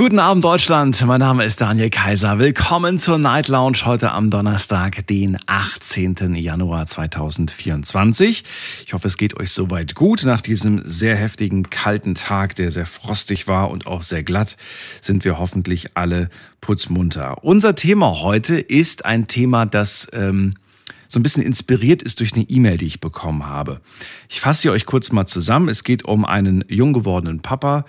Guten Abend Deutschland, mein Name ist Daniel Kaiser. Willkommen zur Night Lounge heute am Donnerstag, den 18. Januar 2024. Ich hoffe, es geht euch soweit gut. Nach diesem sehr heftigen, kalten Tag, der sehr frostig war und auch sehr glatt, sind wir hoffentlich alle putzmunter. Unser Thema heute ist ein Thema, das... Ähm, so ein bisschen inspiriert ist durch eine E-Mail, die ich bekommen habe. Ich fasse sie euch kurz mal zusammen. Es geht um einen jung gewordenen Papa,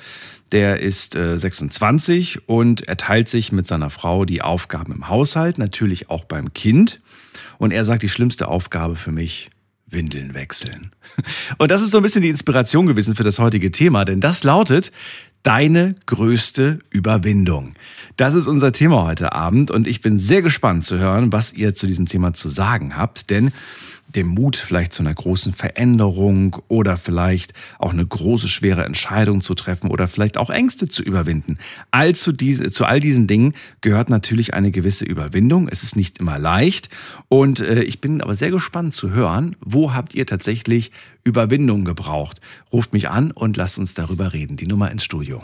der ist äh, 26 und er teilt sich mit seiner Frau die Aufgaben im Haushalt, natürlich auch beim Kind. Und er sagt, die schlimmste Aufgabe für mich, Windeln wechseln. Und das ist so ein bisschen die Inspiration gewesen für das heutige Thema, denn das lautet, deine größte Überwindung. Das ist unser Thema heute Abend und ich bin sehr gespannt zu hören, was ihr zu diesem Thema zu sagen habt, denn dem Mut vielleicht zu einer großen Veränderung oder vielleicht auch eine große, schwere Entscheidung zu treffen oder vielleicht auch Ängste zu überwinden. All zu, diese, zu all diesen Dingen gehört natürlich eine gewisse Überwindung. Es ist nicht immer leicht und äh, ich bin aber sehr gespannt zu hören, wo habt ihr tatsächlich Überwindung gebraucht? Ruft mich an und lasst uns darüber reden. Die Nummer ins Studio.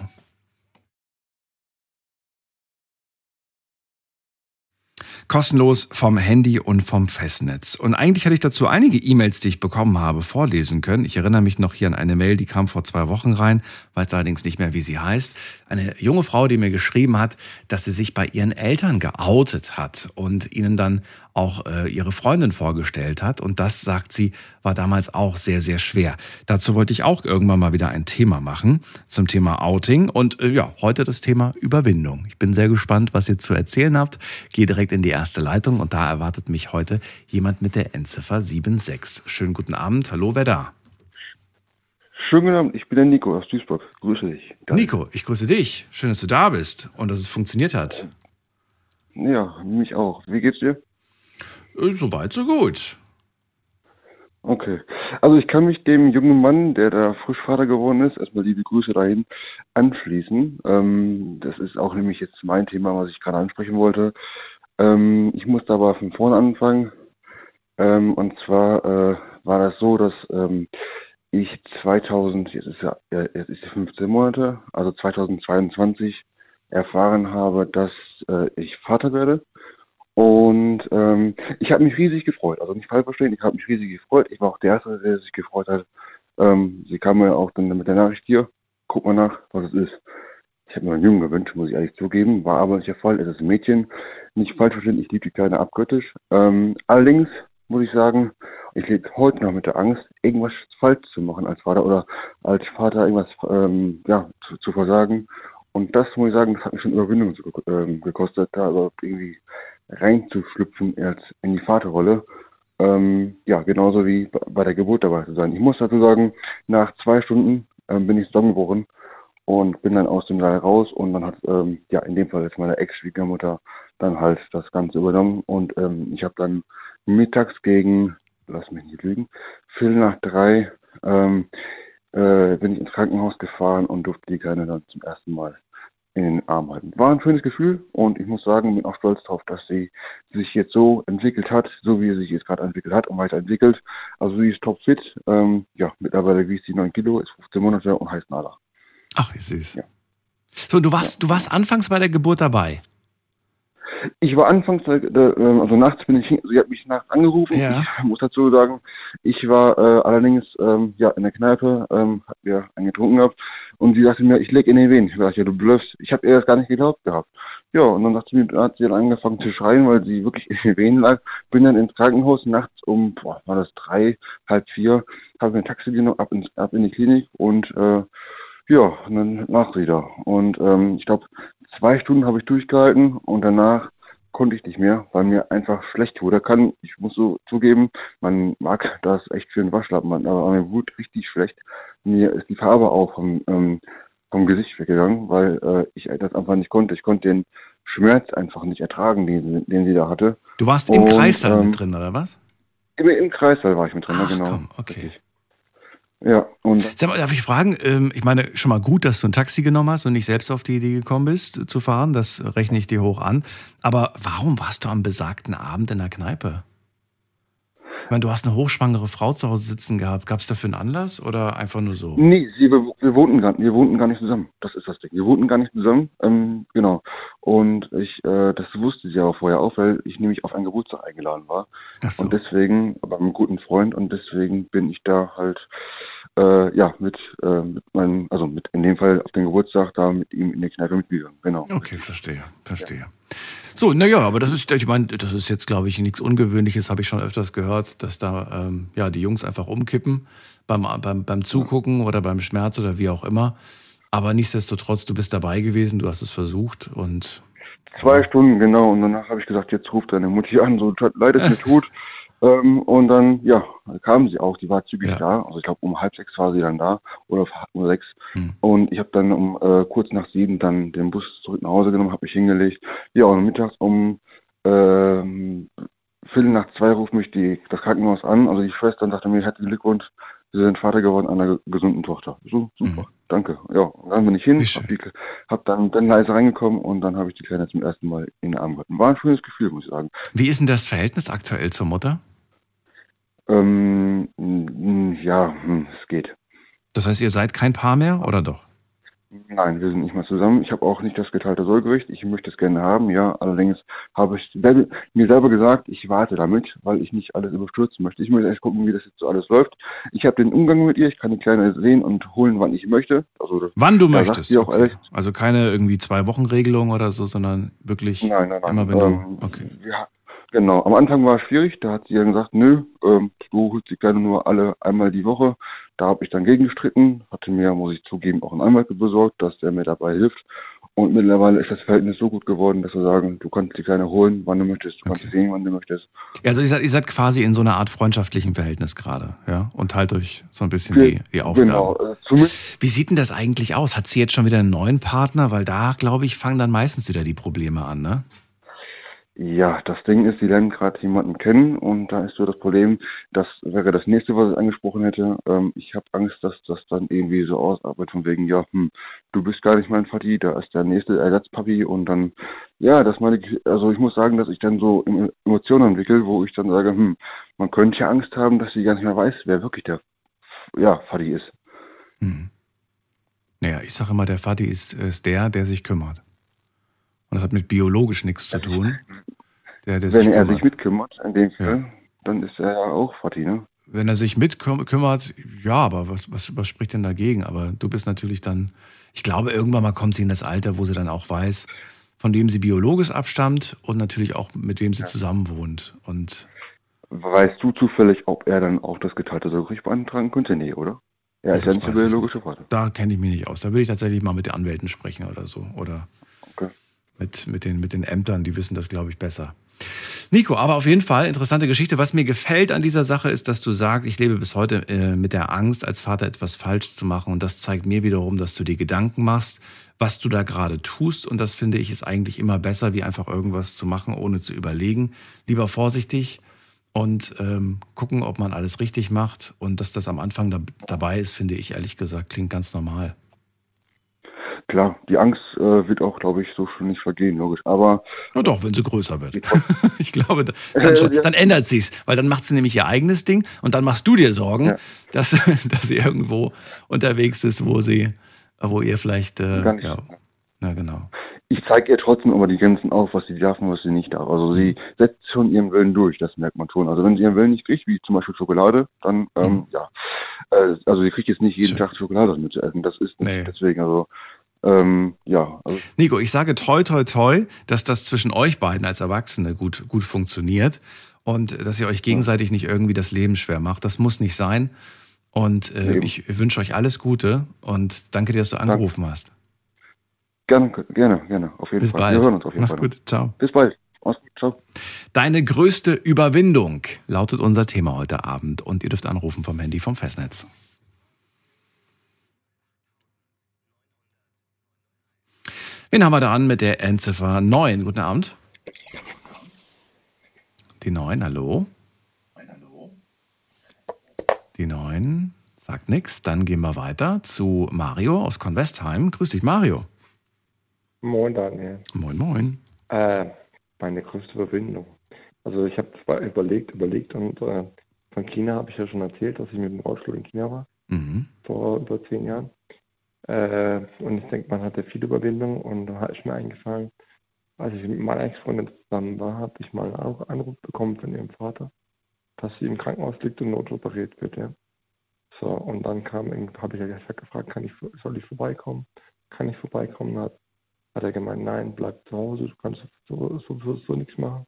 Kostenlos vom Handy und vom Festnetz. Und eigentlich hatte ich dazu einige E-Mails, die ich bekommen habe, vorlesen können. Ich erinnere mich noch hier an eine Mail, die kam vor zwei Wochen rein, weiß allerdings nicht mehr, wie sie heißt. Eine junge Frau, die mir geschrieben hat, dass sie sich bei ihren Eltern geoutet hat und ihnen dann auch äh, ihre Freundin vorgestellt hat. Und das, sagt sie, war damals auch sehr, sehr schwer. Dazu wollte ich auch irgendwann mal wieder ein Thema machen zum Thema Outing. Und äh, ja, heute das Thema Überwindung. Ich bin sehr gespannt, was ihr zu erzählen habt. Gehe direkt in die erste Leitung und da erwartet mich heute jemand mit der Endziffer 76. Schönen guten Abend. Hallo, wer da? Schönen guten Abend, ich bin der Nico aus Duisburg. Grüße dich. Danke. Nico, ich grüße dich. Schön, dass du da bist und dass es funktioniert hat. Ja, mich auch. Wie geht's dir? Äh, Soweit, so gut. Okay. Also ich kann mich dem jungen Mann, der da frisch Vater geworden ist, erstmal liebe Grüße dahin, anschließen. Ähm, das ist auch nämlich jetzt mein Thema, was ich gerade ansprechen wollte. Ähm, ich musste aber von vorne anfangen. Ähm, und zwar äh, war das so, dass ähm, ich 2000, jetzt ist ja, jetzt ist die 15 Monate, also 2022 erfahren habe, dass äh, ich Vater werde. Und ähm, ich habe mich riesig gefreut. Also nicht falsch verstehen, ich habe mich riesig gefreut. Ich war auch der Erste, der sich gefreut hat. Ähm, sie kam mir auch dann mit der Nachricht hier, guck mal nach, was es ist. Ich habe mir einen Jungen gewünscht, muss ich ehrlich zugeben, war aber nicht der Fall. Es ist ein Mädchen. Nicht falsch verstehen, ich liebe die Kleine abgöttisch. Ähm, allerdings muss ich sagen, ich lebe heute noch mit der Angst, irgendwas falsch zu machen als Vater oder als Vater irgendwas ähm, ja, zu, zu versagen. Und das muss ich sagen, das hat mich schon Überwindung ähm, gekostet, da also irgendwie reinzuschlüpfen in die Vaterrolle. Ähm, ja, genauso wie bei der Geburt dabei zu sein. Ich muss dazu sagen, nach zwei Stunden ähm, bin ich zusammengeboren und bin dann aus dem Saal raus und dann hat, ähm, ja, in dem Fall jetzt meine Ex-Schwiegermutter dann halt das Ganze übernommen und ähm, ich habe dann mittags gegen, lass mich nicht lügen, Viertel nach drei ähm, äh, bin ich ins Krankenhaus gefahren und durfte die Kleine dann zum ersten Mal in den Arm halten. War ein schönes Gefühl und ich muss sagen, bin auch stolz darauf, dass sie sich jetzt so entwickelt hat, so wie sie sich jetzt gerade entwickelt hat und weiterentwickelt. Also sie ist topfit. Ähm, ja, mittlerweile wiegt sie 9 Kilo, ist 15 Monate und heißt Nala. Ach, wie süß. Ja. So, du warst, ja. du warst anfangs bei der Geburt dabei. Ich war anfangs, äh, ähm, also nachts bin ich, sie hat mich nachts angerufen. Ja. Ich muss dazu sagen, ich war äh, allerdings ähm, ja in der Kneipe, ähm, hab wir einen getrunken gehabt und sie sagte mir, ich leg in den Venen. Ich dachte, ja, du blöffst. Ich habe ihr das gar nicht geglaubt gehabt. Ja, und dann sie mir, hat sie dann angefangen zu schreien, weil sie wirklich in den Venen lag. Bin dann ins Krankenhaus nachts um, boah, war das drei, halb vier, habe mir ein Taxi genommen, ab, ins, ab in die Klinik und äh, ja, und dann nach wieder. Und ähm, ich glaube, zwei Stunden habe ich durchgehalten und danach konnte ich nicht mehr, weil mir einfach schlecht wurde. Kann, ich muss so zugeben, man mag das echt für einen Waschlappen, aber mir wurde richtig schlecht. Mir ist die Farbe auch vom, ähm, vom Gesicht weggegangen, weil äh, ich das einfach nicht konnte. Ich konnte den Schmerz einfach nicht ertragen, den, den sie da hatte. Du warst im Kreißsaal ähm, mit drin, oder was? Im, Im Kreißsaal war ich mit drin, Ach, genau. Komm, okay. Ja, und Sag mal, darf ich fragen, ähm, ich meine, schon mal gut, dass du ein Taxi genommen hast und nicht selbst auf die Idee gekommen bist, äh, zu fahren. Das rechne ich dir hoch an. Aber warum warst du am besagten Abend in der Kneipe? Ich meine, du hast eine hochschwangere Frau zu Hause sitzen gehabt. Gab es dafür einen Anlass oder einfach nur so? Nee, sie, wir, wir, wohnten gar, wir wohnten gar nicht zusammen. Das ist das Ding. Wir wohnten gar nicht zusammen. Ähm, genau. Und ich, äh, das wusste sie aber vorher auch, weil ich nämlich auf einen Geburtstag eingeladen war. So. Und deswegen, bei einem guten Freund, und deswegen bin ich da halt, äh, ja, mit, äh, mit meinem, also mit, in dem Fall auf den Geburtstag da mit ihm in die Kneipe mitgegangen. Genau. Okay, verstehe, verstehe. So, naja, aber das ist, ich meine, das ist jetzt, glaube ich, nichts Ungewöhnliches, habe ich schon öfters gehört, dass da ähm, ja, die Jungs einfach umkippen beim, beim, beim Zugucken oder beim Schmerz oder wie auch immer. Aber nichtsdestotrotz, du bist dabei gewesen, du hast es versucht und Zwei Stunden, genau. Und danach habe ich gesagt, jetzt ruft deine Mutti an, so leid es mir tut. Ähm, und dann, ja, kam sie auch, die war zügig Ja. da. Also ich glaube um halb sechs war sie dann da oder um sechs. Hm. Und ich habe dann um äh, kurz nach sieben dann den Bus zurück nach Hause genommen, habe mich hingelegt. Ja, und mittags um ähm, Viertel nach zwei ruft mich die, das Krankenhaus an. Also die Schwester sagte mir, herzlichen Glückwunsch, Sie sind Vater geworden einer ge- gesunden Tochter. So, super, Mhm. danke. Ja, und dann bin ich hin, hab, die, hab dann, dann leise reingekommen und dann habe ich die Kleine zum ersten Mal in den Arm gehalten. War ein schönes Gefühl, muss ich sagen. wie ist denn das Verhältnis aktuell zur Mutter? Ähm, ja, hm, es geht. Das heißt, ihr seid kein Paar mehr oder doch? Nein, wir sind nicht mehr zusammen. Ich habe auch nicht das geteilte Sollgericht. Ich möchte es gerne haben, ja. Allerdings habe ich selber, mir selber gesagt, ich warte damit, weil ich nicht alles überstürzen möchte. Ich möchte erst gucken, wie das jetzt so alles läuft. Ich habe den Umgang mit ihr. Ich kann die Kleine sehen und holen, wann ich möchte. Also das, Wann du möchtest. auch okay. ehrlich- Also keine irgendwie zwei Wochen Regelung oder so, sondern wirklich nein, nein, nein. immer wenn ähm, du. Okay. ja, genau. Am Anfang war es schwierig. Da hat sie dann gesagt, nö, ähm, du holst die Kleine nur alle einmal die Woche. Da habe ich dann gegengestritten, hatte mir, muss ich zugeben, auch einen Anwalt besorgt, dass der mir dabei hilft. Und mittlerweile ist das Verhältnis so gut geworden, dass wir sagen, du kannst die Kleine holen, wann du möchtest, du kannst Okay. sie sehen, wann du möchtest. Also ihr seid, ihr seid quasi in so einer Art freundschaftlichen Verhältnis gerade, ja? Und teilt euch so ein bisschen die, die Aufgaben. Genau, äh, Wie sieht denn das eigentlich aus? Hat sie jetzt schon wieder einen neuen Partner? Weil da, glaube ich, fangen dann meistens wieder die Probleme an, ne? Ja, das Ding ist, sie lernen gerade jemanden kennen und da ist so das Problem, das wäre das nächste, was ich angesprochen hätte. Ähm, ich habe Angst, dass das dann irgendwie so ausarbeitet von wegen, ja, hm, du bist gar nicht mein Vati, da ist der nächste Ersatzpapi und dann, ja, das meine ich, also ich muss sagen, dass ich dann so Em- Emotionen entwickle, wo ich dann sage, hm, man könnte ja Angst haben, dass sie gar nicht mehr weiß, wer wirklich der, ja, Vati ist. Hm. Naja, ich sage immer, der Vati ist, ist der, der sich kümmert. Und das hat mit biologisch nichts zu tun. Der, der Wenn er kümmert. sich mitkümmert, in dem Ja. Fall, dann ist er ja auch Vati, ne? Wenn er sich mitkümmert, ja, aber was, was, was spricht denn dagegen? Aber du bist natürlich dann, ich glaube, irgendwann mal kommt sie in das Alter, wo sie dann auch weiß, von wem sie biologisch abstammt und natürlich auch mit wem sie zusammen wohnt. Und Weißt du zufällig, ob er dann auch das geteilte Sorgerecht beantragen könnte? Nee, oder? Er ist ja nicht der biologische Vater. da kenne ich mich nicht aus. Da würde ich tatsächlich mal mit den Anwälten sprechen oder so. Oder. Mit, mit, den, mit den Ämtern, die wissen das, glaube ich, besser. Nico, aber auf jeden Fall interessante Geschichte. Was mir gefällt an dieser Sache ist, dass du sagst, ich lebe bis heute äh, mit der Angst, als Vater etwas falsch zu machen. Und das zeigt mir wiederum, dass du dir Gedanken machst, was du da gerade tust. Und das finde ich ist eigentlich immer besser, wie einfach irgendwas zu machen, ohne zu überlegen. Lieber vorsichtig und ähm, gucken, ob man alles richtig macht. Und dass das am Anfang da, dabei ist, finde ich ehrlich gesagt, klingt ganz normal. Klar, die Angst äh, wird auch, glaube ich, so schon nicht vergehen, logisch. Aber Na doch, wenn sie größer wird. Ich glaube, dann, schon, Ja. dann ändert sie's, weil dann macht sie nämlich ihr eigenes Ding und dann machst du dir Sorgen, Ja. dass, dass sie irgendwo unterwegs ist, wo sie, wo ihr vielleicht, äh, Gar nicht. ja, na genau. ich zeige ihr trotzdem aber die Grenzen auf, was sie darf und was sie nicht darf. Also sie setzt schon ihren Willen durch, das merkt man schon. Also wenn sie ihren Willen nicht kriegt, wie zum Beispiel Schokolade, dann, ähm, Mhm. ja. Äh, also sie kriegt jetzt nicht jeden Schön. Tag Schokolade mit zu essen. Das ist nicht Nee. deswegen, also, ähm, ja. Also, Nico, ich sage toi, toi, toi, dass das zwischen euch beiden als Erwachsene gut, gut funktioniert und dass ihr euch gegenseitig nicht irgendwie das Leben schwer macht. Das muss nicht sein. Und äh, ich wünsche euch alles Gute und danke dir, dass du angerufen hast. gerne, gerne, gerne. Auf jeden Bis Fall. bald. Wir hören uns auf jeden Mach's Fall. gut. Ciao. Bis bald. Mach's gut. Ciao. Deine größte Überwindung lautet unser Thema heute Abend und ihr dürft anrufen vom Handy vom Festnetz. Wen haben wir da an mit der Endziffer 9? Guten Abend. Die 9, hallo. Die 9. Sagt nix. Dann gehen wir weiter zu Mario aus Convestheim. Grüß dich, Mario. Moin, Daniel. Moin, moin. Äh, meine größte Überwindung. Also ich habe zwar überlegt, überlegt und äh, von China habe ich ja schon erzählt, dass ich mit dem Rollstuhl in China war, Mhm. vor über zehn Jahren. Äh, und ich denke, man hatte viel Überwindung und da ist mir eingefallen, als ich mit meiner Ex-Freundin zusammen war, habe ich mal einen Anruf bekommen von ihrem Vater, dass sie im Krankenhaus liegt und notoperiert wird, ja. So, und dann kam, habe ich ja gefragt, kann ich, soll ich vorbeikommen? Kann ich vorbeikommen? Hat, hat er gemeint, nein, bleib zu Hause, du kannst so, so, so, so nichts machen.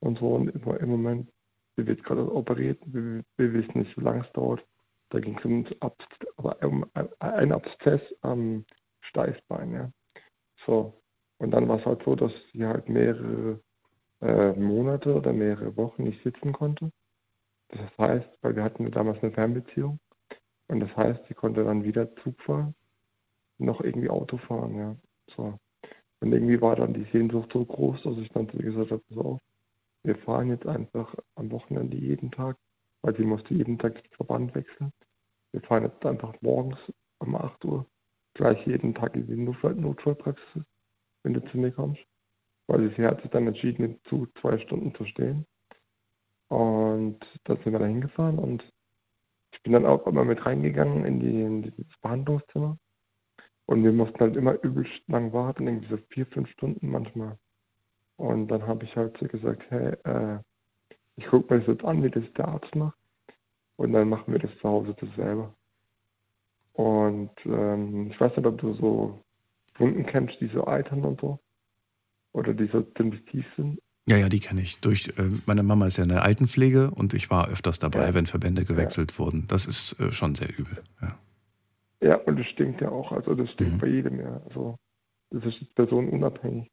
Und so, und im, im Moment, sie wird gerade operiert, wir, wir wissen nicht, wie lange es dauert. Da ging es um, um ein Abszess am Steißbein, ja. So, und dann war es halt so, dass sie halt mehrere äh, Monate oder mehrere Wochen nicht sitzen konnte. Das heißt, weil wir hatten damals eine Fernbeziehung. Und das heißt, sie konnte dann weder Zug fahren, noch irgendwie Auto fahren, ja. So. Und irgendwie war dann die Sehnsucht so groß, dass ich dann gesagt habe, auf, wir fahren jetzt einfach am Wochenende jeden Tag, weil sie musste jeden Tag den Verband wechseln. Wir fahren jetzt einfach morgens um 8 Uhr gleich jeden Tag in die Notfall Notfallpraxis, wenn du zu mir kommst. Weil sie hat sich dann entschieden, Zug zwei Stunden zu stehen. Und da sind wir da hingefahren und ich bin dann auch immer mit reingegangen in, die, in dieses Behandlungszimmer. Und wir mussten halt immer übelst lang warten, irgendwie so vier, fünf Stunden manchmal. Und dann habe ich halt so gesagt, hey, äh, ich gucke mir das jetzt an, wie das der Arzt macht. Und dann machen wir das zu Hause das selber. Und ähm, ich weiß nicht, ob du so Wunden kennst, die so eitern und so. Oder die so ziemlich tief sind. Ja, ja, die kenne ich. Durch, äh, meine Mama ist ja in der Altenpflege und ich war öfters dabei, Ja. wenn Verbände gewechselt wurden. Das ist äh, schon sehr übel. Ja. Ja, und das stinkt ja auch. Also das stinkt Mhm. bei jedem, ja. Also das ist personenunabhängig.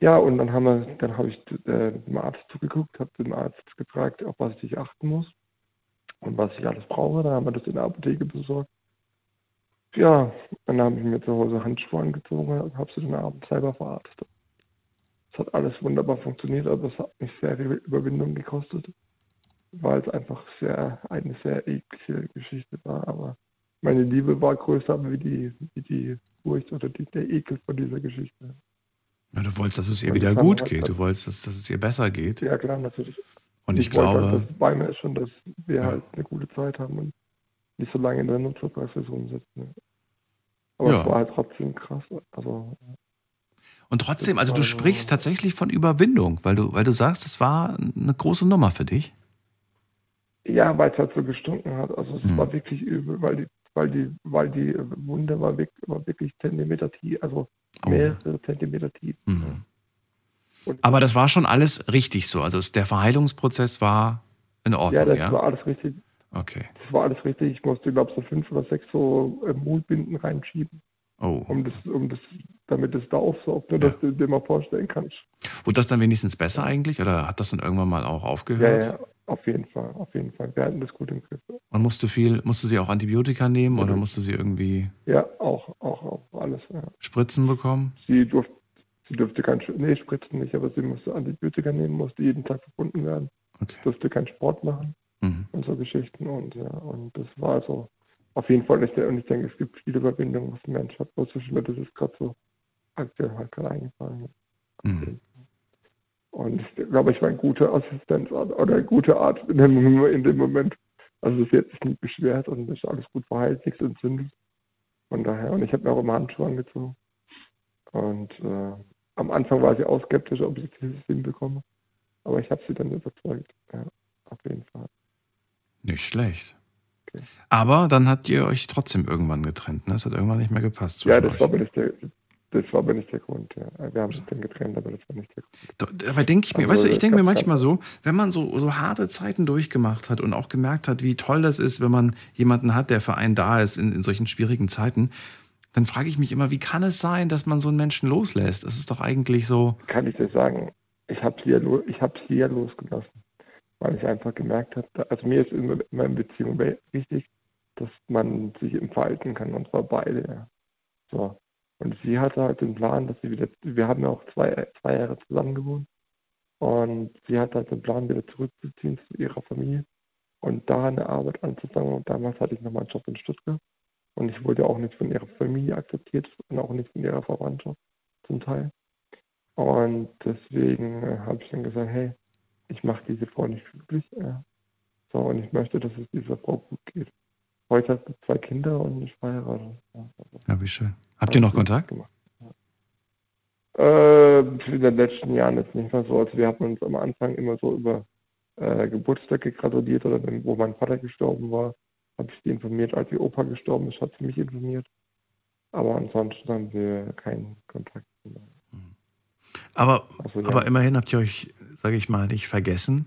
Ja, und dann haben wir, dann habe ich äh, dem Arzt zugeguckt, habe dem Arzt gefragt, auf was ich achten muss und was ich alles brauche. Dann haben wir das in der Apotheke besorgt. Ja, dann habe ich mir zu Hause Handschuhe angezogen und habe sie dann abends selber verarztet. Es hat alles wunderbar funktioniert, aber es hat mich sehr viel Überwindung gekostet, weil es einfach sehr eine sehr eklige Geschichte war. Aber meine Liebe war größer wie die, wie die Furcht oder die, der Ekel von dieser Geschichte. Ja, du wolltest, dass es ihr wieder gut geht. Du wolltest, dass, dass es ihr besser geht. Ja klar, natürlich. Und ich wollte glaube, halt, dass bei mir ist schon, dass wir Ja. halt eine gute Zeit haben und nicht so lange in der Notfallpraxis rumsitzen. ja. Aber Ja. es war halt trotzdem krass. Also und trotzdem, also du sprichst tatsächlich von Überwindung, weil du, weil du sagst, es war eine große Nummer für dich. ja, weil es halt so gestunken hat. Also es Mhm. war wirklich übel, weil die, weil die, weil die Wunde war wirklich, war wirklich Zentimeter tief, also Oh. mehrere Zentimeter tief. Mhm. Aber das war schon alles richtig so. Also der Verheilungsprozess war in ja, Ordnung, das ja? war alles richtig. Okay. Das war alles richtig. Ich musste, glaube ich, so fünf oder sechs so äh, Mullbinden reinschieben, Oh. um das, um das, damit es da aufsaugt, nur Ja. dass du dir mal vorstellen kannst. Wurde das dann wenigstens besser eigentlich? Oder hat das dann irgendwann mal auch Ja, aufgehört? ja, auf jeden Fall, auf jeden Fall. Wir hatten das gut im Griff. Und musste viel, musste sie auch Antibiotika nehmen oder Mhm. musste sie irgendwie Ja, auch, auch, auch alles. Ja. Spritzen bekommen? Sie durfte, sie durfte kein, nee, spritzen nicht, aber sie musste Antibiotika nehmen, musste jeden Tag verbunden werden, Okay. durfte keinen Sport machen Mhm. und so Geschichten und ja, und das war also auf jeden Fall nicht, und ich denke, es gibt viele Überwindungen, was ein Mensch hat, bloß zwischen das ist gerade so aktuell halt gerade eingefallen. Mhm. Und ich glaube, ich war ein guter Assistenzarzt oder ein guter Arzt in dem, in dem Moment. Also es hat sich nicht beschwert und ist alles gut verheilt, nichts entzündet. Von daher, und ich habe mir auch immer Handschuhe angezogen. Und äh, am Anfang war sie auch skeptisch, ob ich das hinbekomme. Aber ich habe sie dann überzeugt. Ja, auf jeden Fall. Nicht schlecht. Okay. Aber dann habt ihr euch trotzdem irgendwann getrennt. Ne? Es hat irgendwann nicht mehr gepasst Ja, das war, aber nicht der, das war aber nicht der Grund. Ja. Wir haben uns dann getrennt, aber das war nicht der Grund. Da- Dabei denke ich mir, Also, weißt du, ich es denke mir manchmal so, wenn man so, so harte Zeiten durchgemacht hat und auch gemerkt hat, wie toll das ist, wenn man jemanden hat, der für einen da ist in, in solchen schwierigen Zeiten, dann frage ich mich immer, wie kann es sein, dass man so einen Menschen loslässt? Das ist doch eigentlich so, kann ich dir sagen, ich habe sie, ja hab sie ja losgelassen, weil ich einfach gemerkt habe, also mir ist in meiner Beziehung wichtig, dass man sich entfalten kann, und zwar beide. So. Und sie hatte halt den Plan, dass sie wieder, wir haben ja auch zwei, zwei Jahre zusammen gewohnt, und sie hatte halt den Plan, wieder zurückzuziehen zu ihrer Familie. und da eine Arbeit anzufangen. Und damals hatte ich nochmal einen Job in Stuttgart und ich wurde auch nicht von ihrer Familie akzeptiert und auch nicht von ihrer Verwandtschaft zum Teil. Und deswegen äh, habe ich dann gesagt, hey, ich mache diese Frau nicht glücklich. Ja. So, und ich möchte, dass es dieser Frau gut geht. Heute hat sie zwei Kinder und ich verheiratet. Ja, also, Ja, wie schön. Habt ihr noch Kontakt? gemacht. Äh, in den letzten Jahren ist nicht mehr so. Also wir hatten uns am Anfang immer so über äh, Geburtstage gratuliert oder dann, wo mein Vater gestorben war, habe ich sie informiert. Als ihr Opa gestorben ist, hat sie mich informiert. Aber ansonsten haben wir keinen Kontakt. mehr. Aber, Also, ja. aber immerhin habt ihr euch, sage ich mal, nicht vergessen.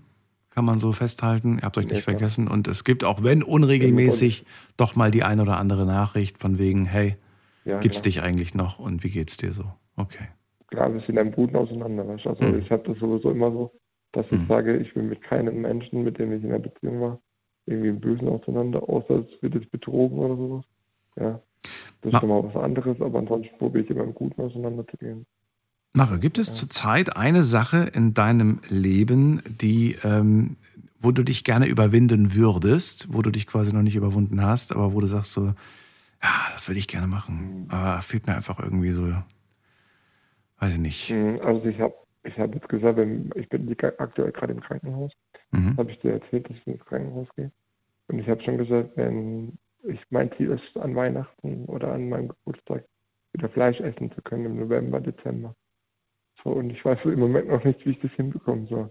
Kann man so festhalten. Ihr habt euch nicht klar. vergessen. Und es gibt, auch wenn unregelmäßig, doch mal die ein oder andere Nachricht von wegen, hey, Ja, gibt's klar. dich eigentlich noch und wie geht's dir so? Okay. Klar, wir sind einem Guten auseinander. Also Mhm. ich habe das sowieso immer so, dass ich Mhm. sage, ich will mit keinem Menschen, mit dem ich in einer Beziehung war, irgendwie im Bösen auseinander, außer es wird jetzt betrogen oder sowas. Ja. Das ist schon mal was anderes, aber ansonsten probiere ich immer im Guten auseinanderzugehen. Mache, gibt es Ja. zurzeit eine Sache in deinem Leben, die, ähm, wo du dich gerne überwinden würdest, wo du dich quasi noch nicht überwunden hast, aber wo du sagst so, ja, das will ich gerne machen, Mhm. aber fehlt mir einfach irgendwie so, weiß ich nicht. Mhm, Also ich habe ich hab jetzt gesagt, ich bin aktuell gerade im Krankenhaus, Mhm. habe ich dir erzählt, dass ich ins Krankenhaus gehe. Und ich habe schon gesagt, wenn ich mein Ziel ist, an Weihnachten oder an meinem Geburtstag wieder Fleisch essen zu können im November, Dezember. So, und ich weiß so im Moment noch nicht, wie ich das hinbekommen soll.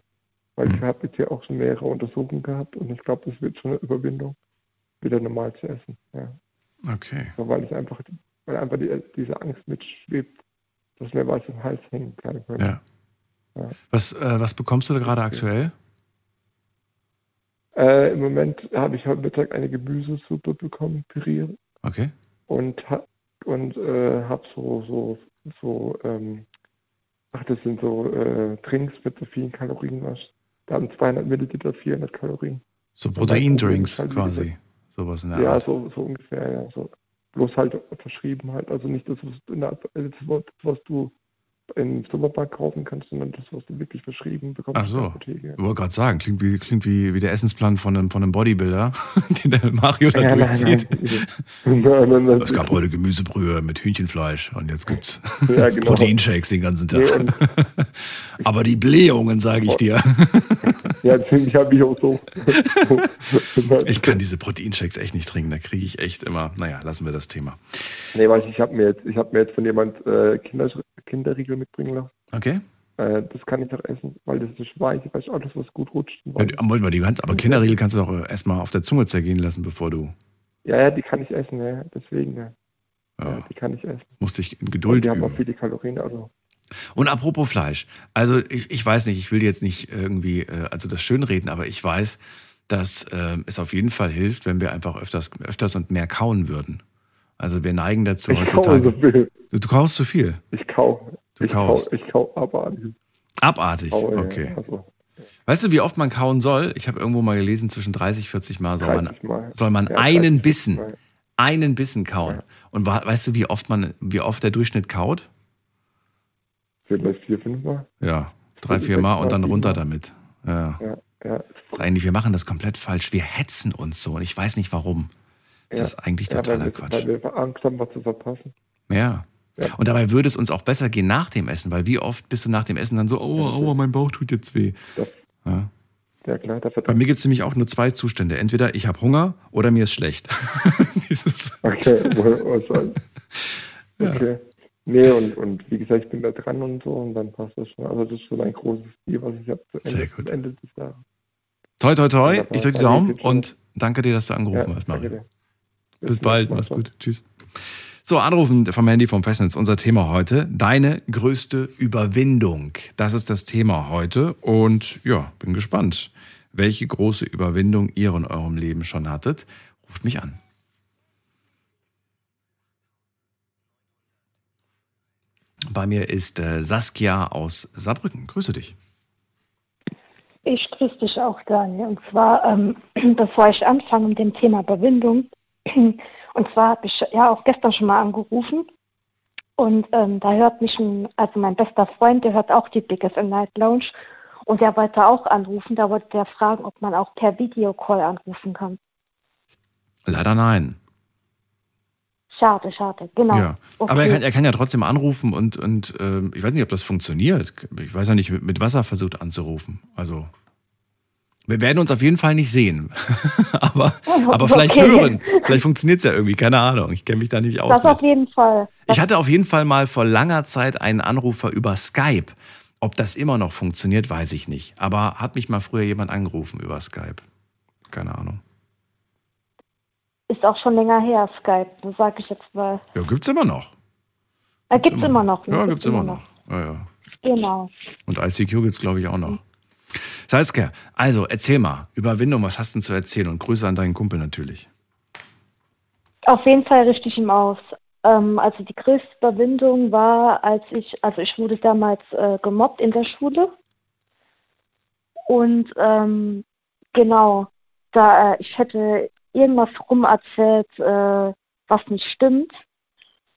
Weil ich Mhm. habe jetzt hier auch schon mehrere Untersuchungen gehabt und ich glaube, das wird schon eine Überwindung, wieder normal zu essen. Ja. Okay. So, weil ich einfach, weil einfach die, diese Angst mitschwebt, dass mir was im Hals hängen kann. Ja. Ja. Was, äh, was bekommst du da gerade aktuell? Äh, Im Moment habe ich heute Mittag eine Gemüsesuppe bekommen, püriert. Okay. und ha und äh, habe so so so ähm, ach das sind so äh, Drinks mit so vielen Kalorien was da haben 200 Milliliter 400 Kalorien So Proteindrinks halt, quasi. Sowas in der ja Art. so so ungefähr ja so bloß halt verschrieben halt also nicht das was, in der, das, was- was du im Supermarkt kaufen kannst sondern das was du wirklich verschrieben bekommst Ach so. in der Apotheke. Ich wollte gerade sagen, klingt wie, klingt wie, wie der Essensplan von einem, von einem Bodybuilder, den der Mario da Ja, durchzieht. nein. nein, nein. Es gab heute Gemüsebrühe mit Hühnchenfleisch und jetzt gibt's Ja, genau. Proteinshakes den ganzen Tag. Nee, Aber die Blähungen, sage ich dir. ja deswegen habe ich auch so Ich kann diese Proteinshakes echt nicht trinken. Da kriege ich echt immer. Naja, lassen wir das Thema. Nee, weiß ich, ich habe mir jetzt, ich habe mir jetzt von jemand äh, Kinder, Kinderriegel mitbringen lassen. Okay? Äh, das kann ich doch essen, weil das ist weich, weil ich alles, was gut rutscht. Ja, die- mal, die kannst, aber Kinderriegel kannst du doch äh, erstmal auf der Zunge zergehen lassen, bevor du. Ja, ja, die kann ich essen, ja, deswegen, ja. ja Ja, die kann ich essen. musst dich in Und Geduld die haben auch üben. viele Kalorien, also. Und apropos Fleisch. Also ich, ich weiß nicht, ich will jetzt nicht irgendwie, äh, also das schönreden, aber ich weiß, dass äh, es auf jeden Fall hilft, wenn wir einfach öfters, öfters und mehr kauen würden. Also wir neigen dazu Ich kau so heutzutage. viel. Du, du kaust zu viel. Ich kau. Du ich kau, kaust. ich kau abartig. Abartig. Kau, ja, Okay. Also, Weißt du, wie oft man kauen soll? Ich habe irgendwo mal gelesen, zwischen 30, 40 Mal soll man, 30 Mal. soll man Ja, einen 30 Bissen, Mal. einen Bissen kauen. Ja. Und weißt du, wie oft man, wie oft der Durchschnitt kaut? Vielleicht vier, fünf Mal. Ja, drei, vier Mal und dann runter damit. Ja. Ja, ja. Eigentlich, wir machen das komplett falsch. Wir hetzen uns so und ich weiß nicht warum. Das Ja. ist eigentlich ja totaler weil, wir, Quatsch. weil wir Angst haben, was zu verpassen. Ja. Ja. Und dabei würde es uns auch besser gehen nach dem Essen, weil wie oft bist du nach dem Essen dann so, aua, aua, mein Bauch tut jetzt weh. Ja. Ja, klar. Bei mir gibt es nämlich auch nur zwei Zustände. Entweder ich habe Hunger oder mir ist schlecht. Okay, was soll. Ja. Okay. Nee, und, und wie gesagt, ich bin da dran und so und dann passt das schon. Also das ist so mein großes Ziel, was ich habe zu Sehr Ende, gut. Ende des Jahres. toi, toi, toi. Ich drücke die Daumen und danke dir, dass du angerufen hast, danke Mario. Bis bald, mach's Mach's gut. Tschüss. So, anrufen vom Handy vom Festnetz. Unser Thema heute, deine größte Überwindung. Das ist das Thema heute. Und ja, bin gespannt, welche große Überwindung ihr in eurem Leben schon hattet. Ruft mich an. Bei mir ist äh, Saskia aus Saarbrücken. Grüße dich. Ich grüße dich auch, Daniel. Und zwar, ähm, bevor ich anfange mit dem Thema Überwindung, und zwar habe ich ja auch gestern schon mal angerufen. Und ähm, da hört mich ein, also mein bester Freund, der hört auch die Big FM Night Lounge. Und der wollte auch anrufen, da wollte der fragen, ob man auch per Videocall anrufen kann. Leider nein. Schade, schade, genau. Ja. Okay. Aber er kann, er kann ja trotzdem anrufen und, und ähm, ich weiß nicht, ob das funktioniert. Ich weiß ja nicht, mit, mit was er versucht anzurufen. Also, wir werden uns auf jeden Fall nicht sehen. aber, aber vielleicht Okay. hören. Vielleicht funktioniert es ja irgendwie, keine Ahnung. Ich kenne mich da nicht aus. Das auf Mit. jeden Fall. Ich hatte auf jeden Fall mal vor langer Zeit einen Anrufer über Skype. Ob das immer noch funktioniert, weiß ich nicht. Aber hat mich mal früher jemand angerufen über Skype. Keine Ahnung. Ist auch schon länger her, Skype, das sage ich jetzt mal. Ja, gibt's immer noch. Äh, gibt's immer noch. ne? Ja, gibt's immer noch. Ja, ja. Genau. Und ICQ gibt's glaube ich, auch noch. Saskia, also erzähl mal, Überwindung, was hast du denn zu erzählen? Und Grüße an deinen Kumpel natürlich. Auf jeden Fall richtig ihm aus. Ähm, also die größte Überwindung war, als ich, also ich wurde damals äh, gemobbt in der Schule. Und ähm, genau, da äh, ich hätte irgendwas rumerzählt, äh, was nicht stimmt.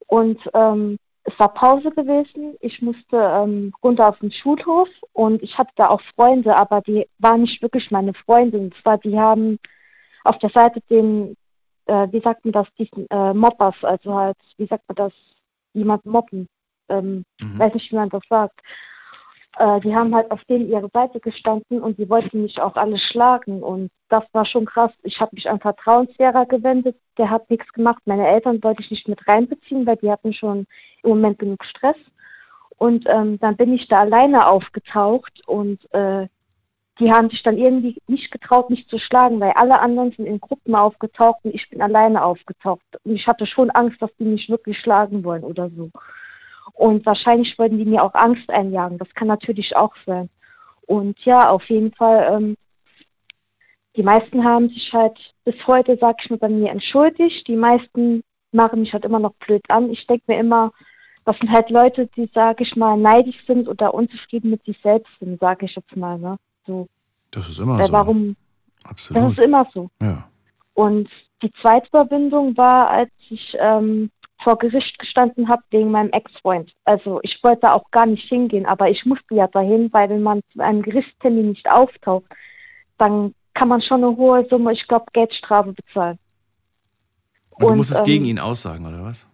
Und ähm, es war Pause gewesen. Ich musste ähm, runter auf den Schulhof und ich hatte da auch Freunde, aber die waren nicht wirklich meine Freunde. Und zwar, die haben auf der Seite den äh, wie sagt man das, diesen äh, Mobbers, also halt, wie sagt man das, jemand mobben. Ähm, Mhm. Weiß nicht, wie man das sagt. Äh, die haben halt auf denen ihre Seite gestanden und die wollten mich auch alle schlagen. Und das war schon krass. Ich habe mich an Vertrauenslehrer gewendet, der hat nichts gemacht. Meine Eltern wollte ich nicht mit reinbeziehen, weil die hatten schon im Moment genug Stress. Und ähm, dann bin ich da alleine aufgetaucht und äh, die haben sich dann irgendwie nicht getraut, mich zu schlagen, weil alle anderen sind in Gruppen aufgetaucht und ich bin alleine aufgetaucht. Und ich hatte schon Angst, dass die mich wirklich schlagen wollen oder so. Und wahrscheinlich wollten die mir auch Angst einjagen. Das kann natürlich auch sein. Und ja, auf jeden Fall, ähm, die meisten haben sich halt bis heute, sag ich mal, bei mir entschuldigt. Die meisten machen mich halt immer noch blöd an. Ich denke mir immer, das sind halt Leute, die, sag ich mal, neidisch sind oder unzufrieden mit sich selbst sind, sag ich jetzt mal. Ne? So. Das ist immer Weil so. warum? Das Absolut. ist immer so. Ja. Und die zweite Überwindung war, als ich ähm, vor Gericht gestanden habe wegen meinem Ex-Freund. Also ich wollte auch gar nicht hingehen, aber ich musste ja dahin, weil wenn man zu einem Gerichtstermin nicht auftaucht, dann kann man schon eine hohe Summe, ich glaube, Geldstrafe bezahlen. Und du Und, musstest ähm, gegen ihn aussagen, oder was?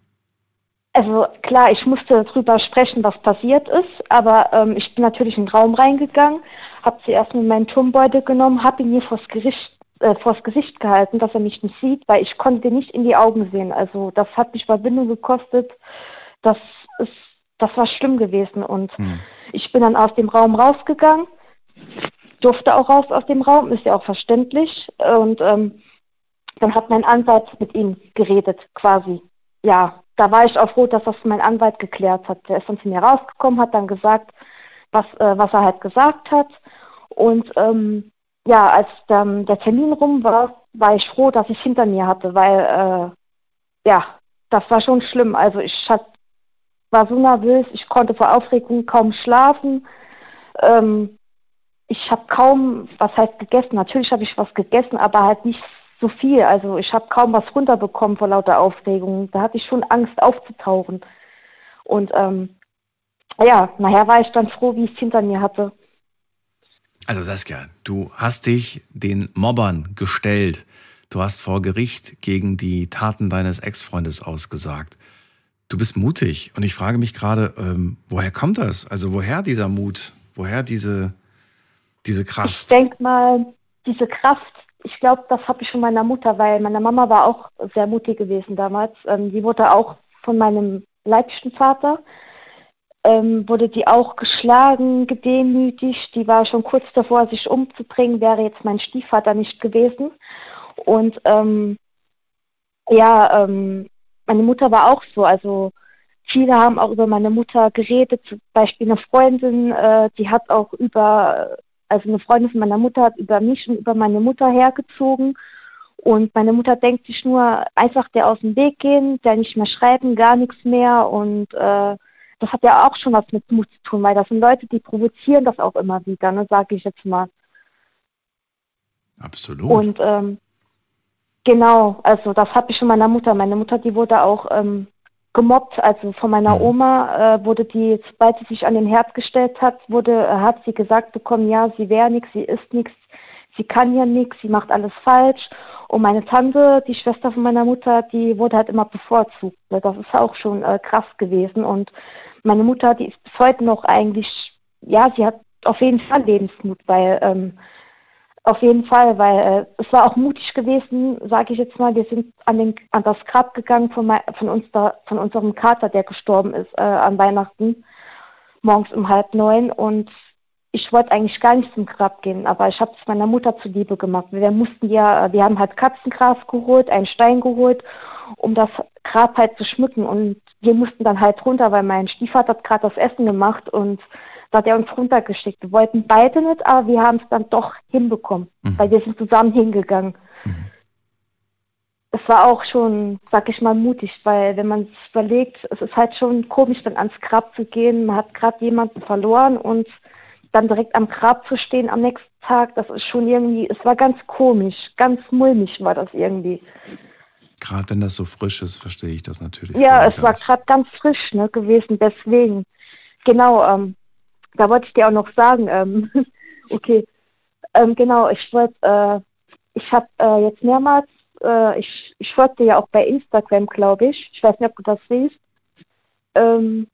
Also klar, ich musste darüber sprechen, was passiert ist, aber ähm, ich bin natürlich in den Raum reingegangen, habe zuerst mit meinen Turmbeutel genommen, habe ihn mir vors Gericht, äh, vors Gesicht gehalten, dass er mich nicht sieht, weil ich konnte nicht in die Augen sehen. Also das hat mich Überwindung gekostet. Das ist, das war schlimm gewesen und Hm. ich bin dann aus dem Raum rausgegangen, durfte auch raus aus dem Raum, ist ja auch verständlich. Und ähm, dann hat mein Anwalt mit ihm geredet, quasi. Ja, da war ich auch froh, dass das mein Anwalt geklärt hat. Der ist dann zu mir rausgekommen, hat dann gesagt, was, äh, was er halt gesagt hat. Und ähm, ja, als dann der Termin rum war, war ich froh, dass ich hinter mir hatte, weil äh, ja, das war schon schlimm. Also ich hat, war so nervös, ich konnte vor Aufregung kaum schlafen. Ähm, ich habe kaum, was heißt gegessen? Natürlich habe ich was gegessen, aber halt nicht so viel. Also ich habe kaum was runterbekommen vor lauter Aufregung. Da hatte ich schon Angst aufzutauchen. Und ähm, ja, nachher war ich dann froh, wie ich es hinter mir hatte. Also Saskia, du hast dich den Mobbern gestellt. Du hast vor Gericht gegen die Taten deines Ex-Freundes ausgesagt. Du bist mutig und ich frage mich gerade, ähm, woher kommt das? Also woher dieser Mut? Woher diese, diese Ich Kraft? denke mal, diese Kraft, ich glaube, das habe ich von meiner Mutter, weil meine Mama war auch sehr mutig gewesen damals. Ähm, die wurde auch von meinem leiblichen Vater, ähm, wurde die auch geschlagen, gedemütigt. Die war schon kurz davor, sich umzubringen, wäre jetzt mein Stiefvater nicht gewesen. Und ähm, ja, ähm, meine Mutter war auch so. Also viele haben auch über meine Mutter geredet. Zum Beispiel eine Freundin, äh, die hat auch über also eine Freundin von meiner Mutter hat über mich und über meine Mutter hergezogen. Und meine Mutter denkt sich nur, einfach der aus dem Weg gehen, der nicht mehr schreiben, gar nichts mehr. Und äh, das hat ja auch schon was mit Mut zu tun, weil das sind Leute, die provozieren das auch immer wieder, ne, sage ich jetzt mal. Absolut. Und ähm, genau, also das habe ich von meiner Mutter. Meine Mutter, die wurde auch ähm, gemobbt. Also von meiner Mhm. Oma äh, wurde die, sobald sie sich an den Herd gestellt hat, wurde, äh, hat sie gesagt bekommen, ja, sie wäre nichts, sie ist nichts, sie kann ja nichts, sie macht alles falsch. Und meine Tante, die Schwester von meiner Mutter, die wurde halt immer bevorzugt. Ne, Das ist auch schon äh, krass gewesen. Und meine Mutter, die ist bis heute noch eigentlich, ja, sie hat auf jeden Fall Lebensmut, weil ähm, auf jeden Fall, weil äh, es war auch mutig gewesen, sage ich jetzt mal. Wir sind an, den, an das Grab gegangen von, mei- von, uns da, von unserem Kater, der gestorben ist äh, an Weihnachten, morgens um halb neun. Und ich wollte eigentlich gar nicht zum Grab gehen, aber ich habe es meiner Mutter zuliebe gemacht. Wir mussten ja, wir haben halt Katzengras geholt, einen Stein geholt, um das Grab halt zu schmücken. Und wir mussten dann halt runter, weil mein Stiefvater hat gerade das Essen gemacht und da hat er uns runtergeschickt. Wir wollten beide nicht, aber wir haben es dann doch hinbekommen, Mhm. weil wir sind zusammen hingegangen. Es war auch schon, sag ich mal, mutig, weil wenn man es überlegt, es ist halt schon komisch, dann ans Grab zu gehen. Man hat gerade jemanden verloren und dann direkt am Grab zu stehen am nächsten Tag, das ist schon irgendwie, es war ganz komisch, ganz mulmig war das irgendwie. Gerade wenn das so frisch ist, verstehe ich das natürlich. Ja, es war ganz. gerade ganz frisch ne, gewesen, deswegen. Genau, ähm, da wollte ich dir auch noch sagen, ähm, okay, ähm, genau, ich wollte, äh, ich habe äh, jetzt mehrmals, äh, ich, ich folgte ja auch bei Instagram, glaube ich, ich weiß nicht, ob du das siehst, ähm,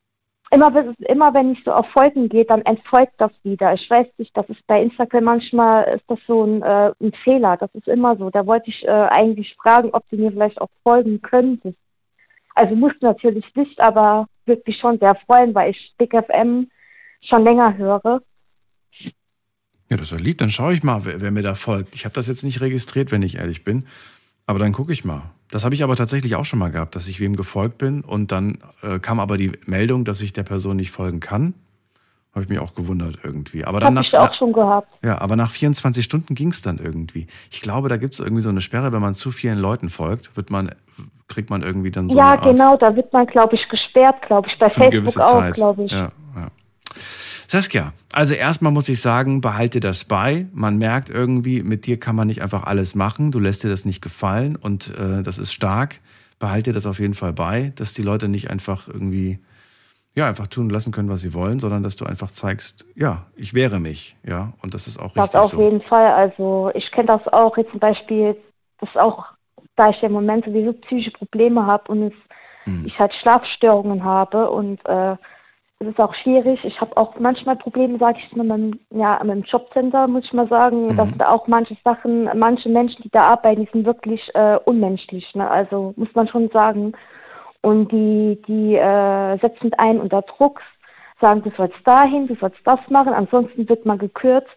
immer, wenn- immer wenn ich so auf Folgen gehe, dann entfolgt das wieder. Ich weiß nicht, das ist bei Instagram manchmal, ist das so ein, äh, ein Fehler, das ist immer so. Da wollte ich äh, eigentlich fragen, ob du mir vielleicht auch folgen könntest. Also musst du natürlich nicht, aber würde mich schon sehr freuen, weil ich Big FM schon länger höre. Ja, das ist ja lieb. Dann schaue ich mal, wer, wer mir da folgt. Ich habe das jetzt nicht registriert, wenn ich ehrlich bin. Aber dann gucke ich mal. Das habe ich aber tatsächlich auch schon mal gehabt, dass ich wem gefolgt bin und dann äh, kam aber die Meldung, dass ich der Person nicht folgen kann. Habe ich mich auch gewundert irgendwie. Aber dann Habe ich nach, auch schon gehabt. ja, aber nach 24 Stunden ging es dann irgendwie. Ich glaube, da gibt es irgendwie so eine Sperre, wenn man zu vielen Leuten folgt, wird man, kriegt man irgendwie dann so ja, genau, da wird man, glaube ich, gesperrt, glaube ich, bei für Facebook auch, glaube ich. Ja, ja. Saskia, also erstmal muss ich sagen, behalte das bei. Man merkt irgendwie, mit dir kann man nicht einfach alles machen. Du lässt dir das nicht gefallen und äh, das ist stark. Behalte das auf jeden Fall bei, dass die Leute nicht einfach irgendwie, ja, einfach tun lassen können, was sie wollen, sondern dass du einfach zeigst, ja, ich wehre mich, ja, und das ist auch Das richtig auf so. jeden Fall. Also ich kenne das auch jetzt zum Beispiel, das ist auch, da ich ja im Moment sowieso psychische Probleme habe und es, Hm. ich halt Schlafstörungen habe und äh, es ist auch schwierig. Ich habe auch manchmal Probleme, sage ich mal, mit, ja, mit dem Jobcenter, muss ich mal sagen, Mhm. dass da auch manche Sachen, manche Menschen, die da arbeiten, die sind wirklich äh, unmenschlich. Ne? Also muss man schon sagen. Und die, die äh, setzen einen unter Druck, sagen, du sollst dahin, du sollst das machen, ansonsten wird man gekürzt.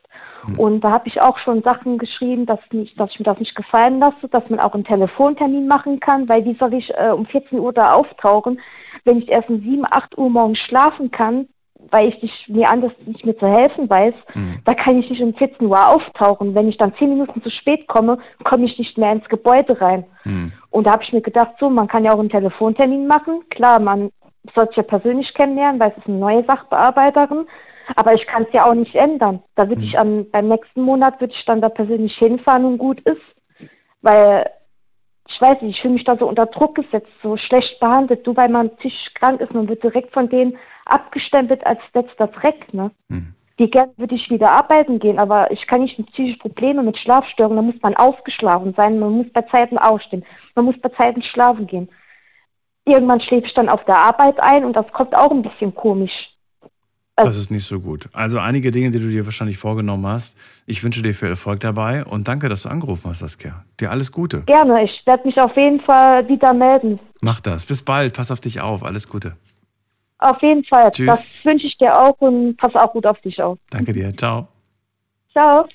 Und da habe ich auch schon Sachen geschrieben, dass, nicht, dass ich mir das nicht gefallen lasse, dass man auch einen Telefontermin machen kann, weil wie soll ich äh, um 14 Uhr da auftauchen, wenn ich erst um 7, 8 Uhr morgens schlafen kann, weil ich nicht, mir anders nicht mehr zu helfen weiß, Mhm. da kann ich nicht um 14 Uhr auftauchen. Wenn ich dann 10 Minuten zu spät komme, komme ich nicht mehr ins Gebäude rein. Hm. Und da habe ich mir gedacht, so, man kann ja auch einen Telefontermin machen. Klar, man soll sich ja persönlich kennenlernen, weil es ist eine neue Sachbearbeiterin. Aber ich kann es ja auch nicht ändern. Da würde ich am, beim nächsten Monat würde ich dann da persönlich hinfahren und gut ist. Weil, ich weiß nicht, ich fühle mich da so unter Druck gesetzt, so schlecht behandelt. Du, weil man psychisch krank ist, man wird direkt von denen abgestempelt als letzter Dreck, ne? Hm. Die gerne würde ich wieder arbeiten gehen, aber ich kann nicht mit psychischen Problemen, mit Schlafstörungen, da muss man ausgeschlafen sein, man muss bei Zeiten aufstehen, man muss bei Zeiten schlafen gehen. Irgendwann schläfe ich dann auf der Arbeit ein und das kommt auch ein bisschen komisch. Das ist nicht so gut. Also einige Dinge, die du dir wahrscheinlich vorgenommen hast. Ich wünsche dir viel Erfolg dabei und danke, dass du angerufen hast, Saskia. Dir alles Gute. Gerne, ich werde mich auf jeden Fall wieder melden. Mach das. Bis bald. Pass auf dich auf. Alles Gute. Auf jeden Fall. Tschüss. Das wünsche ich dir auch und pass auch gut auf dich auf. Danke dir. Ciao. Ciao.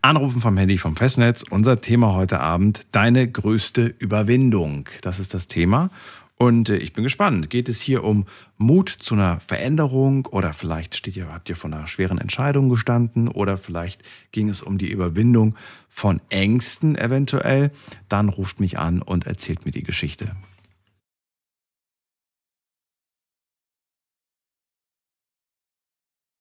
Anrufen vom Handy vom Festnetz. Unser Thema heute Abend, deine größte Überwindung. Das ist das Thema. Und äh, ich bin gespannt. Geht es hier um Mut zu einer Veränderung oder vielleicht steht ihr, habt ihr vor einer schweren Entscheidung gestanden oder vielleicht ging es um die Überwindung von Ängsten eventuell? Dann ruft mich an und erzählt mir die Geschichte.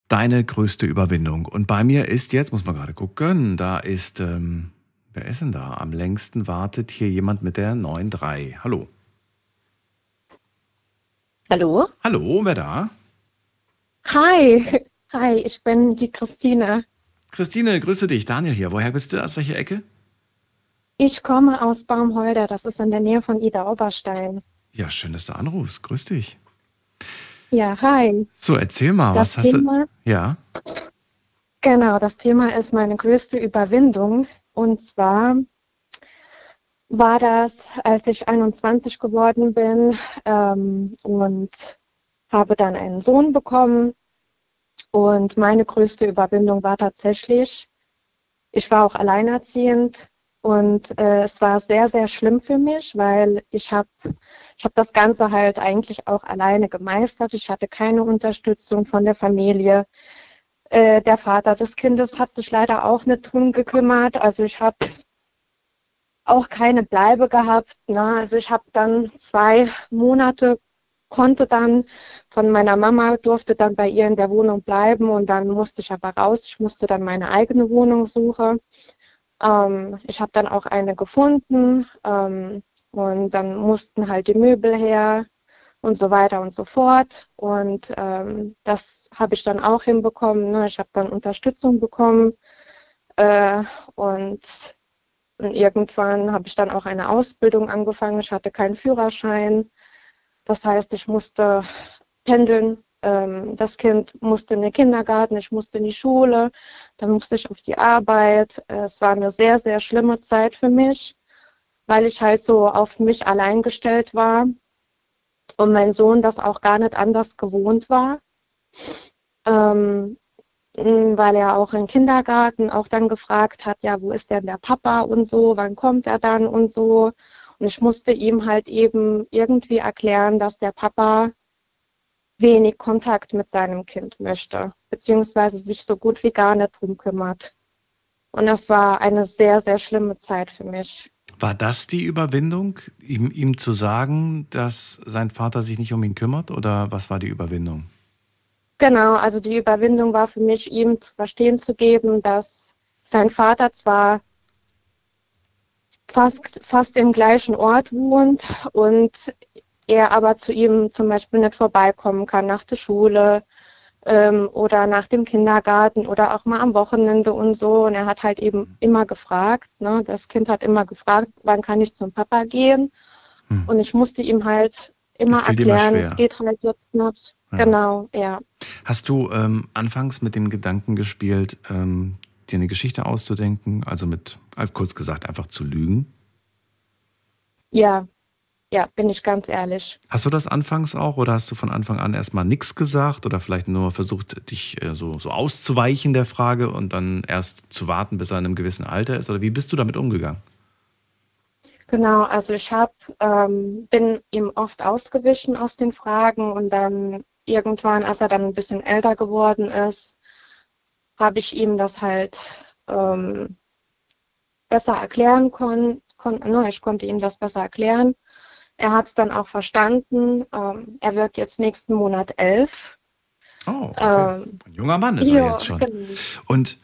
Deine größte Überwindung. Und bei mir ist jetzt, muss man gerade gucken, da ist, ähm, wer ist denn da? Am längsten wartet hier jemand mit der 9.3. Hallo. Hallo? Hallo, wer da? Hi. Hi, ich bin die Christine. Christine, grüße dich. Daniel hier. Woher bist du? Aus welcher Ecke? Ich komme aus Baumholder, das ist in der Nähe von Ida Oberstein. Ja, schön, dass du anrufst. Grüß dich. Ja, hi. So, erzähl mal, Das was hast Thema- du. Ja. Genau, das Thema ist meine größte Überwindung. Und zwar war das, als ich 21 geworden bin ähm, und habe dann einen Sohn bekommen. Und meine größte Überwindung war tatsächlich, ich war auch alleinerziehend und äh, es war sehr, sehr schlimm für mich, weil ich habe ich hab das Ganze halt eigentlich auch alleine gemeistert. Ich hatte keine Unterstützung von der Familie. Äh, der Vater des Kindes hat sich leider auch nicht drum gekümmert. Also ich habe auch keine Bleibe gehabt. Ne? Also ich habe dann zwei Monate, konnte dann von meiner Mama, durfte dann bei ihr in der Wohnung bleiben und dann musste ich aber raus. Ich musste dann meine eigene Wohnung suchen. Ähm, ich habe dann auch eine gefunden ähm, und dann mussten halt die Möbel her und so weiter und so fort. Und ähm, das habe ich dann auch hinbekommen. Ne? Ich habe dann Unterstützung bekommen äh, und, und irgendwann habe ich dann auch eine Ausbildung angefangen. Ich hatte keinen Führerschein. Das heißt, ich musste pendeln. Ähm, das Kind musste in den Kindergarten, ich musste in die Schule, dann musste ich auf die Arbeit. Es war eine sehr, sehr schlimme Zeit für mich, weil ich halt so auf mich allein gestellt war und mein Sohn das auch gar nicht anders gewohnt war, ähm, weil er auch im Kindergarten auch dann gefragt hat, ja, wo ist denn der Papa und so, wann kommt er dann und so. Und ich musste ihm halt eben irgendwie erklären, dass der Papa wenig Kontakt mit seinem Kind möchte, beziehungsweise sich so gut wie gar nicht drum kümmert. Und das war eine sehr, sehr schlimme Zeit für mich. War das die Überwindung, ihm, ihm zu sagen, dass sein Vater sich nicht um ihn kümmert? Oder was war die Überwindung? Genau, also die Überwindung war für mich, ihm zu verstehen zu geben, dass sein Vater zwar fast, fast im gleichen Ort wohnt und er aber zu ihm zum Beispiel nicht vorbeikommen kann nach der Schule ähm, oder nach dem Kindergarten oder auch mal am Wochenende und so. Und er hat halt eben immer gefragt, ne? das Kind hat immer gefragt, wann kann ich zum Papa gehen? Hm. Und ich musste ihm halt immer erklären, es geht halt jetzt nicht. Ja. Genau, ja. Hast du ähm, anfangs mit dem Gedanken gespielt, ähm, dir eine Geschichte auszudenken? Also mit, äh, kurz gesagt, einfach zu lügen? Ja, ja, bin ich ganz ehrlich. Hast du das anfangs auch oder hast du von Anfang an erstmal nichts gesagt oder vielleicht nur versucht, dich äh, so, so auszuweichen der Frage und dann erst zu warten, bis er in einem gewissen Alter ist? Oder wie bist du damit umgegangen? Genau, also ich hab, ähm, bin ihm oft ausgewichen aus den Fragen und dann irgendwann, als er dann ein bisschen älter geworden ist, habe ich ihm das halt ähm, besser erklären können. Kon ne, ich konnte ihm das besser erklären. Er hat es dann auch verstanden. Ähm, er wird jetzt nächsten Monat elf. Oh, okay. Ähm, Ein junger Mann ist er ja, jetzt schon. genau. Und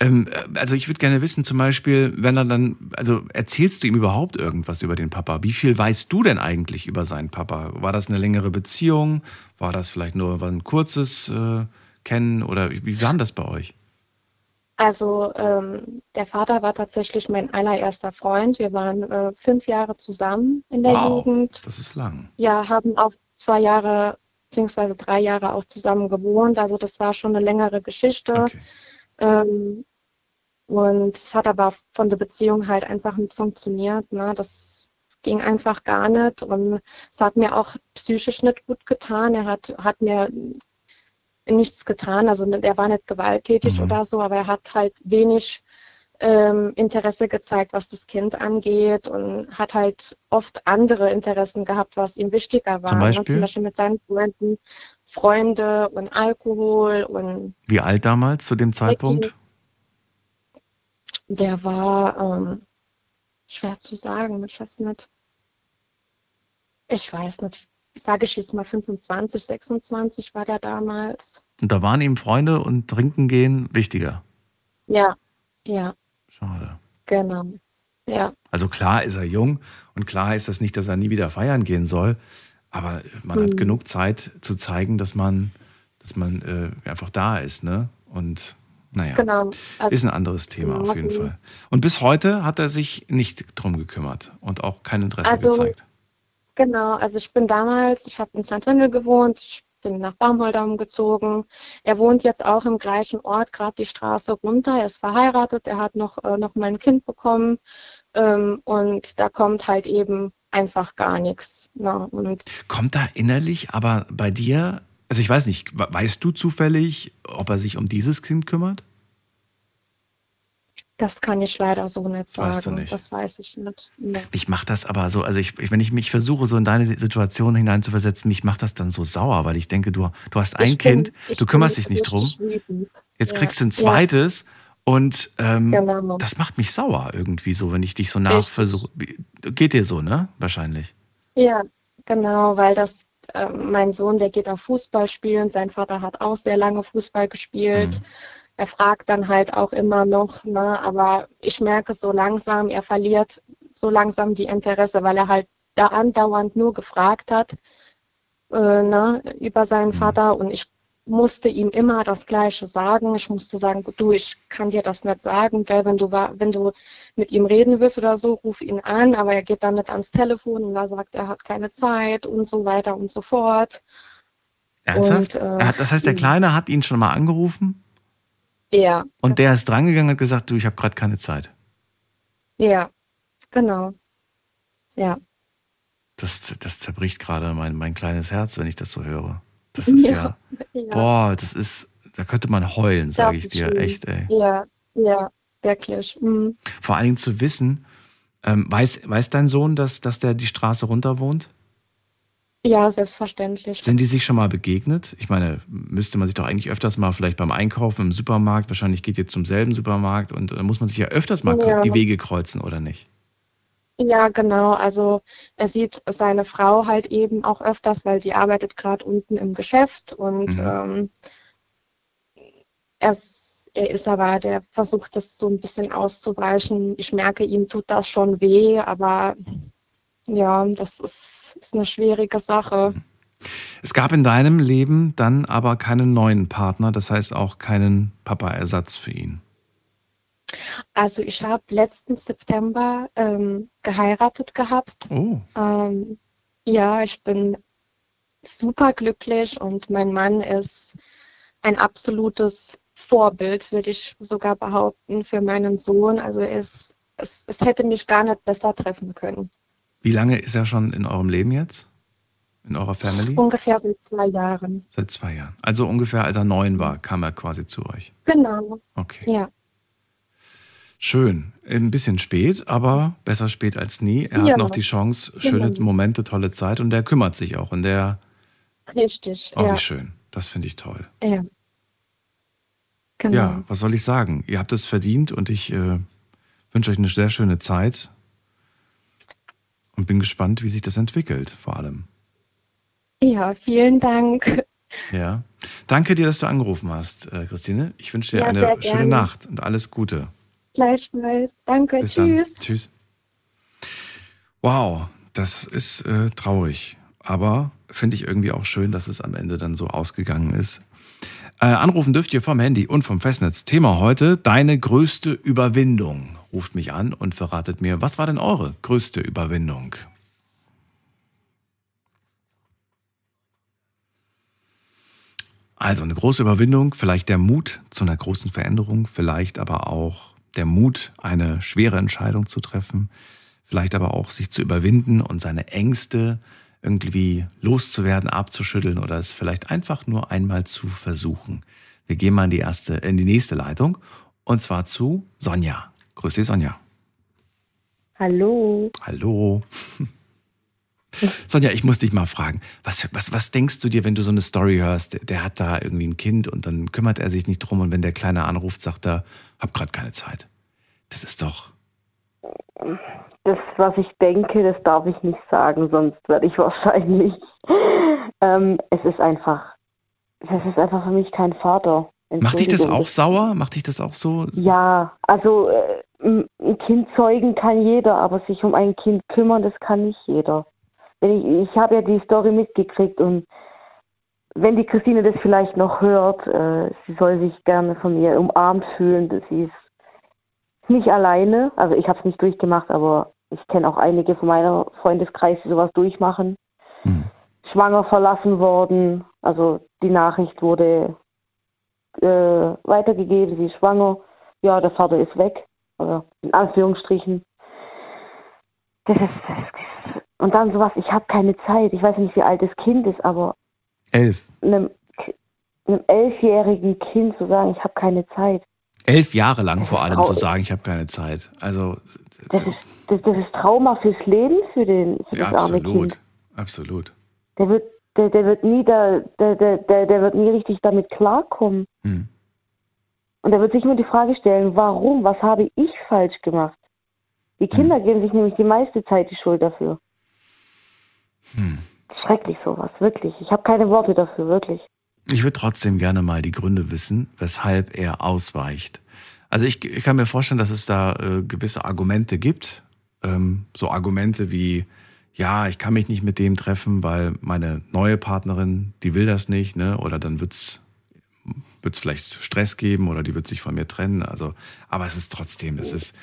ähm, also ich würde gerne wissen, zum Beispiel, wenn er dann, also erzählst du ihm überhaupt irgendwas über den Papa? Wie viel weißt du denn eigentlich über seinen Papa? War das eine längere Beziehung? War das vielleicht nur ein kurzes äh, Kennen? Oder wie, wie war das bei euch? Also ähm, der Vater war tatsächlich mein allererster Freund. Wir waren äh, fünf Jahre zusammen in der wow, Jugend. das ist lang. Ja, haben auch zwei Jahre beziehungsweise drei Jahre auch zusammen gewohnt. Also das war schon eine längere Geschichte. Okay. Ähm, und es hat aber von der Beziehung halt einfach nicht funktioniert. Ne? Das ging einfach gar nicht. Und es hat mir auch psychisch nicht gut getan. Er hat, hat mir nichts getan. Also er war nicht gewalttätig Mhm. oder so, aber er hat halt wenig ähm, Interesse gezeigt, was das Kind angeht und hat halt oft andere Interessen gehabt, was ihm wichtiger war. Zum ne? Beispiel? Zum Beispiel mit seinen Freunden, Freunde und Alkohol und Wie alt damals zu dem Zeitpunkt? der war ähm, schwer zu sagen, ich weiß nicht. Ich weiß nicht. Sage ich jetzt mal 25, 26 war der damals. Und da waren ihm Freunde und trinken gehen wichtiger. Ja, ja, Schade. genau. Ja, Also klar ist er jung und klar ist das nicht, dass er nie wieder feiern gehen soll. Aber man hat Mhm. genug Zeit zu zeigen, dass man, dass man äh, einfach da ist, ne? Und naja, Genau. Also, ist ein anderes Thema auf jeden Fall. Und bis heute hat er sich nicht drum gekümmert und auch kein Interesse Also- gezeigt. Genau, also ich bin damals, ich habe in St. Wendel gewohnt, ich bin nach Baumholder gezogen. Er wohnt jetzt auch im gleichen Ort, gerade die Straße runter. Er ist verheiratet, er hat noch, äh, noch mal ein Kind bekommen ähm, und da kommt halt eben einfach gar nichts. Ne? Kommt da innerlich aber bei dir, also ich weiß nicht, we- weißt du zufällig, ob er sich um dieses Kind kümmert? das kann ich leider so nicht sagen. Weißt du nicht. Das weiß ich nicht. Nee. Ich mache das aber so, also ich, wenn ich mich versuche, so in deine Situation hineinzuversetzen, mich macht das dann so sauer, weil ich denke, du, du hast ein Ich bin- Kind, ich du kümmerst bin dich nicht drum, jetzt Ja, kriegst du ein ja. Und ähm, Genau. das macht mich sauer irgendwie so, wenn ich dich so nachversuche. Geht dir so, ne? Wahrscheinlich. Ja, genau, weil das äh, mein Sohn, der geht auf Fußball spielen, sein Vater hat auch sehr lange Fußball gespielt. Mhm. Er fragt dann halt auch immer noch, ne, aber ich merke so langsam, er verliert so langsam die Interesse, weil er halt da andauernd nur gefragt hat äh, ne, über seinen Mhm. Vater und ich musste ihm immer das Gleiche sagen. Ich musste sagen, du, ich kann dir das nicht sagen, gell, wenn du wenn du mit ihm reden willst oder so, ruf ihn an, aber er geht dann nicht ans Telefon und er sagt, er hat keine Zeit und so weiter und so fort. Ernsthaft? Und, äh, hat, das heißt, der mh. Kleine hat ihn schon mal angerufen Ja, und der ist drangegangen und hat gesagt, du, ich habe gerade keine Zeit. ja, genau. Ja, Das, das zerbricht gerade mein, mein kleines Herz, wenn ich das so höre. Das ist ja, ja, boah, das ist, da könnte man heulen, sage ich dir, schlimm. echt, ey. ja, ja, wirklich. Mhm. Vor allen Dingen zu wissen, ähm, weiß, weiß dein Sohn, dass, dass der die Straße runter wohnt? Ja, selbstverständlich. Sind die sich schon mal begegnet? Ich meine, müsste man sich doch eigentlich öfters mal vielleicht beim Einkaufen im Supermarkt, wahrscheinlich geht ihr zum selben Supermarkt und da muss man sich ja öfters mal Ja. die Wege kreuzen, oder nicht? Ja, genau. Also er sieht seine Frau halt eben auch öfters, weil die arbeitet gerade unten im Geschäft und Mhm. ähm, er, er ist aber, der versucht das so ein bisschen auszuweichen. Ich merke, ihm tut das schon weh, aber ja, das ist, ist eine schwierige Sache. Es gab in deinem Leben dann aber keinen neuen Partner, das heißt auch keinen Papa-Ersatz für ihn. Also ich habe letzten September ähm, geheiratet gehabt. Oh, Ähm, ja, ich bin super glücklich und mein Mann ist ein absolutes Vorbild, würde ich sogar behaupten, für meinen Sohn. Also ist, es, es hätte mich gar nicht besser treffen können. wie lange ist er schon in eurem Leben jetzt? In eurer Family? Ungefähr seit zwei Jahren. Seit zwei Jahren. Also ungefähr als er neun war, kam er quasi zu euch. Genau, Okay. ja. Schön. Ein bisschen spät, aber besser spät als nie. Er hat Ja. noch die Chance, schöne Genau. Momente, tolle Zeit und der kümmert sich auch. Und der, Richtig, oh, ja. wie schön. Das finde ich toll. ja. Genau. Ja, was soll ich sagen? Ihr habt es verdient und ich äh, wünsche euch eine sehr schöne Zeit und bin gespannt, wie sich das entwickelt, vor allem. Ja, vielen Dank. Ja. Danke dir, dass du angerufen hast, äh, Christine. Ich wünsche dir Ja, eine schöne. Nacht und alles Gute. Gleichfalls. Danke, Bis tschüss. dann. Tschüss. Wow, das ist äh, traurig. Aber finde ich irgendwie auch schön, dass es am Ende dann so ausgegangen ist. Äh, anrufen dürft ihr vom Handy und vom Festnetz. Thema heute, deine größte Überwindung. Ruft mich an und verratet mir, was war denn eure größte Überwindung? Also eine große Überwindung, vielleicht der Mut zu einer großen Veränderung, vielleicht aber auch der Mut, eine schwere Entscheidung zu treffen, vielleicht aber auch sich zu überwinden und seine Ängste irgendwie loszuwerden, abzuschütteln oder es vielleicht einfach nur einmal zu versuchen. Wir gehen mal in die erste, in die nächste Leitung und zwar zu Sonja. Grüß dich, Sonja. Hallo. Hallo. Sonja, ich muss dich mal fragen, was, was, was denkst du dir, wenn du so eine Story hörst, der, der hat da irgendwie ein Kind und dann kümmert er sich nicht drum und wenn der Kleine anruft, sagt er, hab gerade keine Zeit. Das ist doch, Das, was ich denke, das darf ich nicht sagen, sonst werde ich wahrscheinlich. Ähm, es ist einfach, das ist einfach für mich kein Vater. macht dich das auch sauer? Macht dich das auch so? Ja, also äh, ein Kind zeugen kann jeder, aber sich um ein Kind kümmern, das kann nicht jeder. ich, ich habe ja die Story mitgekriegt und wenn die Christine das vielleicht noch hört, äh, sie soll sich gerne von mir umarmt fühlen. dass Sie ist nicht alleine. Also ich habe es nicht durchgemacht, aber ich kenne auch einige von meiner Freundeskreis, die sowas durchmachen. Hm. Schwanger verlassen worden. Also die Nachricht wurde äh, weitergegeben, sie ist schwanger. Ja, der Vater ist weg. Also in Anführungsstrichen. Das ist, das ist und dann sowas, ich habe keine Zeit. Ich weiß nicht, wie alt das Kind ist, aber Elf. einem, einem elfjährigen Kind zu sagen, ich habe keine Zeit. Elf Jahre lang vor allem zu sagen, ich habe keine Zeit. Also, Das ist, das, das ist Trauma fürs Leben für, den, für ja, das arme absolut. Kind. Absolut. Der wird, der, der wird nie der, der, der, der wird nie richtig damit klarkommen. Hm. Und er wird sich nur die Frage stellen, warum, was habe ich falsch gemacht? Die Kinder geben sich nämlich die meiste Zeit die Schuld dafür. Hm. Schrecklich sowas, wirklich. Ich habe keine Worte dafür, wirklich. Ich würde trotzdem gerne mal die Gründe wissen, weshalb er ausweicht. Also ich, ich kann mir vorstellen, dass es da äh, gewisse Argumente gibt. Ähm, so Argumente wie, ja, ich kann mich nicht mit dem treffen, weil meine neue Partnerin, die will das nicht, ne? Oder dann wird's wird's vielleicht Stress geben oder die wird sich von mir trennen. Also, aber es ist trotzdem, das ist,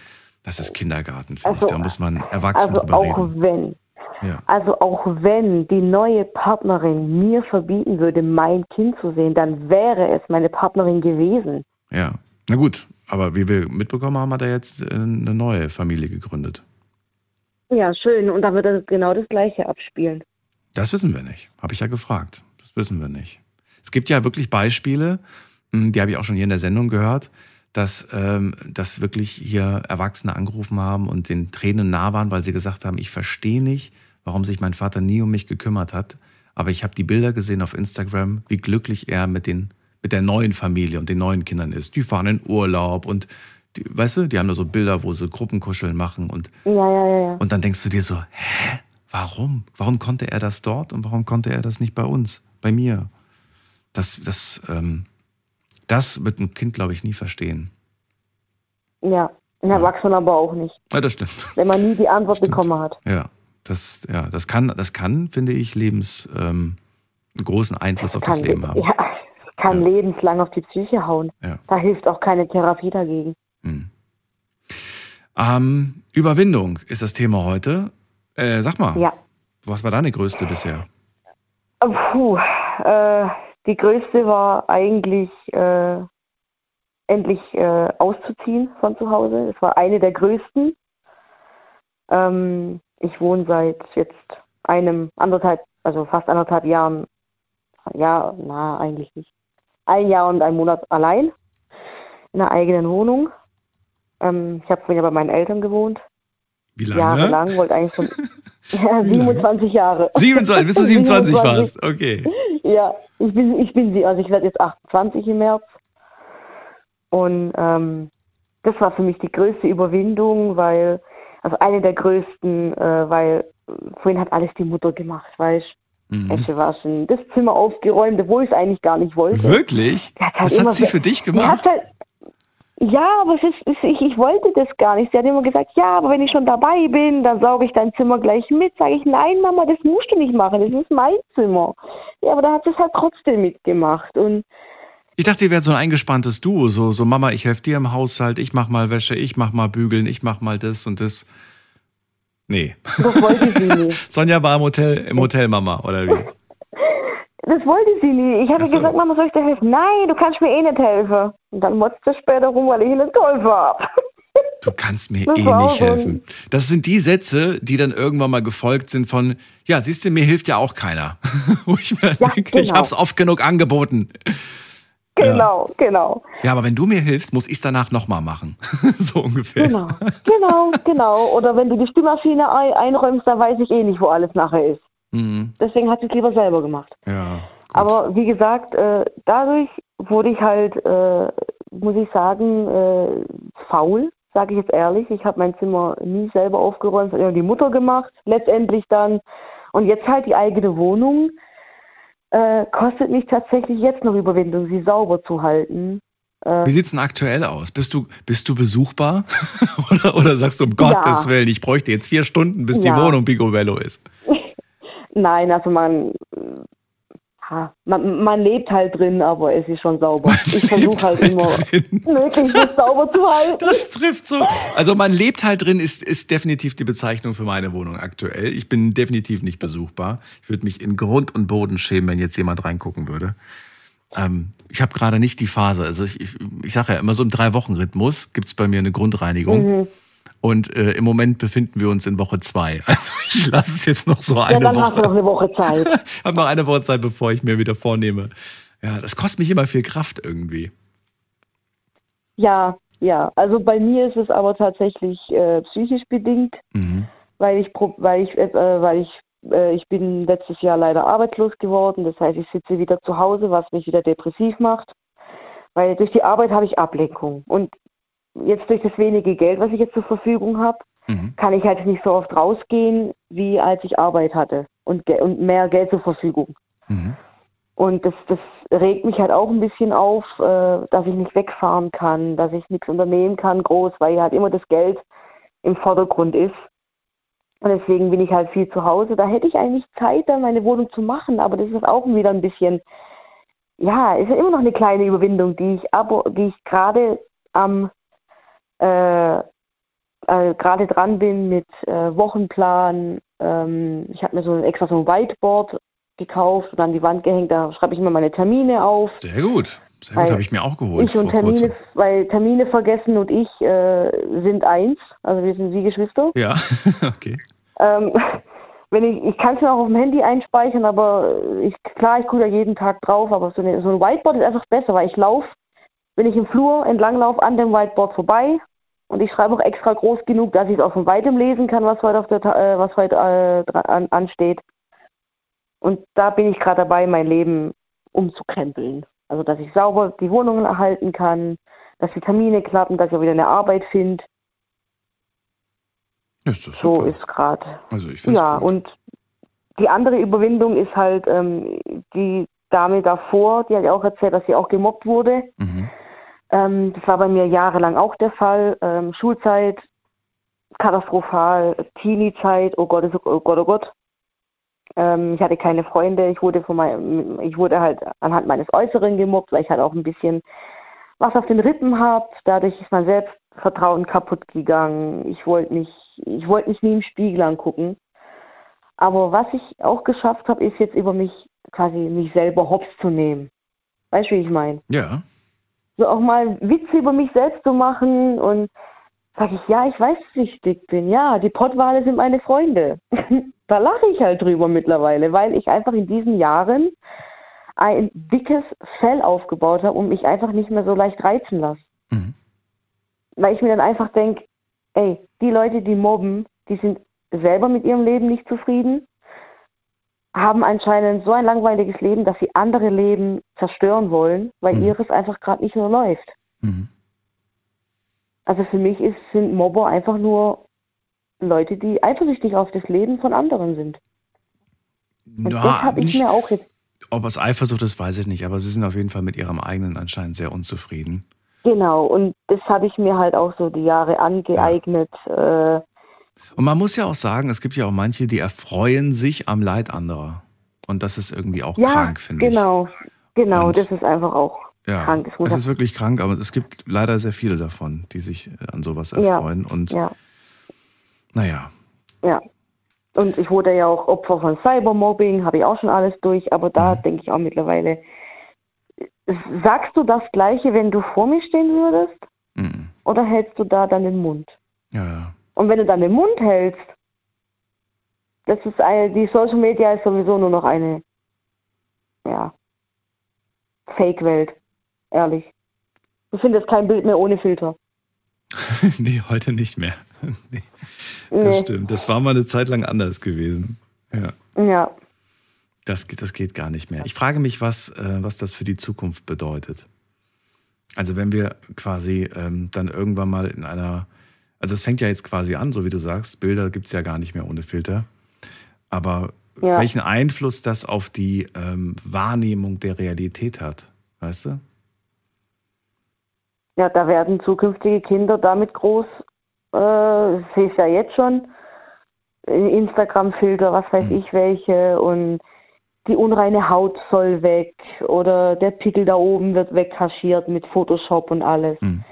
das ist Kindergarten, finde Also- ich. Da muss man erwachsen Also drüber auch reden. wenn, Ja. also auch wenn die neue Partnerin mir verbieten würde, mein Kind zu sehen, dann wäre es meine Partnerin gewesen. ja. Na gut, aber wie wir mitbekommen haben, hat er jetzt äh, eine neue Familie gegründet. Ja, schön. Und dann wird er genau das Gleiche abspielen. Das wissen wir nicht. Habe ich ja gefragt. Das wissen wir nicht. Es gibt ja wirklich Beispiele, mh, die habe ich auch schon hier in der Sendung gehört, dass, ähm, dass wirklich hier Erwachsene angerufen haben und den Tränen nah waren, weil sie gesagt haben, ich verstehe nicht, warum sich mein Vater nie um mich gekümmert hat. Aber ich habe die Bilder gesehen auf Instagram, wie glücklich er mit, den, mit der neuen Familie und den neuen Kindern ist. Die fahren in Urlaub und die, weißt du, die haben da so Bilder, wo sie Gruppenkuscheln machen und Ja, ja, ja, und dann denkst du dir so, hä? Warum? Warum konnte er das dort und warum konnte er das nicht bei uns, bei mir? Das, das, ähm, das wird ein Kind, glaube ich, nie verstehen. Ja, ein Erwachsener aber auch nicht, Ja, das stimmt. wenn man nie die Antwort Stimmt. bekommen hat. Ja, das, ja, das kann, das kann, finde ich, Lebens, ähm, einen großen Einfluss auf das Leben haben. ja, kann Ja. lebenslang auf die Psyche hauen. Ja. Da hilft auch keine Therapie dagegen. Hm. Ähm, Überwindung ist das Thema heute. Äh, sag mal, Ja. was war deine größte bisher? Puh, äh, die größte war eigentlich äh, endlich äh, auszuziehen von zu Hause. Das war eine der größten. Ähm, ich wohne seit jetzt einem anderthalb, also fast anderthalb Jahren, ja, na eigentlich nicht, ein Jahr und ein Monat allein in einer eigenen Wohnung. Ähm, ich habe vorhin ja bei meinen Eltern gewohnt, Wie lange? jahrelang, wollte eigentlich schon ja, Wie lange? 27 Jahre. 27, bis du 27 27. warst. Okay. Ja, ich bin, ich bin sie, also ich werde jetzt 28 im März. Und ähm, das war für mich die größte Überwindung, weil, also eine der größten, äh, weil vorhin hat alles die Mutter gemacht, weißt Mhm. Wäsche waschen, das Zimmer aufgeräumt, obwohl ich es eigentlich gar nicht wollte. Wirklich? Hat halt Das hat sie für dich gemacht? halt, ja, aber es ist, es, ich, ich wollte das gar nicht. Sie hat immer gesagt, ja, aber wenn ich schon dabei bin, dann sauge ich dein Zimmer gleich mit. Sage ich, nein, Mama, das musst du nicht machen, das ist mein Zimmer. Ja, aber da hat sie es halt trotzdem mitgemacht. Und Ich dachte, ihr wärt so ein eingespanntes Duo. So, so Mama, ich helfe dir im Haushalt, ich mach mal Wäsche, ich mach mal Bügeln, ich mach mal das und das. Nee. das wollte sie nie. Sonja war im Hotel, im Hotel Mama, oder wie? Das wollte sie nie. Ich habe so. gesagt, Mama, soll ich dir helfen? Nein, du kannst mir eh nicht helfen. Und dann motzt sie später rum, weil ich nicht geholfen habe. Du kannst mir Das eh nicht helfen. Das sind die Sätze, die dann irgendwann mal gefolgt sind von, ja, siehst du, mir hilft ja auch keiner. Wo ich mir Ja, denke, ich genau. hab's oft genug angeboten. Genau, genau. Ja, aber wenn du mir hilfst, muss ich's danach nochmal machen. so ungefähr. Genau, genau, genau. Oder wenn du die Spülmaschine ein einräumst, dann weiß ich eh nicht, wo alles nachher ist. Mhm. Deswegen hat sie es lieber selber gemacht. Ja. Gut. Aber wie gesagt, äh, dadurch wurde ich halt, äh, muss ich sagen, äh, faul, sage ich jetzt ehrlich. Ich habe mein Zimmer nie selber aufgeräumt, immer die Mutter gemacht, letztendlich dann. Und jetzt halt die eigene Wohnung äh, kostet mich tatsächlich jetzt noch Überwindung, sie sauber zu halten. Äh, Wie sieht's denn aktuell aus? Bist du, bist du besuchbar? oder, oder sagst du, um Ja. Gottes Willen, ich bräuchte jetzt vier Stunden, bis die Ja. Wohnung Picobello ist? Nein, also man, ha, man, man lebt halt drin, aber es ist schon sauber. Ich versuche halt immer möglichst sauber zu halten. Das trifft so. Also man lebt halt drin, ist, ist definitiv die Bezeichnung für meine Wohnung aktuell. Ich bin definitiv nicht besuchbar. Ich würde mich in Grund und Boden schämen, wenn jetzt jemand reingucken würde. Ähm, ich habe gerade nicht die Phase. Also ich, ich, ich sage ja immer so im Drei-Wochen-Rhythmus gibt es bei mir eine Grundreinigung. Mhm. Und äh, im Moment befinden wir uns in Woche zwei. Also ich lasse es jetzt noch so Ja, eine dann hast du noch Woche. eine Woche Zeit. Ich habe noch eine Woche Zeit, bevor ich mir wieder vornehme. Ja, das kostet mich immer viel Kraft irgendwie. Ja, ja. Also bei mir ist es aber tatsächlich äh, psychisch bedingt, Mhm. weil ich, weil ich, äh, weil ich, äh, ich bin letztes Jahr leider arbeitslos geworden. Das heißt, ich sitze wieder zu Hause, was mich wieder depressiv macht. Weil durch die Arbeit habe ich Ablenkung. Und jetzt durch das wenige Geld, was ich jetzt zur Verfügung habe, Mhm. kann ich halt nicht so oft rausgehen, wie als ich Arbeit hatte und, und mehr Geld zur Verfügung. Mhm. Und das, das regt mich halt auch ein bisschen auf, äh, dass ich nicht wegfahren kann, dass ich nichts unternehmen kann, groß, weil halt immer das Geld im Vordergrund ist. Und deswegen bin ich halt viel zu Hause. Da hätte ich eigentlich Zeit, dann meine Wohnung zu machen, aber das ist auch wieder ein bisschen, ja, ist ja immer noch eine kleine Überwindung, die ich aber, die ich gerade am äh, äh, gerade dran bin mit äh, Wochenplan. Ähm, ich habe mir so ein extra so ein Whiteboard gekauft und an die Wand gehängt. Da schreibe ich immer meine Termine auf. Sehr gut. Sehr gut, habe ich mir auch geholt Ich und kurzem. Termine, weil Termine vergessen und ich äh, sind eins. Also wir sind wie Geschwister. Ja, okay. Ähm, wenn ich, ich kann es mir auch auf dem Handy einspeichern, aber ich, klar, ich gucke da jeden Tag drauf, aber so, eine, so ein Whiteboard ist einfach besser, weil ich laufe, wenn ich im Flur entlang laufe, an dem Whiteboard vorbei und ich schreibe auch extra groß genug, dass ich es auch von weitem lesen kann, was heute, auf der, äh, was heute äh, an, ansteht. Und da bin ich gerade dabei, mein Leben umzukrempeln. Also, dass ich sauber die Wohnungen erhalten kann, dass die Termine klappen, dass ich auch wieder eine Arbeit finde. Ist das So super. ist gerade. Also ich finde Ja, gut. und die andere Überwindung ist halt ähm, die Dame davor, die hat ja auch erzählt, dass sie auch gemobbt wurde. Mhm. Ähm, das war bei mir jahrelang auch der Fall. Ähm, Schulzeit, katastrophal, Teenie-Zeit, oh Gott, oh Gott, oh Gott. Ähm, ich hatte keine Freunde, ich wurde von meinem, ich wurde halt anhand meines Äußeren gemobbt, weil ich halt auch ein bisschen was auf den Rippen habe. Dadurch ist mein Selbstvertrauen kaputt gegangen. Ich wollte nicht, ich wollte mich nie im Spiegel angucken. Aber was ich auch geschafft habe, ist jetzt über mich quasi mich selber hops zu nehmen. Weißt du, wie ich meine? Ja. So auch mal Witze über mich selbst zu machen und sag ich, ja, ich weiß, dass ich dick bin. Ja, die Pottwale sind meine Freunde. da lache ich halt drüber mittlerweile, weil ich einfach in diesen Jahren ein dickes Fell aufgebaut habe und mich einfach nicht mehr so leicht reizen lasse. Mhm. Weil ich mir dann einfach denke, ey, die Leute, die mobben, die sind selber mit ihrem Leben nicht zufrieden, haben anscheinend so ein langweiliges Leben, dass sie andere Leben zerstören wollen, weil Mhm. ihres einfach gerade nicht mehr läuft. Mhm. Also für mich ist, sind Mobber einfach nur Leute, die eifersüchtig auf das Leben von anderen sind. Und das Ja, habe ich mir auch jetzt. ob es Eifersucht ist, weiß ich nicht, aber sie sind auf jeden Fall mit ihrem eigenen anscheinend sehr unzufrieden. Genau, und das habe ich mir halt auch so die Jahre angeeignet. Äh, Und man muss ja auch sagen, es gibt ja auch manche, die erfreuen sich am Leid anderer. Und das ist irgendwie auch ja, krank, finde ich. genau, genau, das ist einfach auch Ja, krank. Das es ist wirklich krank, aber es gibt leider sehr viele davon, die sich äh, an sowas Ja, erfreuen. Und ja, naja, ja. Und ich wurde ja auch Opfer von Cybermobbing, habe ich auch schon alles durch, aber da Mhm. denke ich auch mittlerweile, sagst du das Gleiche, wenn du vor mir stehen würdest, mhm. oder hältst du da dann den Mund? ja, ja. Und wenn du dann den Mund hältst, das ist eine, die Social Media ist sowieso nur noch eine, ja, Fake-Welt, ehrlich. Du findest kein Bild mehr ohne Filter. nee, heute nicht mehr. nee, das Nee. stimmt. Das war mal eine Zeit lang anders gewesen. Ja, Ja, das, geht- das geht gar nicht mehr. Ich frage mich, was, äh, was das für die Zukunft bedeutet. Also wenn wir quasi ähm, dann irgendwann mal in einer, also es fängt ja jetzt quasi an, so wie du sagst, Bilder gibt es ja gar nicht mehr ohne Filter. Aber Ja. welchen Einfluss das auf die ähm, Wahrnehmung der Realität hat, weißt du? ja, da werden zukünftige Kinder damit groß, äh, ich sehe es ja jetzt schon, Instagram-Filter, was weiß Hm. ich welche und die unreine Haut soll weg oder der Pickel da oben wird wegkaschiert mit Photoshop und alles. Hm.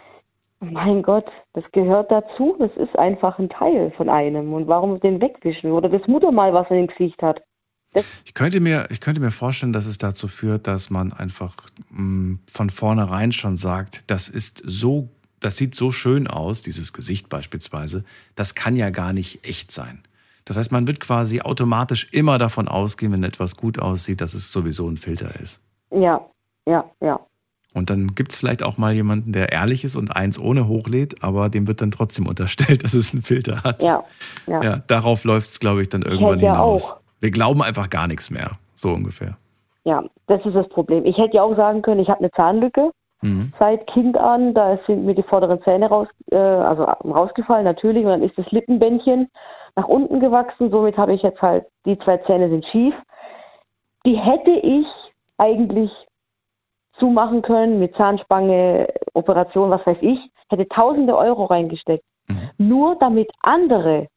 Mein Gott, das gehört dazu. Das ist einfach ein Teil von einem. Und warum den wegwischen? Oder das Muttermal, was er im Gesicht hat. Ich könnte, mir, ich könnte mir vorstellen, dass es dazu führt, dass man einfach mh, von vornherein schon sagt, das ist so, das sieht so schön aus, dieses Gesicht beispielsweise, das kann ja gar nicht echt sein. Das heißt, man wird quasi automatisch immer davon ausgehen, wenn etwas gut aussieht, dass es sowieso ein Filter ist. Ja, ja, ja. Und dann gibt es vielleicht auch mal jemanden, der ehrlich ist und eins ohne hochlädt, aber dem wird dann trotzdem unterstellt, dass es einen Filter hat. Ja, ja. Ja, darauf läuft es, glaube ich, dann irgendwann hätte ja hinaus. auch. Wir glauben einfach gar nichts mehr. So ungefähr. Ja, das ist das Problem. Ich hätte ja auch sagen können, ich habe eine Zahnlücke Mhm. seit Kind an. Da sind mir die vorderen Zähne raus, äh, also rausgefallen natürlich. Und dann ist das Lippenbändchen nach unten gewachsen. Somit habe ich jetzt halt, die zwei Zähne sind schief. Die hätte ich eigentlich zumachen können mit Zahnspange, Operation, was weiß ich. Hätte tausende Euro reingesteckt. Mhm. Nur damit andere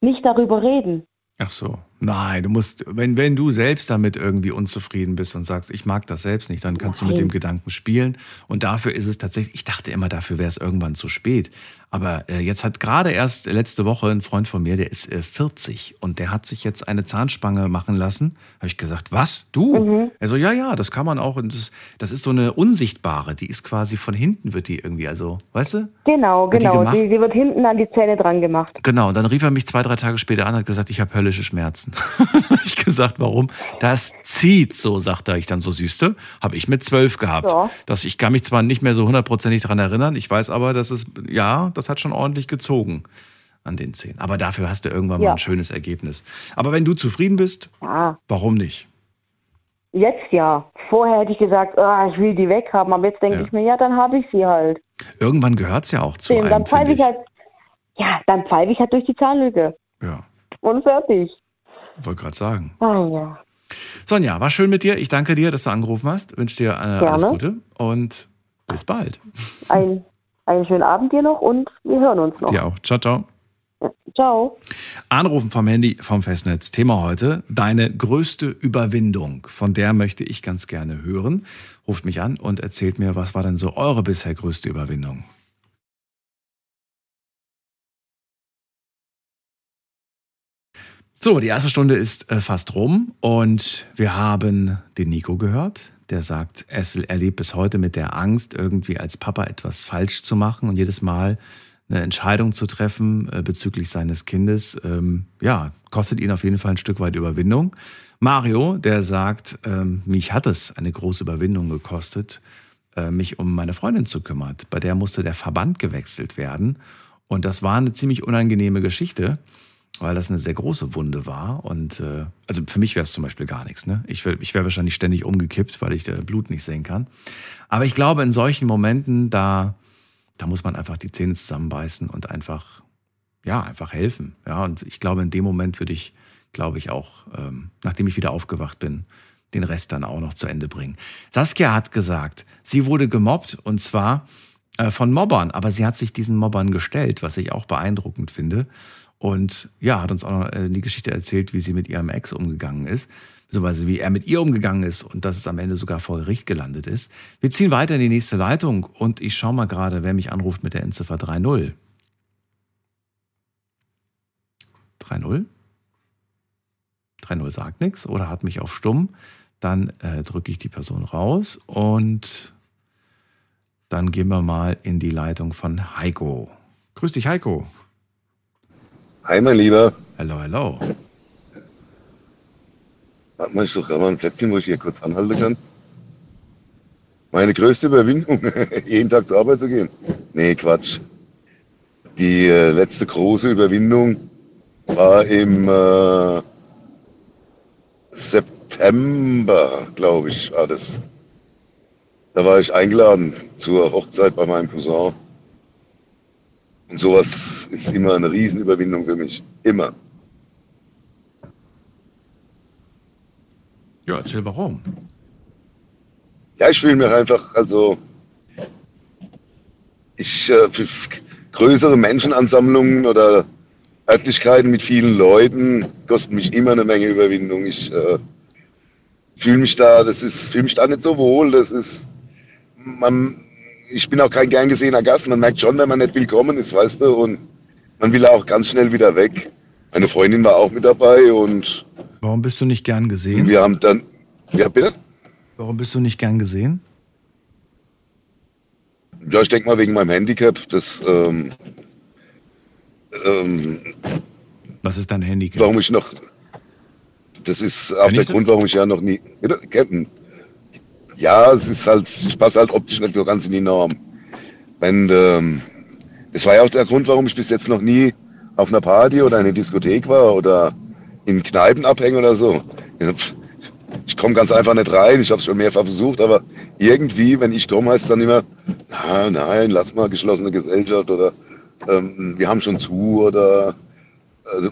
nicht darüber reden. Ach so. Nein, du musst, wenn, wenn du selbst damit irgendwie unzufrieden bist und sagst, ich mag das selbst nicht, dann kannst du mit Nein. dem Gedanken spielen. Und dafür ist es tatsächlich, ich dachte immer, dafür wäre es irgendwann zu spät. Aber äh, jetzt hat gerade erst letzte Woche ein Freund von mir, der ist äh, 40 und der hat sich jetzt eine Zahnspange machen lassen. Habe ich gesagt, was? Du? Mhm. Er so, ja, ja, das kann man auch. Und das, das ist so eine unsichtbare, die ist quasi von hinten, wird die irgendwie, also, weißt du? Genau, die genau. gemacht? Die, die wird hinten an die Zähne dran gemacht. Genau, und dann rief er mich zwei, drei Tage später an und hat gesagt, ich habe höllische Schmerzen. Hab ich gesagt, warum? Das zieht so, sagte ich dann so, siehste, habe ich mit zwölf gehabt. Ja. Das, ich kann mich zwar nicht mehr so hundertprozentig daran erinnern, ich weiß aber, dass es, ja, das hat schon ordentlich gezogen an den Zähnen. Aber dafür hast du irgendwann mal Ja. ein schönes Ergebnis. Aber wenn du zufrieden bist, Ja, warum nicht? jetzt ja. Vorher hätte ich gesagt, ah, ich will die weghaben, aber jetzt denke Ja. ich mir, ja, dann habe ich sie halt. Irgendwann gehört es ja auch zu Dann einem, pfeife finde ich ich. halt, ja, dann pfeife ich halt durch die Zahnlücke. Ja, Und fertig. wollte gerade sagen. Ah ja. Sonja, war schön mit dir. Ich danke dir, dass du angerufen hast. Wünsche dir äh, alles. Gute und bis bald. Ein, einen schönen Abend dir noch und wir hören uns noch. Dir auch. Ciao, ciao. Ciao. Anrufen vom Handy, vom Festnetz. Thema heute, deine größte Überwindung. Von der möchte ich ganz gerne hören. Ruft mich an und erzählt mir, was war denn so eure bisher größte Überwindung? So, die erste Stunde ist äh, fast rum und wir haben den Nico gehört. Der sagt, es erlebt bis heute mit der Angst, irgendwie als Papa etwas falsch zu machen und jedes Mal eine Entscheidung zu treffen äh, bezüglich seines Kindes, ähm, ja, kostet ihn auf jeden Fall ein Stück weit Überwindung. Mario, der sagt, ähm, mich hat es eine große Überwindung gekostet, äh, mich um meine Freundin zu kümmern. Bei der musste der Verband gewechselt werden. Und das war eine ziemlich unangenehme Geschichte, weil das eine sehr große Wunde war. Und äh, also für mich wäre es zum Beispiel gar nichts. Ne? Ich wäre ich wär wahrscheinlich ständig umgekippt, weil ich äh, Blut nicht sehen kann. Aber ich glaube, in solchen Momenten, da, da muss man einfach die Zähne zusammenbeißen und einfach, ja, einfach helfen. Ja, und ich glaube, in dem Moment würde ich, glaube ich, auch, ähm, nachdem ich wieder aufgewacht bin, den Rest dann auch noch zu Ende bringen. Saskia hat gesagt, sie wurde gemobbt und zwar äh, von Mobbern, aber sie hat sich diesen Mobbern gestellt, was ich auch beeindruckend finde. Und ja, hat uns auch noch äh, die Geschichte erzählt, wie sie mit ihrem Ex umgegangen ist, beziehungsweise wie er mit ihr umgegangen ist und dass es am Ende sogar vor Gericht gelandet ist. Wir ziehen weiter in die nächste Leitung und ich schaue mal gerade, wer mich anruft mit der Endziffer 3.0. 3.0? 3.0 sagt nichts oder hat mich auf stumm. Dann äh, drücke ich die Person raus und dann gehen wir mal in die Leitung von Heiko. Grüß dich, Heiko. Hi, mein Lieber. Hallo, hallo. Warte mal, ich suche mal ein Plätzchen, wo ich hier kurz anhalten kann. Meine größte Überwindung, jeden Tag zur Arbeit zu gehen. Nee, Quatsch. Die äh, letzte große Überwindung war im äh, September, glaube ich, war das. Da war ich eingeladen zur Hochzeit bei meinem Cousin. Und sowas ist immer eine Riesenüberwindung für mich. Immer. Ja, erzähl warum. Ja, ich will mir einfach, also ich äh, für größere Menschenansammlungen oder Örtlichkeiten mit vielen Leuten kosten mich immer eine Menge Überwindung. Ich äh, fühle mich da, das ist, fühle mich da nicht so wohl. Das ist, man, ich bin auch kein gern gesehener Gast. Man merkt schon, wenn man nicht willkommen ist, weißt du, und man will auch ganz schnell wieder weg. Meine Freundin war auch mit dabei und. Warum bist du nicht gern gesehen? Wir haben dann, ja bitte. Warum bist du nicht gern gesehen? Ja, ich denke mal wegen meinem Handicap. Das, ähm, ähm, Was ist dein Handicap? warum ich noch. Das ist auch ich der das? Grund, warum ich ja noch nie. Bitte, Captain. Ja, es ist halt, ich passe halt optisch nicht so ganz in die Norm. Wenn, ähm, das war ja auch der Grund, warum ich bis jetzt noch nie auf einer Party oder in einer Diskothek war oder in Kneipen abhänge oder so. Ich komme ganz einfach nicht rein. Ich habe es schon mehrfach versucht, aber irgendwie, wenn ich komme, heißt es dann immer, na, nein, lass mal geschlossene Gesellschaft oder ähm, wir haben schon zu oder also,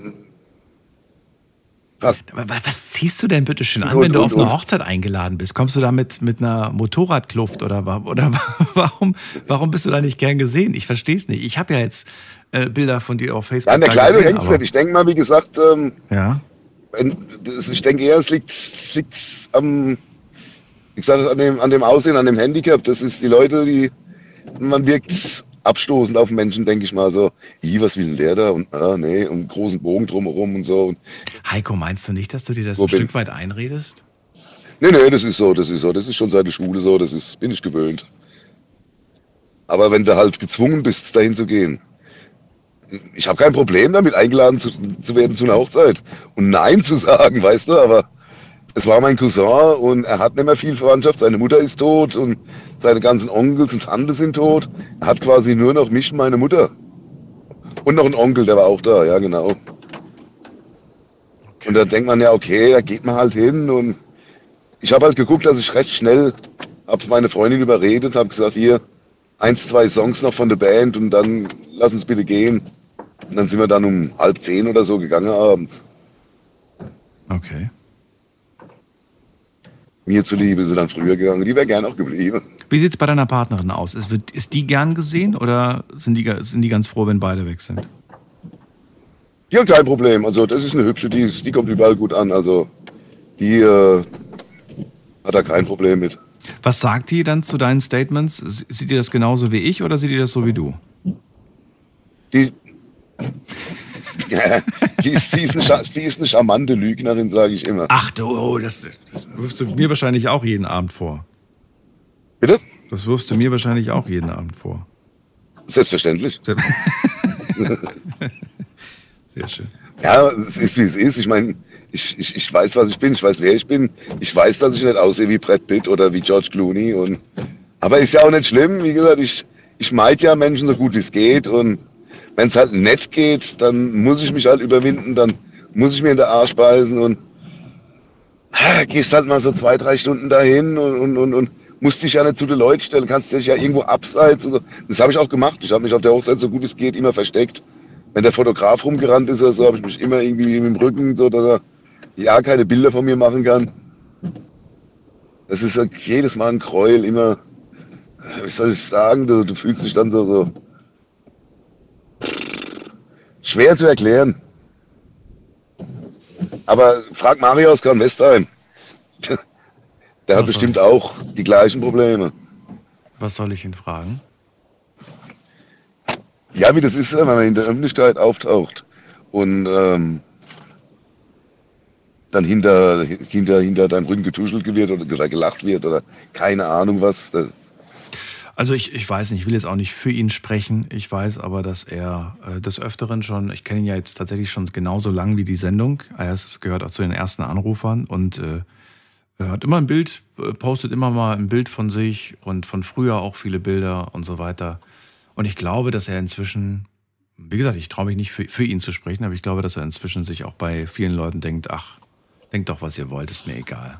Aber wa- Was ziehst du denn bitte schön an, Und, wenn du und, auf eine. Hochzeit eingeladen bist? Kommst du da mit, mit einer Motorradkluft oder, oder warum, warum bist du da nicht gern gesehen? Ich verstehe es nicht. Ich habe ja jetzt äh, Bilder von dir auf Facebook. Ja, an der Kleidung hängt es nicht. Ich denke mal, wie gesagt, ähm, Ja. ich denke eher, es liegt, es liegt am, ich sage an dem, an dem Aussehen, an dem Handicap. Das ist die Leute, die, man wirkt abstoßend auf Menschen, denke ich mal so, i, was will denn der da? Und ah, nee, und einen großen Bogen drumherum und so. Und, Heiko, meinst du nicht, dass du dir das Wo ein bin- Stück weit einredest? nee, nee, das ist so, das ist so, das ist schon seit der Schule so, das ist, bin ich gewöhnt. Aber wenn du halt gezwungen bist, dahin zu gehen, ich habe kein Problem damit, eingeladen zu, zu werden zu einer Hochzeit und Nein zu sagen, weißt du, aber es war mein Cousin und er hat nicht mehr viel Verwandtschaft. Seine Mutter ist tot und seine ganzen Onkels und Tanten sind tot. Er hat quasi nur noch mich und meine Mutter. Und noch einen Onkel, der war auch da, ja genau. Und da denkt man ja, okay, da geht man halt hin und ich habe halt geguckt, dass ich recht schnell habe meine Freundin überredet, habe gesagt, hier, eins, zwei Songs noch von der Band und dann lass uns bitte gehen. Und dann sind wir dann um halb zehn oder so gegangen abends. Okay. Mir zuliebe sind dann früher gegangen. Die wäre gern auch geblieben. Wie sieht es bei deiner Partnerin aus? Ist, wird, ist die gern gesehen oder sind die, sind die ganz froh, wenn beide weg sind? Ja, kein Problem. Also das ist eine hübsche, die, ist, die kommt überall gut an. Also die äh, hat da kein Problem mit. Was sagt die dann zu deinen Statements? Sieht die das genauso wie ich oder sieht die das so wie du? Die, die, ist, die, ist eine, die ist eine charmante Lügnerin, sage ich immer. Ach du, oh, das, das wirfst du mir wahrscheinlich auch jeden Abend vor. Bitte? Das wirfst du mir wahrscheinlich auch jeden Abend vor. Selbstverständlich. Sehr, Sehr schön. Ja, es ist wie es ist. Ich meine, ich, ich, ich weiß, was ich bin, ich weiß, wer ich bin. Ich weiß, dass ich nicht aussehe wie Brad Pitt oder wie George Clooney. Und, aber ist ja auch nicht schlimm. Wie gesagt, ich, ich meide ja Menschen so gut wie es geht. Und wenn es halt nett geht, dann muss ich mich halt überwinden, dann muss ich mir in den Arsch beißen und ah, gehst halt mal so zwei, drei Stunden dahin und, und, und, und musst dich ja nicht zu den Leuten stellen, kannst dich ja irgendwo abseits. Und so. Das habe ich auch gemacht. Ich habe mich auf der Hochzeit so gut es geht immer versteckt. Wenn der Fotograf rumgerannt ist oder so, habe ich mich immer irgendwie mit dem Rücken, so dass er ja keine Bilder von mir machen kann. Das ist jedes Mal ein Gräuel, immer, wie soll ich sagen, du, du fühlst dich dann so, so schwer zu erklären. Aber frag Mario aus Kornwestheim. Der hat Was bestimmt auch die gleichen Probleme. Was soll ich ihn fragen? Ja, wie das ist, wenn man in der Öffentlichkeit auftaucht und ähm, dann hinter, hinter, hinter deinem Rücken getuschelt wird oder, gelacht wird oder keine Ahnung was. Das, Also ich, ich weiß nicht, ich will jetzt auch nicht für ihn sprechen. Ich weiß aber, dass er äh, des Öfteren schon, ich kenne ihn ja jetzt tatsächlich schon genauso lang wie die Sendung. Er ist, gehört auch zu den ersten Anrufern und äh, er hat immer ein Bild, äh, postet immer mal ein Bild von sich und von früher auch viele Bilder und so weiter. Und ich glaube, dass er inzwischen, wie gesagt, ich traue mich nicht für, für ihn zu sprechen, aber ich glaube, dass er inzwischen sich auch bei vielen Leuten denkt, ach, denkt doch, was ihr wollt, ist mir egal.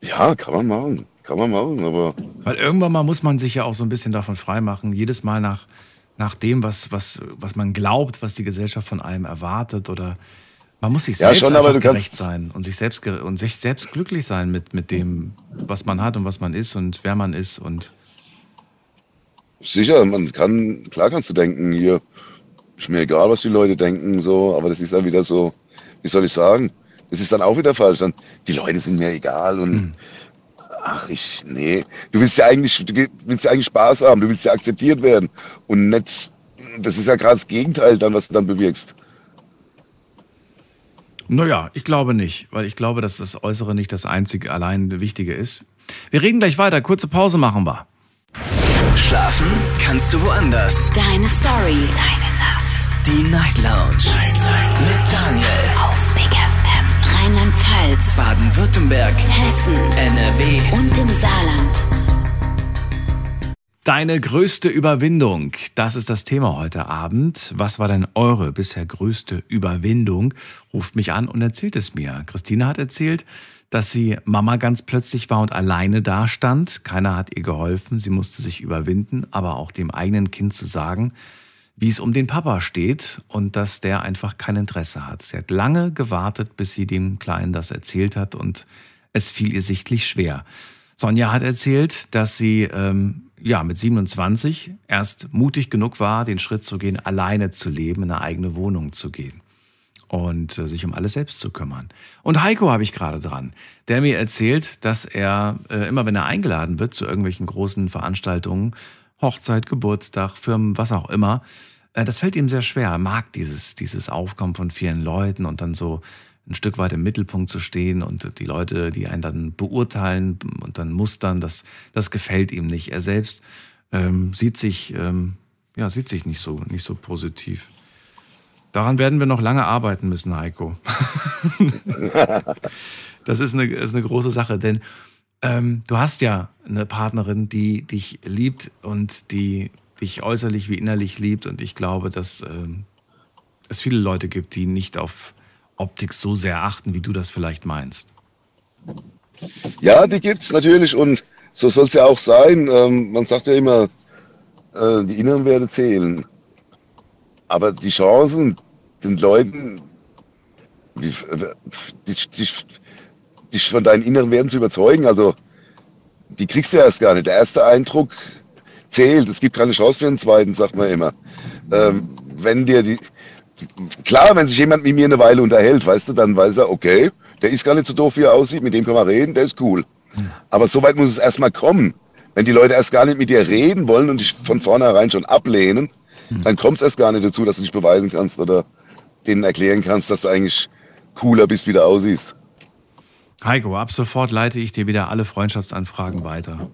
Ja, kann man machen. Kann man machen, aber Weil irgendwann mal muss man sich ja auch so ein bisschen davon freimachen, jedes Mal nach, nach dem, was, was, was man glaubt, was die Gesellschaft von einem erwartet oder man muss sich Ja, selbst schon, du kannst- gerecht sein und sich selbst und sich selbst glücklich sein mit, mit dem, was man hat und was man ist und wer man ist und Sicher, man kann, klar kannst du denken, hier, ist mir egal, was die Leute denken, so, aber das ist dann wieder so, wie soll ich sagen, das ist dann auch wieder falsch. Dann, die Leute sind mir egal und Hm. ach ich, nee. Du willst ja eigentlich, du willst ja eigentlich Spaß haben, du willst ja akzeptiert werden und nicht, das ist ja gerade das Gegenteil dann, was du dann bewirkst. Naja, ich glaube nicht, weil ich glaube, dass das Äußere nicht das einzige allein Wichtige ist. Wir reden gleich weiter. Kurze Pause machen wir. Schlafen kannst du woanders. Deine Story. Deine Nacht. Die Night Lounge. Mit Daniel. Auf. Rheinland-Pfalz. Baden-Württemberg. Hessen. NRW. Und im Saarland. Deine größte Überwindung, das ist das Thema heute Abend. Was war denn eure bisher größte Überwindung? Ruft mich an und erzählt es mir. Christine hat erzählt, dass sie Mama ganz plötzlich war und alleine dastand. Keiner hat ihr geholfen. Sie musste sich überwinden, aber auch dem eigenen Kind zu sagen, wie es um den Papa steht und dass der einfach kein Interesse hat. Sie hat lange gewartet, bis sie dem Kleinen das erzählt hat und es fiel ihr sichtlich schwer. Sonja hat erzählt, dass sie ähm, ja mit 27 erst mutig genug war, den Schritt zu gehen, alleine zu leben, in eine eigene Wohnung zu gehen und äh, sich um alles selbst zu kümmern. Und Heiko habe ich gerade dran, der mir erzählt, dass er äh, immer, wenn er eingeladen wird zu irgendwelchen großen Veranstaltungen, Hochzeit, Geburtstag, Firmen, was auch immer, äh, das fällt ihm sehr schwer. Er mag dieses, dieses Aufkommen von vielen Leuten und dann so ein Stück weit im Mittelpunkt zu stehen und die Leute, die einen dann beurteilen und dann mustern, das, das gefällt ihm nicht. Er selbst ähm, sieht sich, ähm, ja, sieht sich nicht so, nicht so positiv. Daran werden wir noch lange arbeiten müssen, Heiko. das ist eine, ist eine große Sache, denn ähm, du hast ja eine Partnerin, die dich liebt und die dich äußerlich wie innerlich liebt. Und ich glaube, dass ähm, es viele Leute gibt, die nicht auf Optik so sehr achten, wie du das vielleicht meinst. Ja, die gibt's natürlich und so soll es ja auch sein. Ähm, man sagt ja immer, äh, die inneren Werte zählen. Aber die Chancen, den Leuten, die, die, die, dich von deinen inneren Werten zu überzeugen, also die kriegst du erst gar nicht. Der erste Eindruck zählt. Es gibt keine Chance für einen zweiten, sagt man immer. Ähm, wenn dir die, klar, wenn sich jemand mit mir eine Weile unterhält, weißt du, dann weiß er, okay, der ist gar nicht so doof, wie er aussieht, mit dem kann man reden, der ist cool. Aber so weit muss es erstmal kommen. Wenn die Leute erst gar nicht mit dir reden wollen und dich von vornherein schon ablehnen, dann kommt es erst gar nicht dazu, dass du dich beweisen kannst oder denen erklären kannst, dass du eigentlich cooler bist, wie du aussiehst. Heiko, ab sofort leite ich dir wieder alle Freundschaftsanfragen weiter.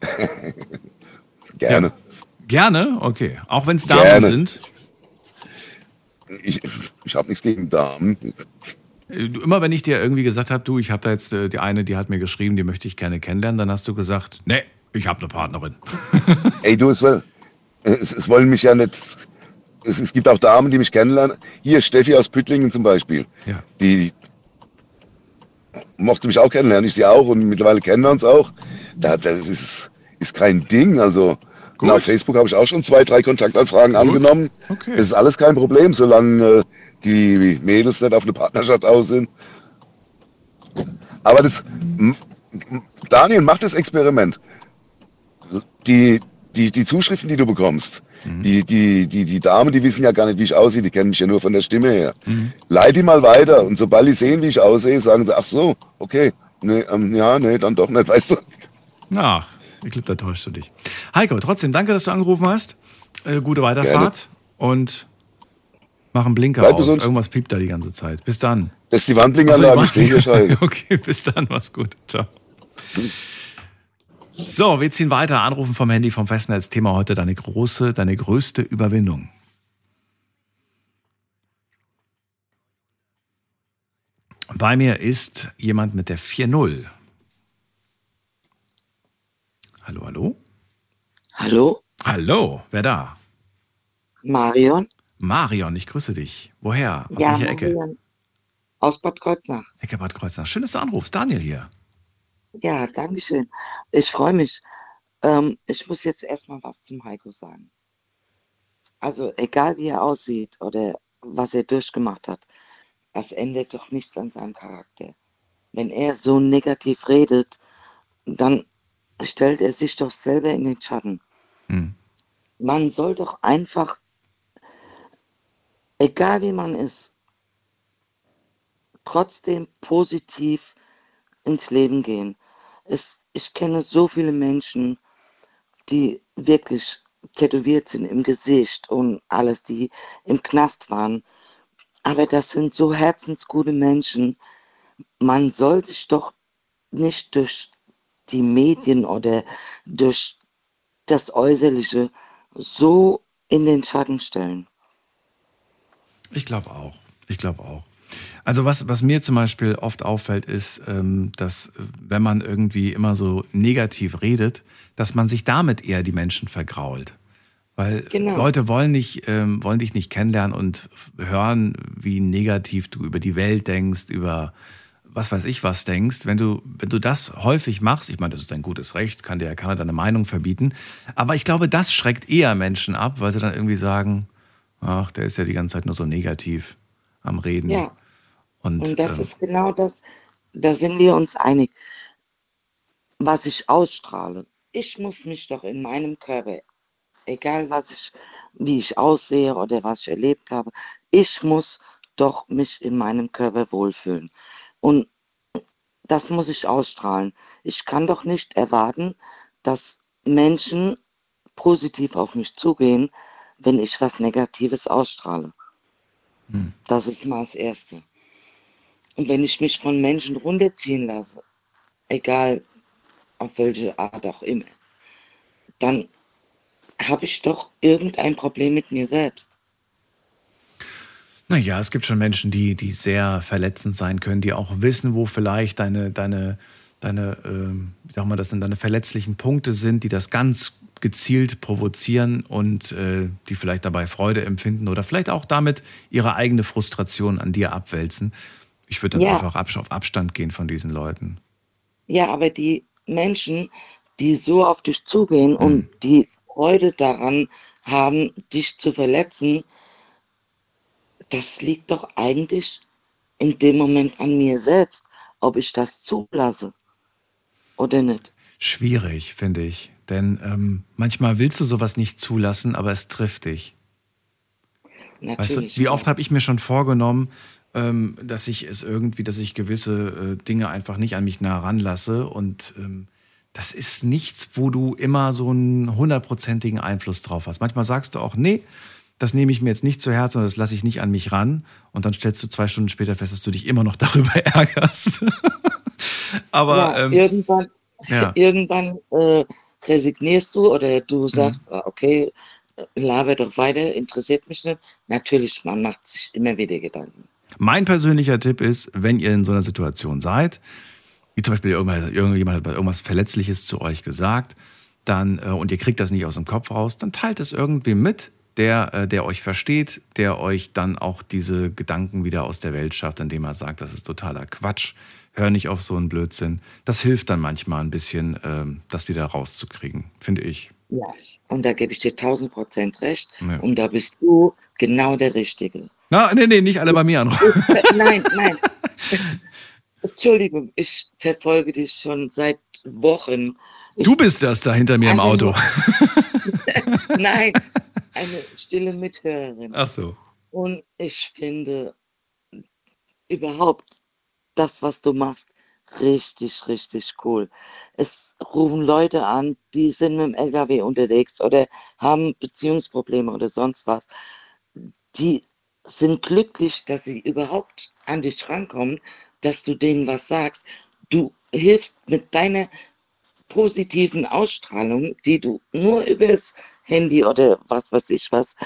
Gerne. Ja. Gerne? Okay. Auch wenn es Damen Gerne. sind? Ich, ich habe nichts gegen Damen. Äh, Immer wenn ich dir irgendwie gesagt habe, du, ich habe da jetzt äh, die eine, die hat mir geschrieben, die möchte ich gerne kennenlernen, dann hast du gesagt, nee, ich habe eine Partnerin. Ey, du, es, will, es, es wollen mich ja nicht. Es, es gibt auch Damen, die mich kennenlernen. Hier, Steffi aus Püttlingen zum Beispiel. Ja. Die mochte mich auch kennenlernen, ich sie auch und mittlerweile kennen wir uns auch. Da, das ist, ist kein Ding. Also Gut. auf Facebook habe ich auch schon zwei, drei Kontaktanfragen angenommen. Okay. Das ist alles kein Problem, solange äh, die Mädels nicht auf eine Partnerschaft aus sind. Aber das, Daniel, mach das Experiment. Die, die, die Zuschriften, die du bekommst, die, die, die, die Damen, die wissen ja gar nicht, wie ich aussehe, die kennen mich ja nur von der Stimme her. Leite die mal weiter und sobald die sehen, wie ich aussehe, sagen sie, ach so, okay, nee, ähm, ja, nee, dann doch nicht, weißt du. Ach, ich glaube, da täuschst du dich. Heiko, trotzdem danke, dass du angerufen hast. Äh, gute Weiterfahrt und mach einen Blinker Bleib aus. gesund. Irgendwas piept da die ganze Zeit. Bis dann. Das ist die Wandlinganlage, Ach ich stehe hier. Okay, bis dann, mach's gut. Ciao. So, wir ziehen weiter. Anrufen vom Handy vom Festnetz. Thema heute deine große, deine größte Überwindung. Bei mir ist jemand mit der 4-0. Hallo, hallo? Hallo, Hallo, wer da? Marion? Marion, ich grüße dich. Woher? Aus ja, welcher Ecke? Marion. Aus Bad Kreuznach. Ecke Bad Kreuznach. Schön, dass du anrufst. Daniel hier. Ja, danke schön. Ich freue mich. Ähm, ich muss jetzt erstmal was zum Heiko sagen. Also, egal wie er aussieht oder was er durchgemacht hat, das ändert doch nichts an seinem Charakter. Wenn er so negativ redet, dann stellt er sich doch selber in den Schatten. Hm. Man soll doch einfach, egal wie man ist, trotzdem positiv ins Leben gehen. Es, ich kenne so viele Menschen, die wirklich tätowiert sind im Gesicht und alles, die im Knast waren. Aber das sind so herzensgute Menschen. Man soll sich doch nicht durch die Medien oder durch das Äußerliche so in den Schatten stellen. Ich glaube auch. Ich glaube auch. Also was, was mir zum Beispiel oft auffällt, ist, ähm, dass äh, wenn man irgendwie immer so negativ redet, dass man sich damit eher die Menschen vergrault. Weil Genau. Leute wollen, nicht, ähm, wollen dich nicht kennenlernen und hören, wie negativ du über die Welt denkst, über was weiß ich was denkst. Wenn du, wenn du das häufig machst, ich meine, das ist dein gutes Recht, kann dir ja keiner deine Meinung verbieten. Aber ich glaube, das schreckt eher Menschen ab, weil sie dann irgendwie sagen, ach, der ist ja die ganze Zeit nur so negativ am Reden. Ja. Und, Und das ähm, ist genau das, da sind wir uns einig, was ich ausstrahle. Ich muss mich doch in meinem Körper, egal was ich, wie ich aussehe oder was ich erlebt habe, ich muss doch mich in meinem Körper wohlfühlen. Und das muss ich ausstrahlen. Ich kann doch nicht erwarten, dass Menschen positiv auf mich zugehen, wenn ich was Negatives ausstrahle. hm. Das ist mal das Erste. Und wenn ich mich von Menschen runterziehen lasse, egal auf welche Art auch immer, dann habe ich doch irgendein Problem mit mir selbst. Naja, es gibt schon Menschen, die, die sehr verletzend sein können, die auch wissen, wo vielleicht deine, deine, deine, ähm, wie sag mal, das sind deine verletzlichen Punkte sind, die das ganz gezielt provozieren und äh, die vielleicht dabei Freude empfinden oder vielleicht auch damit ihre eigene Frustration an dir abwälzen. Ich würde dann Ja. einfach auf Abstand gehen von diesen Leuten. Ja, aber die Menschen, die so auf dich zugehen und die Freude daran haben, dich zu verletzen, das liegt doch eigentlich in dem Moment an mir selbst, ob ich das zulasse oder nicht. Schwierig, finde ich. Denn ähm, manchmal willst du sowas nicht zulassen, aber es trifft dich. Weißt du, Natürlich. wie oft habe ich mir schon vorgenommen, ähm, dass ich es irgendwie, dass ich gewisse äh, Dinge einfach nicht an mich nah ranlasse. Und ähm, das ist nichts, wo du immer so einen hundertprozentigen Einfluss drauf hast. Manchmal sagst du auch, nee, das nehme ich mir jetzt nicht zu Herzen und das lasse ich nicht an mich ran. Und dann stellst du zwei Stunden später fest, dass du dich immer noch darüber ärgerst. Aber ja, ähm, irgendwann, ja. irgendwann äh, resignierst du oder Mhm. du sagst, ah, okay, äh, laber doch weiter, interessiert mich nicht. Natürlich, man macht sich immer wieder Gedanken. Mein persönlicher Tipp ist, wenn ihr in so einer Situation seid, wie zum Beispiel irgendjemand hat irgendwas Verletzliches zu euch gesagt, dann, äh, und ihr kriegt das nicht aus dem Kopf raus, dann teilt es irgendwie mit, der, äh, der euch versteht, der euch dann auch diese Gedanken wieder aus der Welt schafft, indem er sagt, das ist totaler Quatsch, hör nicht auf so einen Blödsinn. Das hilft dann manchmal ein bisschen, ähm, das wieder rauszukriegen, finde ich. Ja, und da gebe ich dir tausend Prozent recht. Ja. Und da bist du genau der Richtige. Na, nee, nee, nicht alle bei mir anrufen. nein, nein. Entschuldigung, ich verfolge dich schon seit Wochen. Du bist das da hinter mir im Auto. Nein, eine stille Mithörerin. Ach so. Und ich finde überhaupt das, was du machst, richtig, richtig cool. Es rufen Leute an, die sind mit dem LKW unterwegs oder haben Beziehungsprobleme oder sonst was. Die sind glücklich, dass sie überhaupt an dich rankommen, dass du denen was sagst. Du hilfst mit deiner positiven Ausstrahlung, die du nur übers Handy oder was weiß ich was,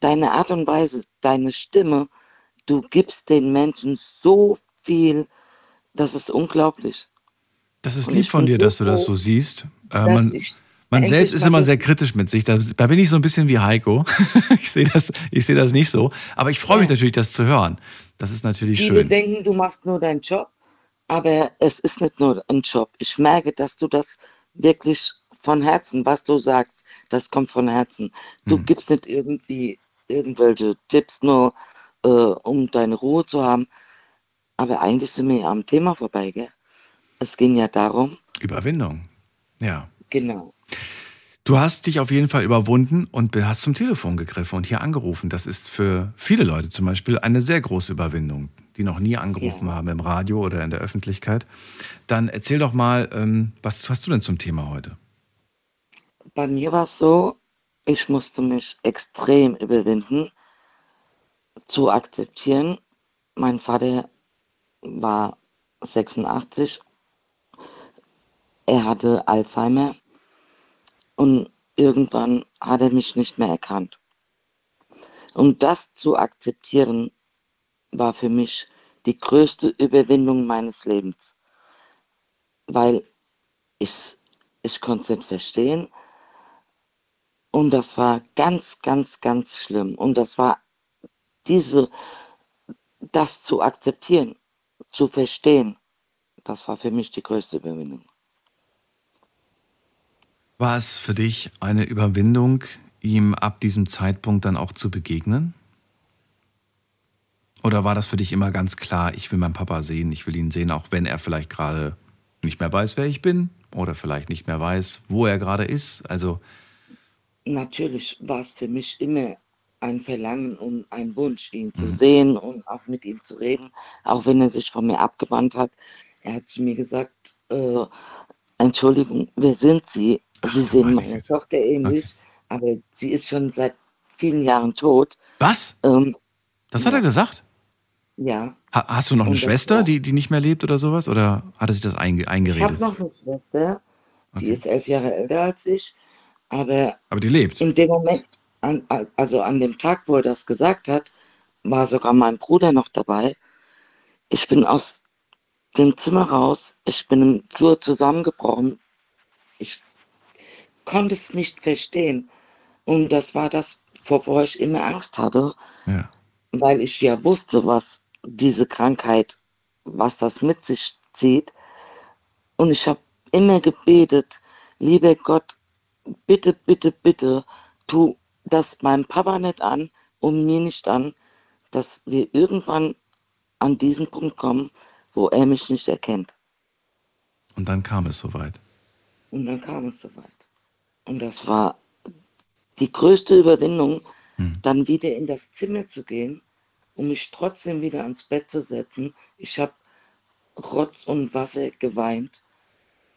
deine Art und Weise, deine Stimme, du gibst den Menschen so viel, das ist unglaublich. Das ist lieb von dir, so dass du das so siehst. Äh, man ich man endlich selbst ist immer sehr kritisch mit sich. Da, da bin ich so ein bisschen wie Heiko. ich sehe das, ich sehe das nicht so. Aber ich freue mich natürlich, das zu hören. Das ist natürlich Viele schön. denken, du machst nur deinen Job, aber es ist nicht nur ein Job. Ich merke, dass du das wirklich von Herzen, was du sagst, das kommt von Herzen. Du Hm. gibst nicht irgendwie irgendwelche Tipps nur, äh, um deine Ruhe zu haben. Aber eigentlich sind wir ja am Thema vorbei, gell? Es ging ja darum, Überwindung. Ja. genau. Du hast dich auf jeden Fall überwunden und hast zum Telefon gegriffen und hier angerufen. Das ist für viele Leute zum Beispiel eine sehr große Überwindung, die noch nie angerufen ja. haben im Radio oder in der Öffentlichkeit. Dann erzähl doch mal, ähm, was hast du denn zum Thema heute? Bei mir war es so, ich musste mich extrem überwinden, zu akzeptieren. Mein Vater war 86. Er hatte Alzheimer und irgendwann hat er mich nicht mehr erkannt. Und das zu akzeptieren, war für mich die größte Überwindung meines Lebens. Weil ich, ich konnte es nicht verstehen. Und das war ganz, ganz, ganz schlimm. Und das war diese, das zu akzeptieren, zu verstehen, das war für mich die größte Überwindung. War es für dich eine Überwindung, ihm ab diesem Zeitpunkt dann auch zu begegnen? Oder war das für dich immer ganz klar, ich will meinen Papa sehen, ich will ihn sehen, auch wenn er vielleicht gerade nicht mehr weiß, wer ich bin oder vielleicht nicht mehr weiß, wo er gerade ist? Also natürlich war es für mich immer ein Verlangen und ein Wunsch, ihn zu mhm. sehen und auch mit ihm zu reden, auch wenn er sich von mir abgewandt hat. Er hat zu mir gesagt, äh, Entschuldigung, wer sind Sie? Sie sehen meiner Tochter ähnlich, okay. aber sie ist schon seit vielen Jahren tot. Was? Ähm, das hat ja. er gesagt? Ja. Ha hast du noch eine Schwester, die, die nicht mehr lebt oder sowas? Oder hat er sich das einge eingeredet? Ich habe noch eine Schwester, die okay. ist elf Jahre älter als ich, aber, aber die lebt. In dem Moment, an, also an dem Tag, wo er das gesagt hat, war sogar mein Bruder noch dabei. Ich bin aus dem Zimmer raus, ich bin im Flur zusammengebrochen. Ich konnte es nicht verstehen. Und das war das, wovor ich immer Angst hatte, ja. weil ich ja wusste, was diese Krankheit, was das mit sich zieht. Und ich habe immer gebetet, lieber Gott, bitte, bitte, bitte, tu das meinem Papa nicht an und mir nicht an, dass wir irgendwann an diesen Punkt kommen, wo er mich nicht erkennt. Und dann kam es soweit. Und dann kam es soweit. Und das war die größte Überwindung, hm. dann wieder in das Zimmer zu gehen und mich trotzdem wieder ans Bett zu setzen. Ich habe Rotz und Wasser geweint.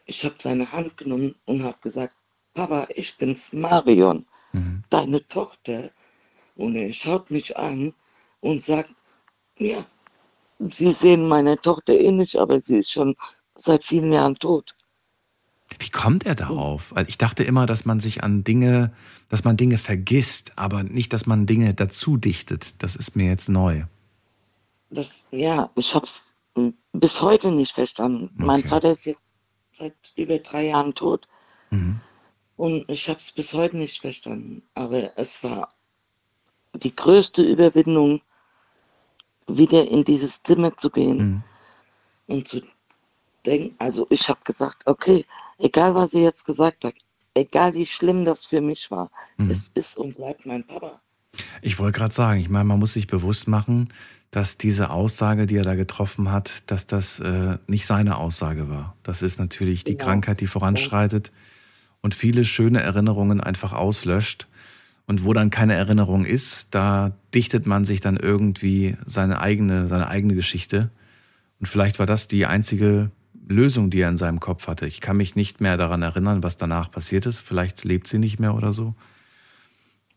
Ich habe seine Hand genommen und habe gesagt, Papa, ich bin's Marion, mhm. deine Tochter. Und er schaut mich an und sagt, ja, Sie sehen meine Tochter ähnlich, aber sie ist schon seit vielen Jahren tot. Wie kommt er darauf? Weil ich dachte immer, dass man sich an Dinge, dass man Dinge vergisst, aber nicht, dass man Dinge dazu dichtet. Das ist mir jetzt neu. Das, ja, ich habe es bis heute nicht verstanden. Okay. Mein Vater ist jetzt seit über drei Jahren tot. Mhm. Und ich habe es bis heute nicht verstanden. Aber es war die größte Überwindung, wieder in dieses Zimmer zu gehen mhm. und zu denken. Also ich habe gesagt, okay, egal was sie jetzt gesagt hat, egal wie schlimm das für mich war, mhm. es ist und bleibt mein Papa. Ich wollte gerade sagen, ich meine, man muss sich bewusst machen, dass diese Aussage, die er da getroffen hat, dass das äh, nicht seine Aussage war. Das ist natürlich die genau. Krankheit, die voranschreitet und viele schöne Erinnerungen einfach auslöscht. Und wo dann keine Erinnerung ist, da dichtet man sich dann irgendwie seine eigene, seine eigene Geschichte. Und vielleicht war das die einzige Lösung, die er in seinem Kopf hatte. Ich kann mich nicht mehr daran erinnern, was danach passiert ist. Vielleicht lebt sie nicht mehr oder so.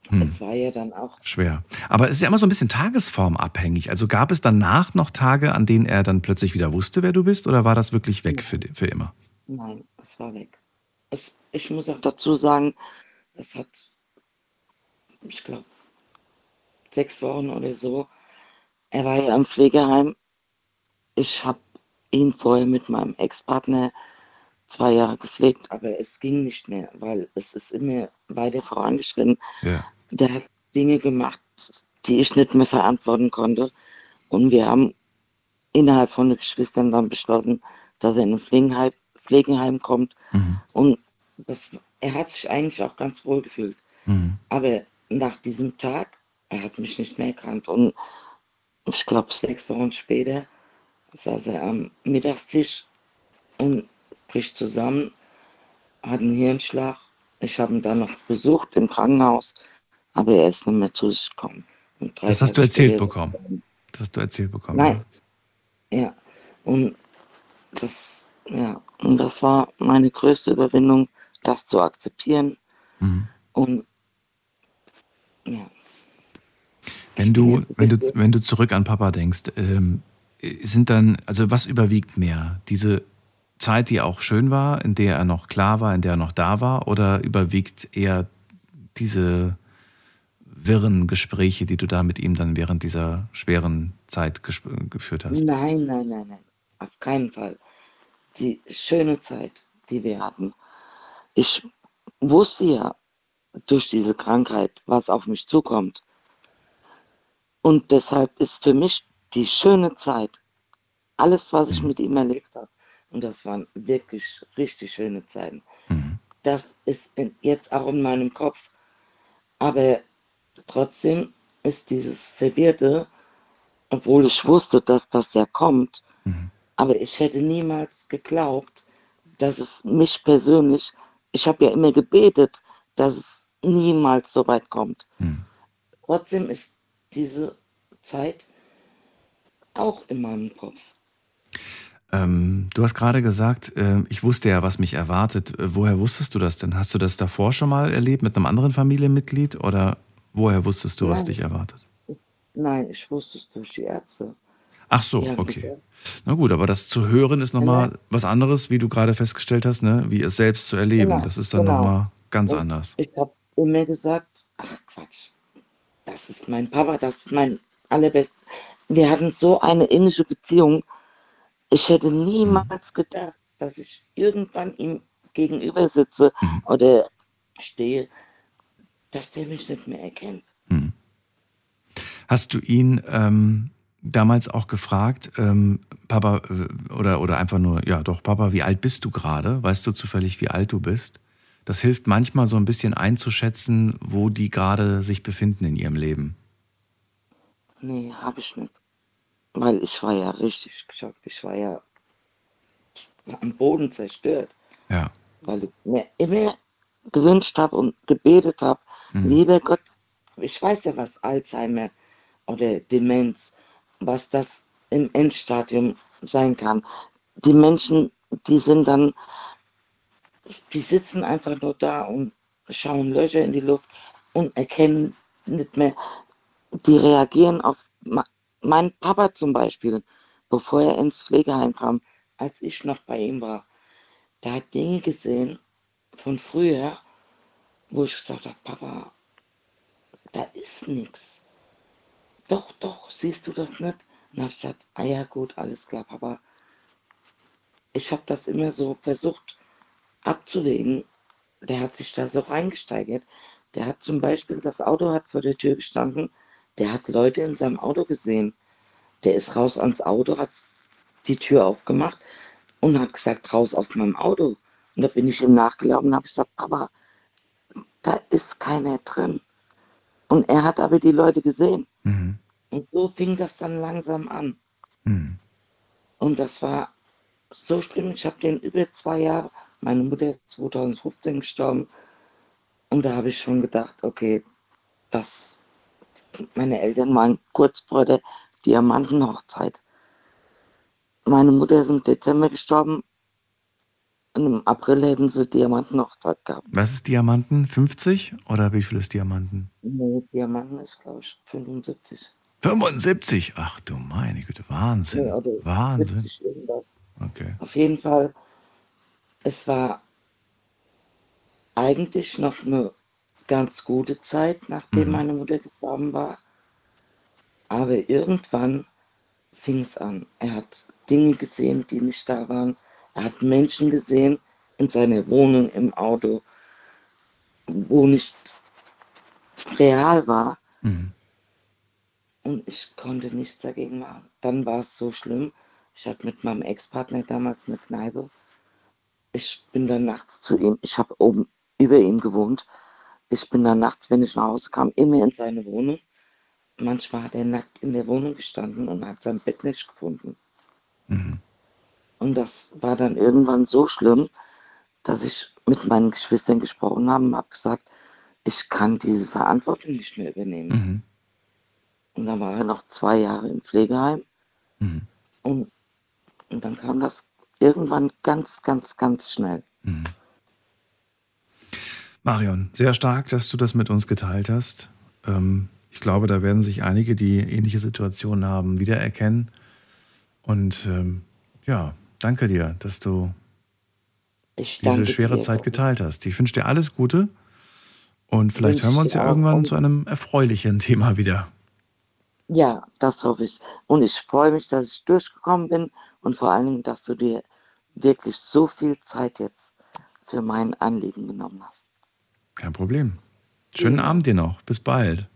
Hm. Es war ja dann auch. Schwer. Aber es ist ja immer so ein bisschen tagesformabhängig. Also gab es danach noch Tage, an denen er dann plötzlich wieder wusste, wer du bist, oder war das wirklich weg für, für immer? Nein, es war weg. Es, ich muss auch dazu sagen, es hat, ich glaube, sechs Wochen oder so. Er war ja im Pflegeheim. Ich habe ihn vorher mit meinem Ex-Partner zwei Jahre gepflegt, aber es ging nicht mehr, weil es ist immer weiter vorangeschritten. Ja. Der hat Dinge gemacht, die ich nicht mehr verantworten konnte. Und wir haben innerhalb von den Geschwistern dann beschlossen, dass er in ein Pflegeheim, Pflegeheim kommt. Mhm. Und das, er hat sich eigentlich auch ganz wohl gefühlt. Mhm. Aber nach diesem Tag, er hat mich nicht mehr erkannt. Und ich glaube, sechs Wochen später saß er am Mittagstisch und bricht zusammen, hat einen Hirnschlag Ich habe ihn dann noch besucht im Krankenhaus, aber er ist nicht mehr zu sich gekommen. Das hast du erzählt später- bekommen. Das hast du erzählt bekommen. Nein. Ja. Und das, ja, und das war meine größte Überwindung, das zu akzeptieren. Mhm. Und ja, Wenn du, wenn du, wenn du zurück an Papa denkst, ähm, sind dann, also was überwiegt mehr? Diese Zeit, die auch schön war, in der er noch klar war, in der er noch da war, oder überwiegt eher diese wirren Gespräche, die du da mit ihm dann während dieser schweren Zeit geführt hast? nein, nein, nein, nein, auf keinen Fall. Die schöne Zeit, die wir hatten. Ich wusste ja durch diese Krankheit, was auf mich zukommt. Und deshalb ist für mich die schöne Zeit, alles, was ich mit ihm erlebt habe, und das waren wirklich richtig schöne Zeiten, das ist in, jetzt auch in meinem Kopf. Aber trotzdem ist dieses Verwirrte, obwohl ich wusste, dass das ja kommt, aber ich hätte niemals geglaubt, dass es mich persönlich, ich habe ja immer gebetet, dass es niemals so weit kommt. Trotzdem ist diese Zeit auch in meinem Kopf. Ähm, du hast gerade gesagt, äh, ich wusste ja, was mich erwartet. Äh, Woher wusstest du das denn? Hast du das davor schon mal erlebt mit einem anderen Familienmitglied oder woher wusstest du, was Nein. dich erwartet? Nein, ich wusste es durch die Ärzte. Ach so, haben okay. Na gut, aber das zu hören ist nochmal was anderes, wie du gerade festgestellt hast, ne? wie es selbst zu erleben. Genau, das ist dann genau. nochmal ganz Und anders. Ich habe immer gesagt, ach Quatsch, das ist mein Papa, das ist mein allerbest. Wir hatten so eine innige Beziehung. Ich hätte niemals gedacht, dass ich irgendwann ihm gegenüber sitze oder stehe, dass der mich nicht mehr erkennt. Hast du ihn ähm, damals auch gefragt, ähm, Papa, äh, oder, oder einfach nur, ja doch, Papa, wie alt bist du gerade? Weißt du zufällig, wie alt du bist? Das hilft manchmal so ein bisschen einzuschätzen, wo die gerade sich befinden in ihrem Leben. Nee, habe ich nicht. Weil ich war ja richtig geschockt. Ich war ja am Boden zerstört. Ja. Weil ich mir immer gewünscht habe und gebetet habe, Mhm. lieber Gott, ich weiß ja, was Alzheimer oder Demenz, was das im Endstadium sein kann. Die Menschen, die sind dann, die sitzen einfach nur da und schauen Löcher in die Luft und erkennen nicht mehr, die reagieren auf ma- mein Papa zum Beispiel, bevor er ins Pflegeheim kam, als ich noch bei ihm war. Der hat Dinge gesehen von früher, wo ich gesagt habe, Papa, da ist nichts. Doch, doch, siehst du das nicht? Und habe ich gesagt, ah ja gut, alles klar, Papa. Ich habe das immer so versucht abzuwägen. Der hat sich da so reingesteigert. Der hat zum Beispiel, das Auto hat vor der Tür gestanden, der hat Leute in seinem Auto gesehen. Der ist raus ans Auto, hat die Tür aufgemacht und hat gesagt, raus aus meinem Auto. Und da bin ich ihm nachgelaufen und habe gesagt, Papa, da ist keiner drin. Und er hat aber die Leute gesehen. Und so fing das dann langsam an. Und das war so schlimm. Ich habe den über zwei Jahre, meine Mutter ist 2015 gestorben. Und da habe ich schon gedacht, okay, das, meine Eltern waren kurz vor der Diamantenhochzeit. Meine Mutter ist im Dezember gestorben. Und im April hätten sie Diamantenhochzeit gehabt. Was ist Diamanten? 50 oder wie viel ist Diamanten? Nee, Diamanten ist, glaube ich, 75. 75? Ach du meine Güte, Wahnsinn. Nee, oder Wahnsinn. 70 irgendwas. Okay. Auf jeden Fall, es war eigentlich noch eine ganz gute Zeit, nachdem meine Mutter gestorben war. Aber irgendwann fing es an. Er hat Dinge gesehen, die nicht da waren. Er hat Menschen gesehen in seiner Wohnung, im Auto, wo nicht real war. Und ich konnte nichts dagegen machen. Dann war es so schlimm. Ich hatte mit meinem Ex-Partner damals eine Kneipe. Ich bin dann nachts zu ihm, ich habe oben über ihm gewohnt. Ich bin dann nachts, wenn ich nach Hause kam, immer in seine Wohnung. Manchmal hat er nackt in der Wohnung gestanden und hat sein Bett nicht gefunden. Und das war dann irgendwann so schlimm, dass ich mit meinen Geschwistern gesprochen habe und habe gesagt, ich kann diese Verantwortung nicht mehr übernehmen. Mhm. Und dann war er noch zwei Jahre im Pflegeheim. Mhm. Und, und dann kam das irgendwann ganz, ganz, ganz schnell. Marion, sehr stark, dass du das mit uns geteilt hast. Ähm, ich glaube, da werden sich einige, die ähnliche Situationen haben, wiedererkennen. Und ähm, ja, danke dir, dass du diese schwere dir. Zeit geteilt hast. Ich wünsche dir alles Gute und vielleicht hören wir uns ja irgendwann zu einem erfreulichen Thema wieder. Ja, das hoffe ich. Und ich freue mich, dass ich durchgekommen bin und vor allen Dingen, dass du dir wirklich so viel Zeit jetzt für mein Anliegen genommen hast. Kein Problem. Schönen Abend dir noch. Bis bald.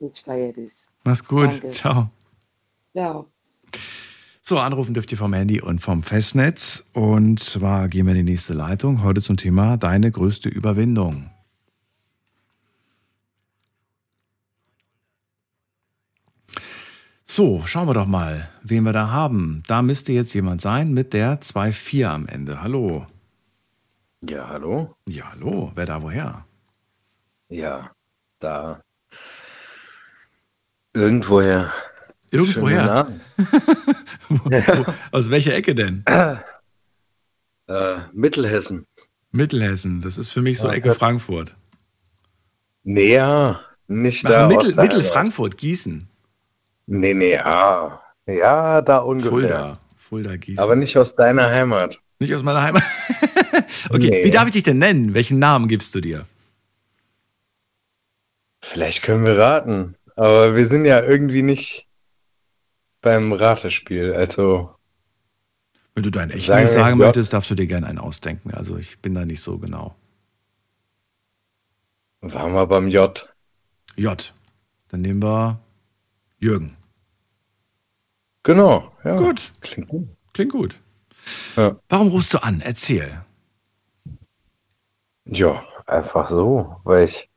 Ich feiere dich. Mach's gut. Danke. Ciao. Ciao. So, anrufen dürft ihr vom Handy und vom Festnetz. Und zwar gehen wir in die nächste Leitung. Heute zum Thema Deine größte Überwindung. So, schauen wir doch mal, wen wir da haben. Da müsste jetzt jemand sein mit der 2-4 am Ende. Hallo. Ja, hallo? Ja, hallo. Wer da woher? Ja, da. Irgendwoher. Irgendwoher? Schönen Aus welcher Ecke denn? Äh, Mittelhessen. Mittelhessen. Das ist für mich so Ja, Ecke Gott. Frankfurt. Näher, nicht Ach, da. Mittel, aus der Mittel Heimat. Frankfurt, Gießen. Nee, nee, ah. Ja, da ungefähr. Fulda. Fulda, Gießen. Aber nicht aus deiner Heimat. Nicht aus meiner Heimat. okay, Nee. wie darf ich dich denn nennen? Welchen Namen gibst du dir? Vielleicht können wir raten. Aber wir sind ja irgendwie nicht beim Ratespiel. Also, Wenn du deinen echten Sagen nicht sagen möchtest, darfst du dir gerne einen ausdenken. Also ich bin da nicht so genau. waren wir beim J. J. Dann nehmen wir Jürgen. Genau, ja. Gut. Klingt gut. Klingt gut. Ja. Warum rufst du an? Erzähl. Ja, einfach so, weil ich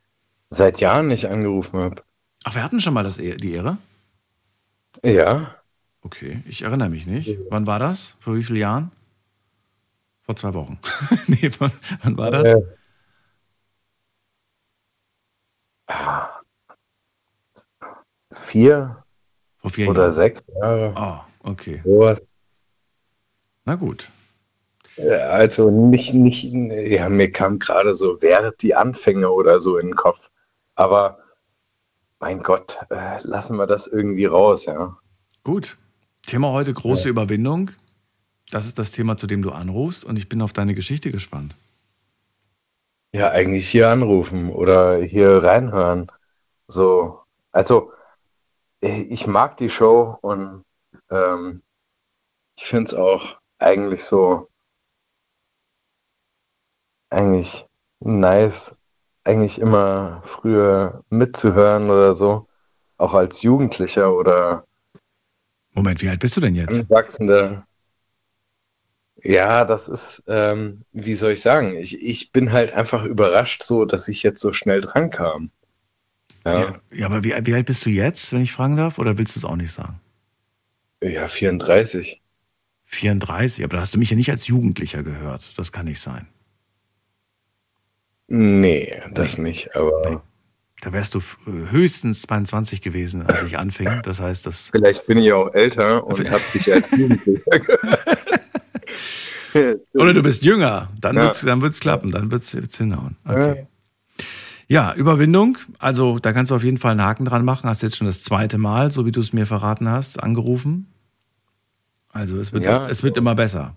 seit Jahren nicht angerufen habe. Ach, wir hatten schon mal das, E- die Ehre? Ja, Okay, ich erinnere mich nicht. Wann war das? Vor wie vielen Jahren? Vor zwei Wochen. nee, wann, wann war das? Äh, vier Vor vier oder Jahren. sechs Jahre. Oh, okay. Sowas. Na gut. Also nicht, nicht, ja, mir kam gerade so während die Anfänge oder so in den Kopf. Aber mein Gott, äh, lassen wir das irgendwie raus, ja. Gut. Thema heute große Überwindung. Das ist das Thema, zu dem du anrufst und ich bin auf deine Geschichte gespannt. Ja, eigentlich hier anrufen oder hier reinhören. So, also äh, ich mag die Show und ähm, ich finde es auch eigentlich so, eigentlich nice, eigentlich immer früher mitzuhören oder so, auch als Jugendlicher oder Moment, wie alt bist du denn jetzt? Anwachsender. Ja, das ist, ähm, wie soll ich sagen, ich, ich bin halt einfach überrascht, so, dass ich jetzt so schnell dran kam. Ja, Ja, ja aber wie, wie alt bist du jetzt, wenn ich fragen darf? Oder willst du es auch nicht sagen? ja 34. 34, aber da hast du mich ja nicht als Jugendlicher gehört. Das kann nicht sein. Nee, das nicht, aber Da wärst du höchstens 22 gewesen, als ich anfing. Das heißt, das. vielleicht bin ich auch älter und hab dich als Jugendlicher gehört. Oder du bist jünger. Dann Ja. wird's, dann wird's klappen. Dann wird's, wird's hinhauen. Okay. Ja, Überwindung. Also, da kannst du auf jeden Fall einen Haken dran machen. Hast jetzt schon das zweite Mal, so wie du es mir verraten hast, angerufen. Also, es wird, Ja. es wird immer besser.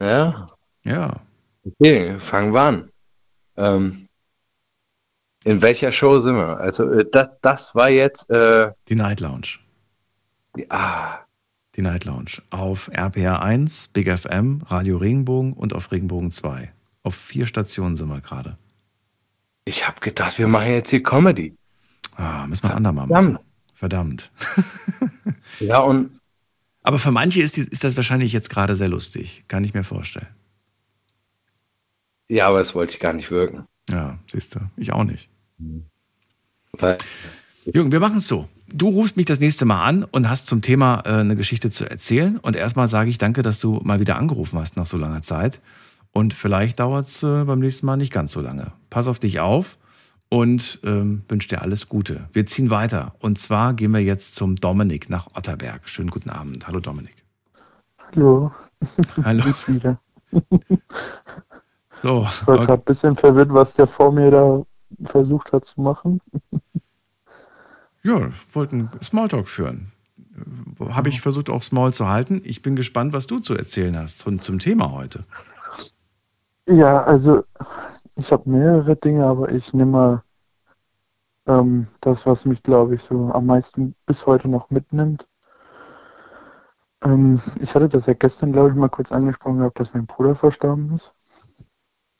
Ja, Ja. okay, fangen wir an. Ähm, in welcher Show sind wir? Also, äh, das, das war jetzt, äh, Die Night Lounge. ah, Die Night Lounge. Auf RPR 1, Big FM, Radio Regenbogen und auf Regenbogen 2. Auf vier Stationen sind wir gerade. ich habe gedacht, wir machen jetzt hier Comedy. Ah, müssen wir andermal machen. Verdammt. Verdammt. Ja, und Aber für manche ist, die, ist das wahrscheinlich jetzt gerade sehr lustig. Kann ich mir vorstellen. Ja, aber das wollte ich gar nicht wirken. Ja, siehst du. Ich auch nicht. Weil, Jürgen, wir machen es so. Du rufst mich das nächste Mal an und hast zum Thema äh, eine Geschichte zu erzählen. Und erstmal sage ich danke, dass du mal wieder angerufen hast nach so langer Zeit. Und vielleicht dauert es äh, beim nächsten Mal nicht ganz so lange. Pass auf dich auf und ähm, wünsche dir alles Gute. Wir ziehen weiter. Und zwar gehen wir jetzt zum Dominik nach Otterberg. Schönen guten Abend. Hallo Dominik. Hallo. Hallo. Ich wieder. So, Ich war gerade ein bisschen verwirrt, was der vor mir da versucht hat zu machen. ja, wollten Smalltalk führen. Habe ich versucht, auch Small zu halten. Ich bin gespannt, was du zu erzählen hast zum, zum Thema heute. Ja, also ich habe mehrere Dinge, aber ich nehme mal ähm, das, was mich, glaube ich, so am meisten bis heute noch mitnimmt. Ähm, ich hatte das ja gestern, glaube ich, mal kurz angesprochen gehabt, dass mein Bruder verstorben ist.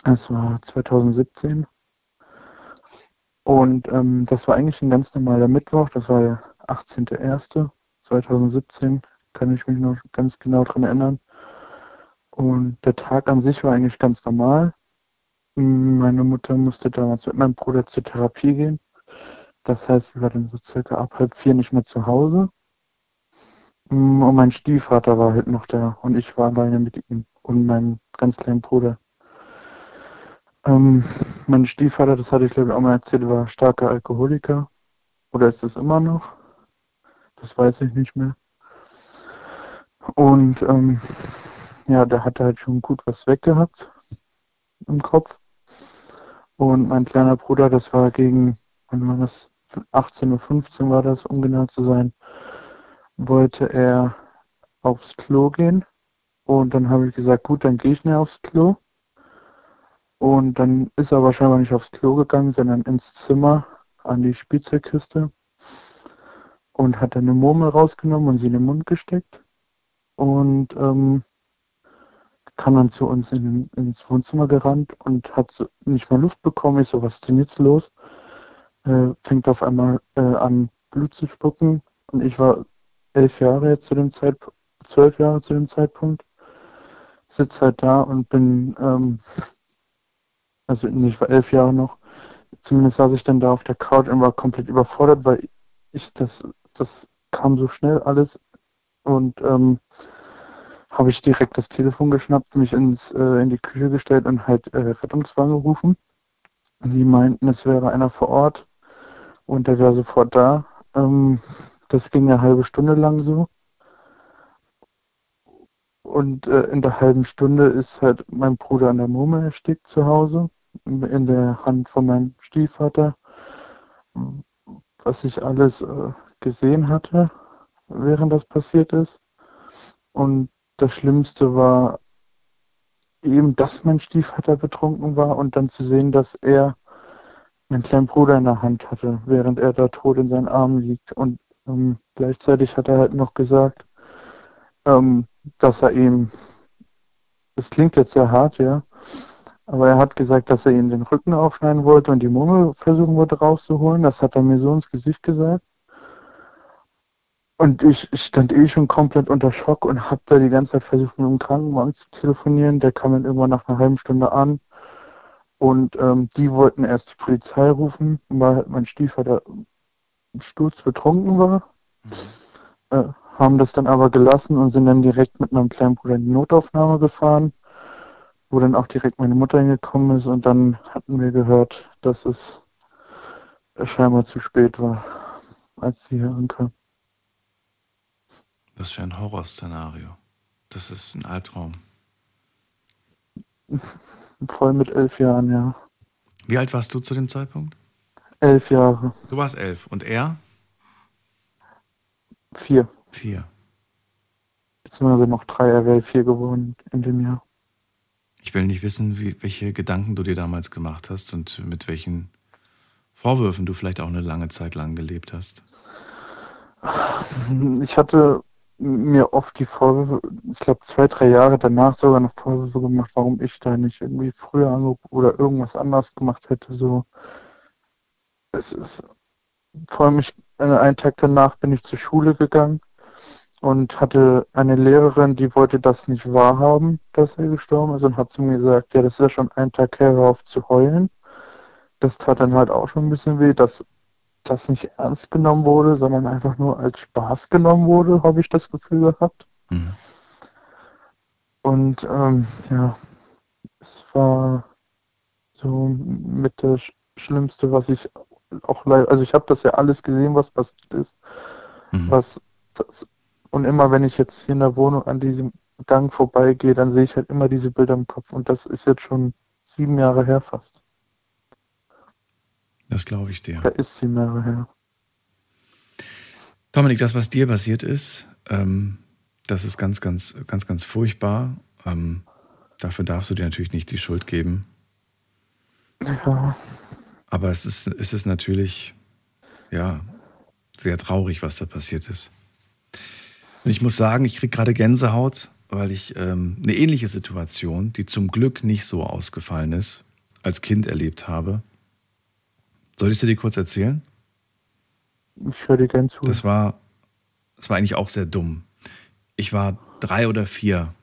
Das war 2017. Und ähm, das war eigentlich ein ganz normaler Mittwoch, das war der 18.01.2017, kann ich mich noch ganz genau dran erinnern. Und der Tag an sich war eigentlich ganz normal. Meine Mutter musste damals mit meinem Bruder zur Therapie gehen. Das heißt, sie war dann so circa ab halb vier nicht mehr zu Hause. Und mein Stiefvater war halt noch da und ich war alleine mit ihm und meinem ganz kleinen Bruder. Ähm, mein Stiefvater, das hatte ich glaube ich auch mal erzählt, war starker Alkoholiker. Oder ist es immer noch? Das weiß ich nicht mehr. Und ähm, ja, der hatte halt schon gut was weggehabt im Kopf. Und mein kleiner Bruder, das war gegen, wann war das? 18.15 Uhr war das, um genau zu sein, wollte er aufs Klo gehen. Und dann habe ich gesagt, gut, dann gehe ich nicht aufs Klo. Und dann ist er aber scheinbar nicht aufs Klo gegangen, sondern ins Zimmer an die Spielzeugkiste und hat dann eine Murmel rausgenommen und sie in den Mund gesteckt. Und ähm, kam dann zu uns in, ins Wohnzimmer gerannt und hat so nicht mal Luft bekommen. Ich so, was ist denn jetzt los? Äh, fängt auf einmal äh, an, Blut zu spucken. Und ich war elf Jahre zu dem Zeitpunkt, zwölf Jahre zu dem Zeitpunkt. Sitz halt da und bin, ähm, also ich war elf Jahre noch. Zumindest saß ich dann da auf der Couch und war komplett überfordert, weil ich das, das kam so schnell alles. Und ähm, habe ich direkt das Telefon geschnappt, mich ins, äh, in die Küche gestellt und halt äh, Rettungswagen gerufen. Die meinten, es wäre einer vor Ort und der wäre sofort da. Ähm, das ging eine halbe Stunde lang so. Und äh, in der halben Stunde ist halt mein Bruder an der Murmel erstickt zu Hause, in der Hand von meinem Stiefvater, was ich alles äh, gesehen hatte, während das passiert ist. Und das Schlimmste war eben, dass mein Stiefvater betrunken war und dann zu sehen, dass er meinen kleinen Bruder in der Hand hatte, während er da tot in seinen Armen liegt. Und ähm, gleichzeitig hat er halt noch gesagt, ähm, dass er ihm, das klingt jetzt sehr hart, ja, aber er hat gesagt, dass er ihm den Rücken aufschneiden wollte und die Murmel versuchen wollte rauszuholen. Das hat er mir so ins Gesicht gesagt. Und ich, ich stand eh schon komplett unter Schock und habe da die ganze Zeit versucht, mit dem Krankenwagen zu telefonieren. Der kam dann irgendwann nach einer halben Stunde an. Und ähm, die wollten erst die Polizei rufen, weil halt mein Stiefvater sturzbetrunken war. Äh, haben das dann aber gelassen und sind dann direkt mit meinem kleinen Bruder in die Notaufnahme gefahren, wo dann auch direkt meine Mutter hingekommen ist. Und dann hatten wir gehört, dass es scheinbar zu spät war, als sie hier ankam. Was für ein Horrorszenario. Das ist ein Albtraum. Voll mit elf Jahren, ja. Wie alt warst du zu dem Zeitpunkt? Elf Jahre. Du warst elf. Und er? Vier. Vier. Beziehungsweise noch drei, er wäre vier geworden in dem Jahr. Ich will nicht wissen, wie, welche Gedanken du dir damals gemacht hast und mit welchen Vorwürfen du vielleicht auch eine lange Zeit lang gelebt hast. Ich hatte mir oft die Vorwürfe, ich glaube zwei, drei Jahre danach sogar noch Vorwürfe gemacht, warum ich da nicht irgendwie früher angerufen oder irgendwas anders gemacht hätte. So, es ist vor allem ich, einen Tag danach bin ich zur Schule gegangen und hatte eine Lehrerin, die wollte das nicht wahrhaben, dass er gestorben ist und hat zu mir gesagt, ja, das ist ja schon ein Tag her, hör auf zu heulen. Das tat dann halt auch schon ein bisschen weh, dass das nicht ernst genommen wurde, sondern einfach nur als Spaß genommen wurde, habe ich das Gefühl gehabt. Und ähm, ja, es war so mit das Schlimmste, was ich auch leider, also ich habe das ja alles gesehen, was passiert ist. Mhm. Was das, und immer wenn ich jetzt hier in der Wohnung an diesem Gang vorbeigehe, dann sehe ich halt immer diese Bilder im Kopf und das ist jetzt schon sieben Jahre her fast. Das glaube ich dir. Da ist sieben Jahre her. Dominik, das, was dir passiert ist, ähm, das ist ganz, ganz, ganz, ganz furchtbar. Ähm, dafür darfst du dir natürlich nicht die Schuld geben. Ja. Aber es ist, es ist natürlich, ja, sehr traurig, was da passiert ist. Und ich muss sagen, ich kriege gerade Gänsehaut, weil ich ähm, eine ähnliche Situation, die zum Glück nicht so ausgefallen ist, als Kind erlebt habe. Soll ich sie dir kurz erzählen? Ich höre dir gern zu. Das war, das war eigentlich auch sehr dumm. Ich war drei oder vier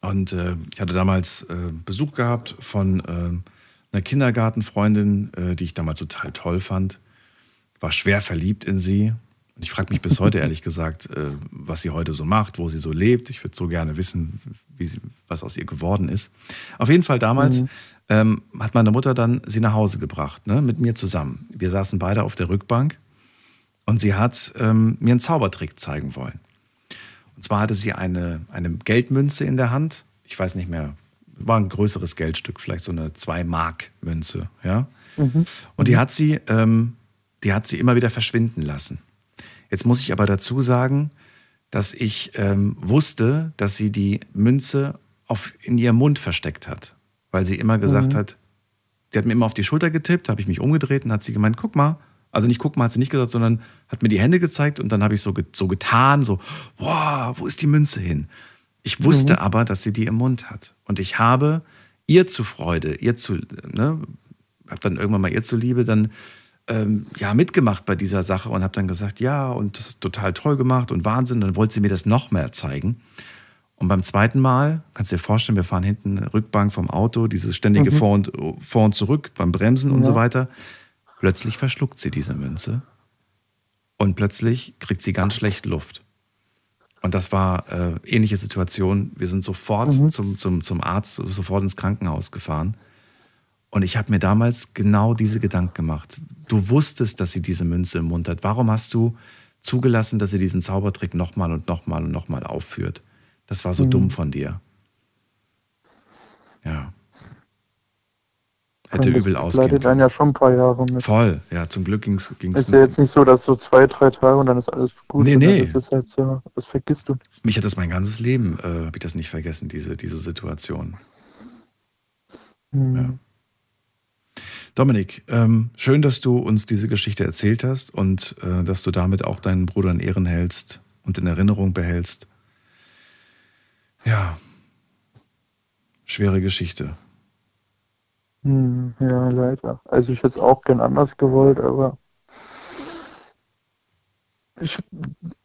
und äh, ich hatte damals äh, Besuch gehabt von äh, einer Kindergartenfreundin, äh, die ich damals total toll fand. War schwer verliebt in sie. Und ich frage mich bis heute ehrlich gesagt, äh, was sie heute so macht, wo sie so lebt. Ich würde so gerne wissen, sie, was aus ihr geworden ist. Auf jeden Fall damals Mhm. ähm, hat meine Mutter dann sie nach Hause gebracht, ne, mit mir zusammen. Wir saßen beide auf der Rückbank und sie hat ähm, mir einen Zaubertrick zeigen wollen. Und zwar hatte sie eine, eine Geldmünze in der Hand. Ich weiß nicht mehr, war ein größeres Geldstück, vielleicht so eine 2-Mark-Münze, ja. Mhm. Und die hat sie, ähm, die hat sie immer wieder verschwinden lassen. Jetzt muss ich aber dazu sagen, dass ich ähm, wusste, dass sie die Münze auf, in ihrem Mund versteckt hat, weil sie immer gesagt Mhm. hat, die hat mir immer auf die Schulter getippt, habe ich mich umgedreht und hat sie gemeint, guck mal, also nicht guck mal, hat sie nicht gesagt, sondern hat mir die Hände gezeigt und dann habe ich so, ge so getan, so, boah, wo ist die Münze hin? Ich wusste Mhm. aber, dass sie die im Mund hat. Und ich habe ihr zu Freude, ihr zu, ne, habe dann irgendwann mal ihr zuliebe dann ähm, ja mitgemacht bei dieser Sache und habe dann gesagt, ja, und das ist total toll gemacht und Wahnsinn. Dann wollte sie mir das noch mehr zeigen. Und beim zweiten Mal, kannst du dir vorstellen, wir fahren hinten Rückbank vom Auto, dieses ständige Mhm. vor, und, vor und zurück beim Bremsen und Ja. so weiter. Plötzlich verschluckt sie diese Münze und plötzlich kriegt sie ganz schlecht Luft. Und das war äh, ähnliche Situation. Wir sind sofort Mhm. zum, zum, zum Arzt, sofort ins Krankenhaus gefahren. Und ich habe mir damals genau diese Gedanken gemacht. Du wusstest, dass sie diese Münze im Mund hat. Warum hast du zugelassen, dass sie diesen Zaubertrick nochmal und nochmal und nochmal aufführt? Das war so Mhm. dumm von dir. Ja. Hätte übel ausgehen begleitet können. einen ja schon ein paar Jahre mit. Voll, ja, zum Glück ging es. Ist ja jetzt nicht so, dass so zwei, drei Tage und dann ist alles gut. Nee, nee. Das ist halt so, das vergisst du. Mich hat das mein ganzes Leben, äh, habe ich das nicht vergessen, diese, diese Situation. Mhm. Dominik, ähm, schön, dass du uns diese Geschichte erzählt hast und äh, dass du damit auch deinen Bruder in Ehren hältst und in Erinnerung behältst. Ja, schwere Geschichte. Hm, ja, leider. Also ich hätte es auch gern anders gewollt, aber ich,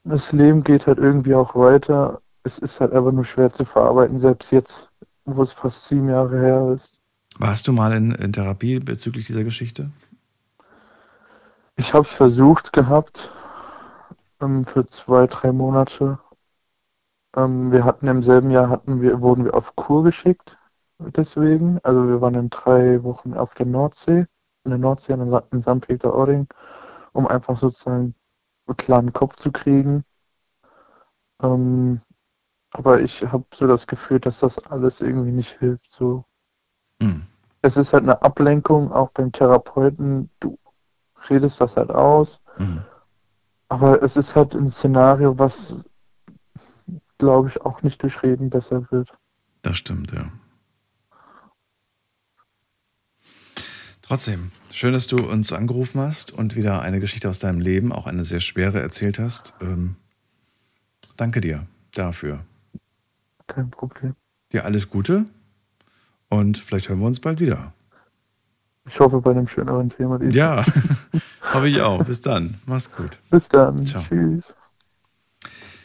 das Leben geht halt irgendwie auch weiter. Es ist halt einfach nur schwer zu verarbeiten, selbst jetzt, wo es fast sieben Jahre her ist. Warst du mal in, in Therapie bezüglich dieser Geschichte? Ich habe es versucht gehabt ähm, für zwei, drei Monate. Ähm, wir hatten im selben Jahr hatten wir, wurden wir auf Kur geschickt deswegen. Also wir waren in drei Wochen auf der Nordsee, in der Nordsee in, St. Peter-Ording, um einfach sozusagen einen klaren Kopf zu kriegen. Ähm, aber ich habe so das Gefühl, dass das alles irgendwie nicht hilft. So. Hm. Es ist halt eine Ablenkung, auch beim Therapeuten. Du redest das halt aus. Mhm. Aber es ist halt ein Szenario, was, glaube ich, auch nicht durch Reden besser wird. Das stimmt, ja. Trotzdem, schön, dass du uns angerufen hast und wieder eine Geschichte aus deinem Leben, auch eine sehr schwere, erzählt hast. Ähm, danke dir dafür. Kein Problem. Dir alles Gute und vielleicht hören wir uns bald wieder. Ich hoffe bei einem schöneren Thema. diesmal. Ja, hoffe ich auch. Bis dann. Mach's gut. Bis dann. Ciao. Tschüss.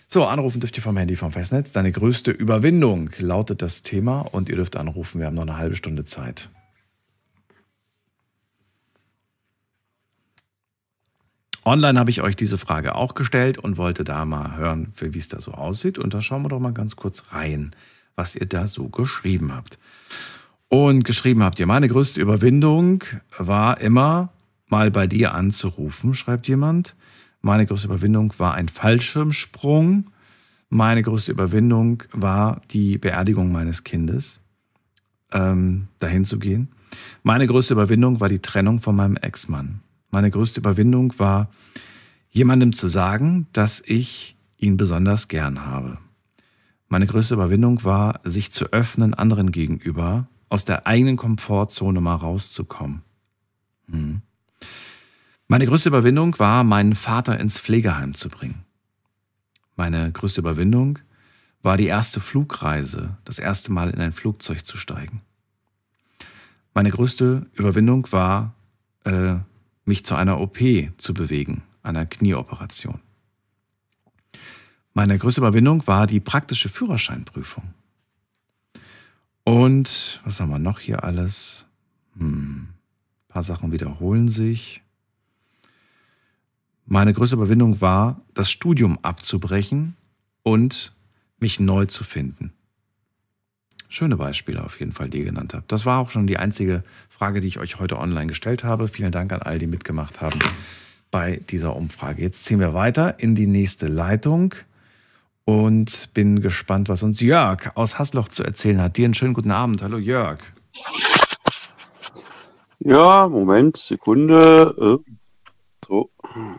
So, anrufen dürft ihr vom Handy vom Festnetz. Deine größte Überwindung lautet das Thema und ihr dürft anrufen. Wir haben noch eine halbe Stunde Zeit. Online habe ich euch diese Frage auch gestellt und wollte da mal hören, wie es da so aussieht. Und da schauen wir doch mal ganz kurz rein, was ihr da so geschrieben habt. Und geschrieben habt ihr, meine größte Überwindung war immer, mal bei dir anzurufen, schreibt jemand. Meine größte Überwindung war ein Fallschirmsprung. Meine größte Überwindung war die Beerdigung meines Kindes, ähm, dahin zu gehen. Meine größte Überwindung war die Trennung von meinem Ex-Mann. Meine größte Überwindung war, jemandem zu sagen, dass ich ihn besonders gern habe. Meine größte Überwindung war, sich zu öffnen anderen gegenüber, aus der eigenen Komfortzone mal rauszukommen. Hm. Meine größte Überwindung war, meinen Vater ins Pflegeheim zu bringen. Meine größte Überwindung war die erste Flugreise, das erste Mal in ein Flugzeug zu steigen. Meine größte Überwindung war, äh, mich zu einer OP zu bewegen, einer Knieoperation. Meine größte Überwindung war die praktische Führerscheinprüfung. Und was haben wir noch hier alles? Hm, ein paar Sachen wiederholen sich. Meine größte Überwindung war, das Studium abzubrechen und mich neu zu finden. Schöne Beispiele auf jeden Fall, die ihr genannt habt. Das war auch schon die einzige Frage, die ich euch heute online gestellt habe. Vielen Dank an all die mitgemacht haben bei dieser Umfrage. Jetzt ziehen wir weiter in die nächste Leitung und bin gespannt, was uns Jörg aus Hasloch zu erzählen hat. Dir einen schönen guten Abend. Hallo Jörg. Ja, Moment, Sekunde. Äh, so,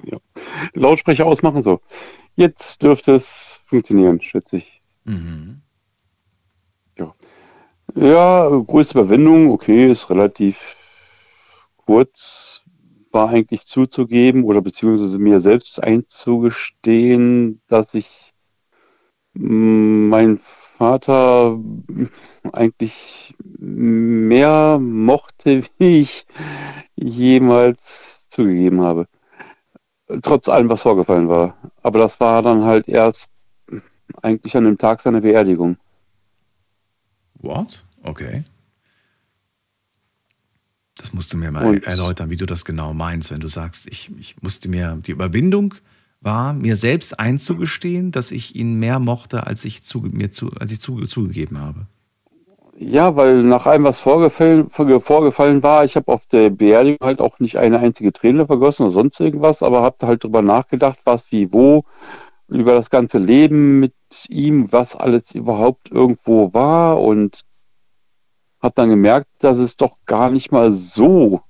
ja. Lautsprecher ausmachen, so. Jetzt dürfte es funktionieren, schätze ich. Mhm. Ja. Ja, größte Überwindung, okay, ist relativ kurz, war eigentlich zuzugeben oder beziehungsweise mir selbst einzugestehen, dass ich mein Vater eigentlich mehr mochte, wie ich jemals zugegeben habe. Trotz allem, was vorgefallen war. Aber das war dann halt erst eigentlich an dem Tag seiner Beerdigung. What? Okay. Das musst du mir mal Und, erläutern, wie du das genau meinst, wenn du sagst, ich, ich musste mir die Überwindung war, mir selbst einzugestehen, dass ich ihn mehr mochte, als ich, zu, mir zu, als ich zu, zugegeben habe. Ja, weil nach allem, was vorgefallen, vorgefallen war, ich habe auf der Beerdigung halt auch nicht eine einzige Träne vergossen oder sonst irgendwas, aber habe halt drüber nachgedacht, was, wie, wo, über das ganze Leben mit ihm, was alles überhaupt irgendwo war und habe dann gemerkt, dass es doch gar nicht mal so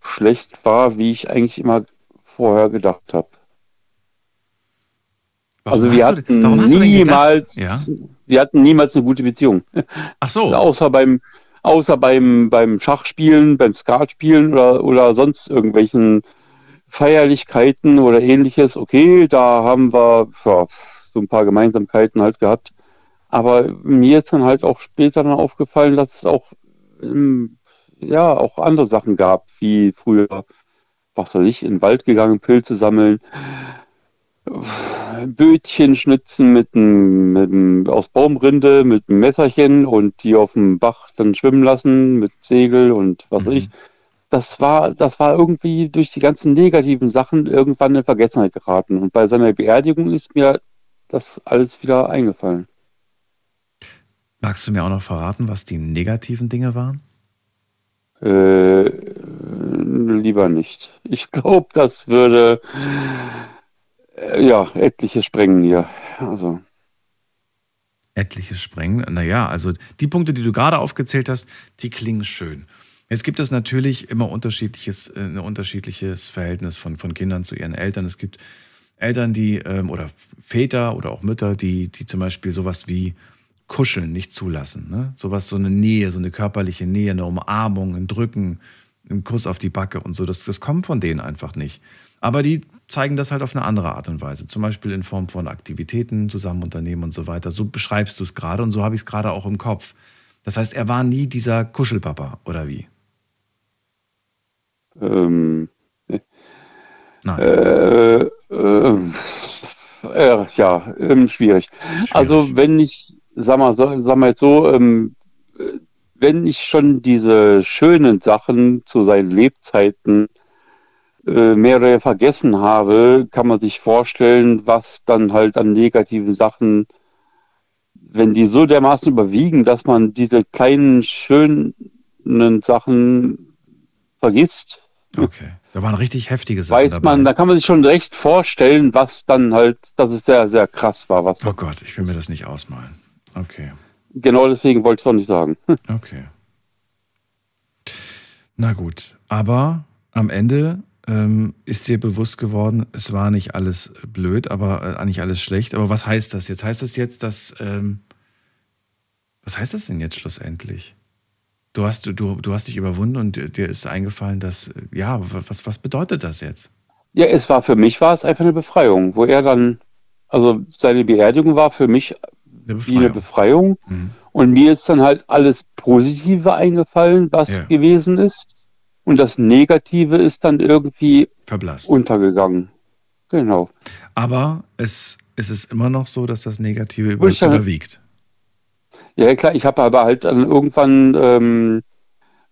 schlecht war, wie ich eigentlich immer vorher gedacht habe. Warum also wir hatten du, niemals, ja? wir hatten niemals eine gute Beziehung. Ach so. außer beim, außer beim, beim Schachspielen, beim Skatspielen oder, oder sonst irgendwelchen Feierlichkeiten oder ähnliches. Okay, da haben wir ja, so ein paar Gemeinsamkeiten halt gehabt. Aber mir ist dann halt auch später dann aufgefallen, dass es auch, ähm, ja, auch andere Sachen gab, wie früher, was weiß ich, in den Wald gegangen, Pilze sammeln Bötchen schnitzen mit einem, mit einem, aus Baumrinde mit einem Messerchen und die auf dem Bach dann schwimmen lassen mit Segel und was weiß ich. Mhm. Das war, das war irgendwie durch die ganzen negativen Sachen irgendwann in Vergessenheit geraten. Und bei seiner Beerdigung ist mir das alles wieder eingefallen. Magst du mir auch noch verraten, was die negativen Dinge waren? Äh, lieber nicht. Ich glaube, das würde ja, etliche sprengen hier. Also. Etliche sprengen. Naja, also die Punkte, die du gerade aufgezählt hast, die klingen schön. Jetzt gibt es natürlich immer unterschiedliches, äh, ein unterschiedliches Verhältnis von, von Kindern zu ihren Eltern. Es gibt Eltern, die, ähm, oder Väter oder auch Mütter, die, die zum Beispiel sowas wie Kuscheln nicht zulassen. Ne? Sowas, so eine Nähe, so eine körperliche Nähe, eine Umarmung, ein Drücken, ein Kuss auf die Backe und so. Das, das kommt von denen einfach nicht. Aber die zeigen das halt auf eine andere Art und Weise. Zum Beispiel in Form von Aktivitäten, zusammen unternehmen und so weiter. So beschreibst du es gerade und so habe ich es gerade auch im Kopf. Das heißt, er war nie dieser Kuschelpapa, oder wie? Ähm, Nein. Äh, äh, äh, ja, ähm, schwierig. schwierig. Also wenn ich, sag mal, sag mal jetzt so, ähm, wenn ich schon diese schönen Sachen zu seinen Lebzeiten äh, mehr oder weniger vergessen habe, kann man sich vorstellen, was dann halt an negativen Sachen wenn die so dermaßen überwiegen, dass man diese kleinen, schönen Sachen vergisst, Okay. Da waren richtig heftige Sachen weiß dabei. man, da kann man sich schon recht vorstellen, was dann halt, dass es sehr, sehr krass war. Was oh Gott, ich will mir das nicht ausmalen. Okay. Genau deswegen wollte ich es auch nicht sagen. Okay. Na gut, aber am Ende ähm, ist dir bewusst geworden, es war nicht alles blöd, aber äh, nicht alles schlecht. Aber was heißt das jetzt? Heißt das jetzt, dass ähm, was heißt das denn jetzt schlussendlich? Du hast, du, du hast dich überwunden und dir ist eingefallen, dass, äh, ja, was, was bedeutet das jetzt? Ja, es war für mich war es einfach eine Befreiung, wo er dann, also seine Beerdigung war für mich wie eine Befreiung. Mhm. Und mir ist dann halt alles Positive eingefallen, was Ja. gewesen ist. Und das Negative ist dann irgendwie Verblasst. untergegangen. Genau. Aber es, es ist immer noch so, dass das Negative über, dann- überwiegt. Ja, klar, ich habe aber halt dann irgendwann ähm,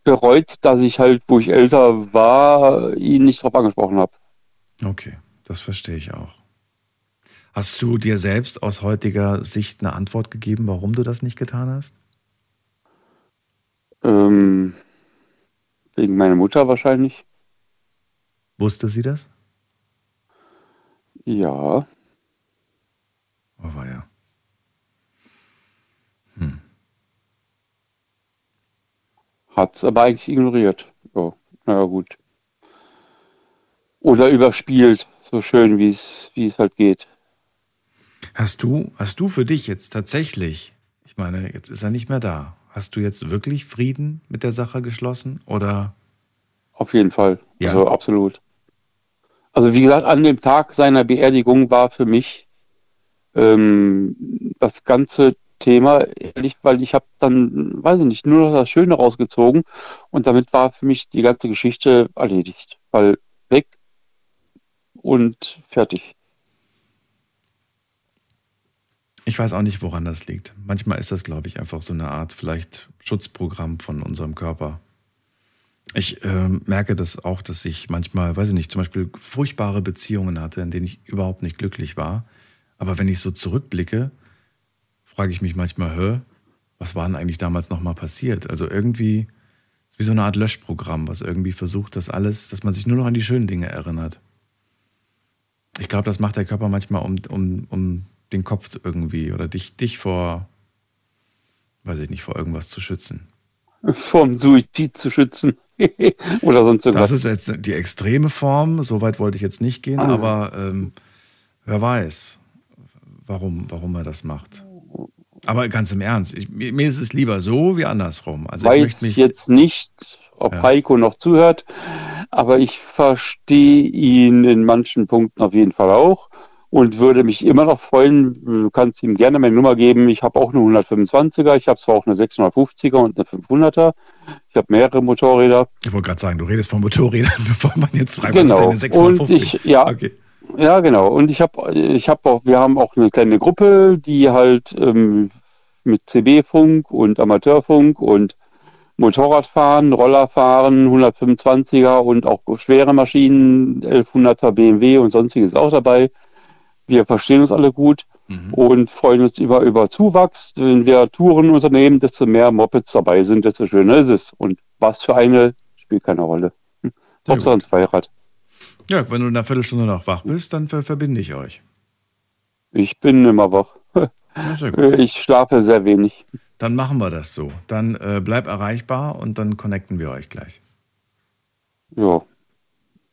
bereut, dass ich halt, wo ich älter war, ihn nicht drauf angesprochen habe. Okay, das verstehe ich auch. Hast du dir selbst aus heutiger Sicht eine Antwort gegeben, warum du das nicht getan hast? Ähm, wegen meiner Mutter wahrscheinlich. Wusste sie das? Ja. Oh, war ja. Hat es aber eigentlich ignoriert. Ja, naja, gut. Oder überspielt, so schön wie es wie es halt geht. Hast du, hast du für dich jetzt tatsächlich, ich meine, jetzt ist er nicht mehr da, hast du jetzt wirklich Frieden mit der Sache geschlossen oder? Auf jeden Fall. Ja. Also absolut. Also wie gesagt, an dem Tag seiner Beerdigung war für mich ähm, das ganze Thema ehrlich, weil ich habe dann, weiß ich nicht, nur noch das Schöne rausgezogen und damit war für mich die ganze Geschichte erledigt. Weil weg und fertig. Ich weiß auch nicht, woran das liegt. Manchmal ist das, glaube ich, einfach so eine Art vielleicht Schutzprogramm von unserem Körper. Ich ähm, merke das auch, dass ich manchmal, weiß ich nicht, zum Beispiel furchtbare Beziehungen hatte, in denen ich überhaupt nicht glücklich war. Aber wenn ich so zurückblicke, frage ich mich manchmal, hä, was war denn eigentlich damals nochmal passiert? Also irgendwie wie so eine Art Löschprogramm, was irgendwie versucht, dass alles, dass man sich nur noch an die schönen Dinge erinnert. Ich glaube, das macht der Körper manchmal, um, um, um den Kopf irgendwie oder dich, dich vor, weiß ich nicht, vor irgendwas zu schützen. Vom Suizid zu schützen. Oder sonst irgendwas. Das ist jetzt die extreme Form, so weit wollte ich jetzt nicht gehen, Ah. aber ähm, wer weiß, warum, warum er das macht. Aber ganz im Ernst, ich, mir ist es lieber so wie andersrum. Also ich weiß mich, jetzt nicht, ob Ja. Heiko noch zuhört, aber ich verstehe ihn in manchen Punkten auf jeden Fall auch und würde mich immer noch freuen. Du kannst ihm gerne meine Nummer geben. Ich habe auch eine 125er, ich habe zwar auch eine 650er und eine 500er. Ich habe mehrere Motorräder. ich wollte gerade sagen, du redest von Motorrädern, bevor man jetzt fragt, Genau. was ist denn eine Und 650? ich, ja, Okay. ja, genau. Und ich habe, ich habe auch, wir haben auch eine kleine Gruppe, die halt ähm, mit CB-Funk und Amateurfunk und Motorradfahren, Rollerfahren, 125er und auch schwere Maschinen, 1100er BMW und sonstiges auch dabei. Wir verstehen uns alle gut und freuen uns über, über Zuwachs. Wenn wir Touren unternehmen, desto mehr Mopeds dabei sind, desto schöner ist es. Und was für eine, spielt keine Rolle. Hm. Hauptsache ein Zweirad. Ja, wenn du in einer Viertelstunde noch wach bist, dann ver verbinde ich euch. Ich bin immer wach. Ja. Ich schlafe sehr wenig. Dann machen wir das so. Dann äh, bleib erreichbar und dann connecten wir euch gleich. Ja.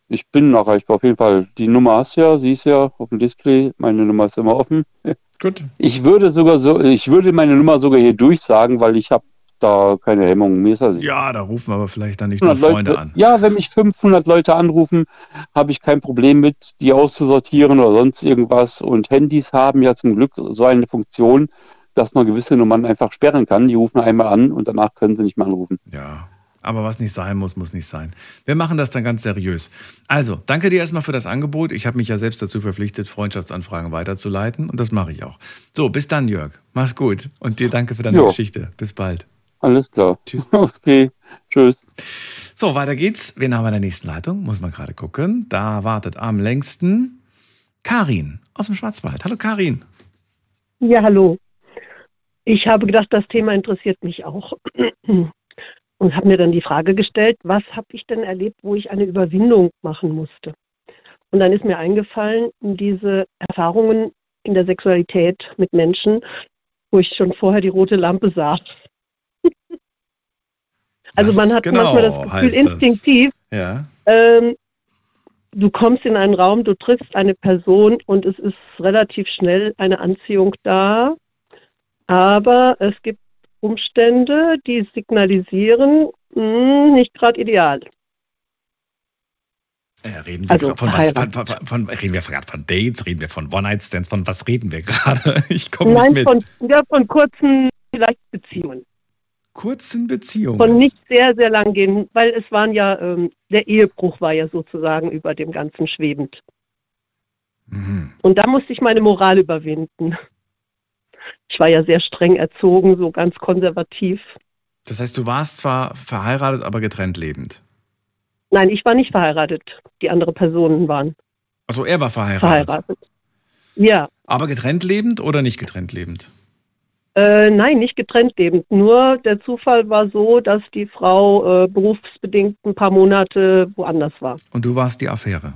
Ich bin erreichbar auf jeden Fall. Die Nummer hast du ja, sie ist ja auf dem Display. Meine Nummer ist immer offen. Gut. Ich würde sogar so, ich würde meine Nummer sogar hier durchsagen, weil ich habe da keine Hemmungen. Mir ist das Ja, da rufen aber vielleicht dann nicht nur 500 Freunde Leute, an. ja, wenn mich 500 Leute anrufen, habe ich kein Problem mit, die auszusortieren oder sonst irgendwas. Und Handys haben ja zum Glück so eine Funktion, dass man gewisse Nummern einfach sperren kann. Die rufen einmal an und danach können sie nicht mehr anrufen. Ja, aber was nicht sein muss, muss nicht sein. Wir machen das dann ganz seriös. Also, danke dir erstmal für das Angebot. Ich habe mich ja selbst dazu verpflichtet, Freundschaftsanfragen weiterzuleiten und das mache ich auch. So, bis dann, Jörg. Mach's gut und dir danke für deine Jo. Geschichte. Bis bald. Alles klar. Tschüss. Okay, tschüss. So, weiter geht's. Wen haben wir in der nächsten Leitung? Muss man gerade gucken. Da wartet am längsten Karin aus dem Schwarzwald. Hallo Karin. Ja, hallo. ich habe gedacht, das Thema interessiert mich auch. Und habe mir dann die Frage gestellt, was habe ich denn erlebt, wo ich eine Überwindung machen musste? Und dann ist mir eingefallen, diese Erfahrungen in der Sexualität mit Menschen, wo ich schon vorher die rote Lampe sah. also man hat genau manchmal das Gefühl, heißt das? instinktiv, Ja. ähm, du kommst in einen Raum, du triffst eine Person und es ist relativ schnell eine Anziehung da, aber es gibt Umstände, die signalisieren, mh, nicht gerade ideal. Äh, reden wir Also von was? Von, von, von, reden wir gerade von Dates? Reden wir von One-Night-Stands? Von was reden wir gerade? Ich komme nicht mit. von, ja, von kurzen vielleicht Beziehungen. Kurzen Beziehungen. Von nicht sehr, sehr lang gehen, weil es waren ja, ähm, der Ehebruch war ja sozusagen über dem Ganzen schwebend. Mhm. Und da musste ich meine Moral überwinden. Ich war ja sehr streng erzogen, so ganz konservativ. Das heißt, du warst zwar verheiratet, aber getrennt lebend. Nein, ich war nicht verheiratet. Die andere Personen waren Also er war verheiratet. verheiratet. Ja, Aber getrennt lebend oder nicht getrennt lebend? äh, nein, nicht getrennt lebend. Nur der Zufall war so, dass die Frau äh, berufsbedingt ein paar Monate woanders war. Und du warst die Affäre.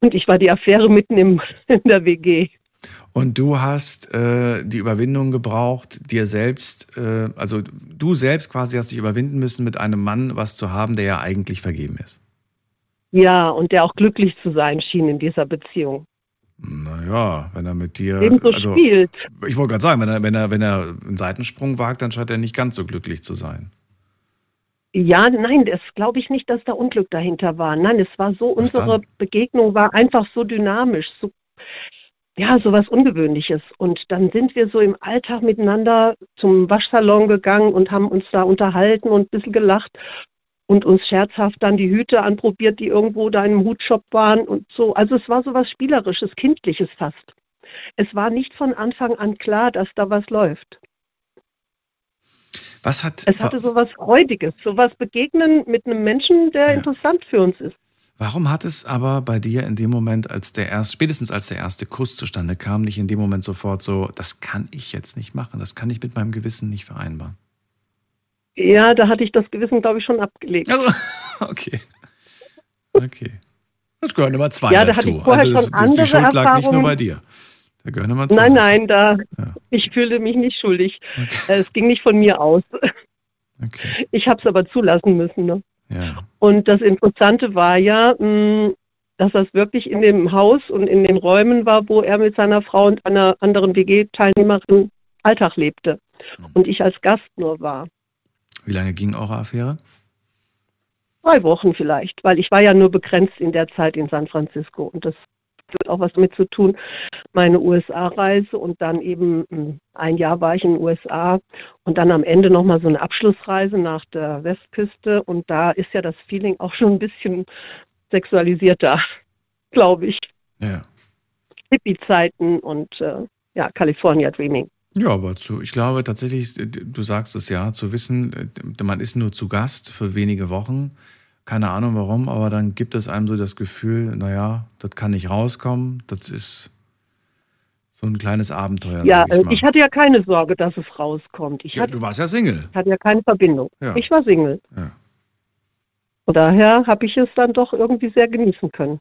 Und ich war die Affäre mitten im, in der WG. Und du hast äh, die Überwindung gebraucht, dir selbst, äh, also du selbst quasi hast dich überwinden müssen, mit einem Mann was zu haben, der ja eigentlich vergeben ist. Ja, und der auch glücklich zu sein schien in dieser Beziehung. Naja, wenn er mit dir. Ebenso also, spielt. Ich wollte gerade sagen, wenn er, wenn, er, wenn er einen Seitensprung wagt, dann scheint er nicht ganz so glücklich zu sein. Ja, nein, das glaube ich nicht, dass da Unglück dahinter war. Nein, es war so, Was unsere dann? Begegnung war einfach so dynamisch, so, ja, so was Ungewöhnliches. Und dann sind wir so im Alltag miteinander zum Waschsalon gegangen und haben uns da unterhalten und ein bisschen gelacht und uns scherzhaft dann die Hüte anprobiert, die irgendwo da im Hutshop waren und so. Also es war so was Spielerisches, Kindliches fast. Es war nicht von Anfang an klar, dass da was läuft. Was hat. Es hatte so was Freudiges, so was Begegnen mit einem Menschen, der interessant für uns ist. Warum hat es aber bei dir in dem Moment, als der erst, spätestens als der erste Kuss zustande kam, nicht in dem Moment sofort so, das kann ich jetzt nicht machen, das kann ich mit meinem Gewissen nicht vereinbaren? Ja, da hatte ich das Gewissen, glaube ich, schon abgelegt. Also, okay. Okay. Das gehören immer zwei Ja, da dazu. hatte ich vorher also das, schon die andere Schuld lag nicht nur bei dir. Da gehören immer zwei. Nein, nein, da ich fühle mich nicht schuldig. Äh, Es ging nicht von mir aus. Ich habe es aber zulassen müssen. Ne? Ja. Und das Interessante war ja, mh, dass das wirklich in dem Haus und in den Räumen war, wo er mit seiner Frau und einer anderen WG-Teilnehmerin Alltag lebte. Und ich als Gast nur war. Wie lange ging eure Affäre? Drei Wochen vielleicht, weil ich war ja nur begrenzt in der Zeit in San Francisco und das hat auch was damit zu tun, meine USA-Reise und dann eben mh, ein Jahr war ich in den USA und dann am Ende nochmal so eine Abschlussreise nach der Westküste und da ist ja das Feeling auch schon ein bisschen sexualisierter, glaube ich. Ja. Hippie-Zeiten und äh, ja, California Dreaming. Ja, aber zu, ich glaube tatsächlich, du sagst es ja, zu wissen, man ist nur zu Gast für wenige Wochen. Keine Ahnung warum, aber dann gibt es einem so das Gefühl, naja, das kann nicht rauskommen. Das ist so ein kleines Abenteuer. Ja, ich, äh, mal. ich hatte ja keine Sorge, dass es rauskommt. Ich ja, hatte, du warst ja Single. hatte ja keine Verbindung. Ja. Ich war Single. Ja. Von daher habe ich es dann doch irgendwie sehr genießen können.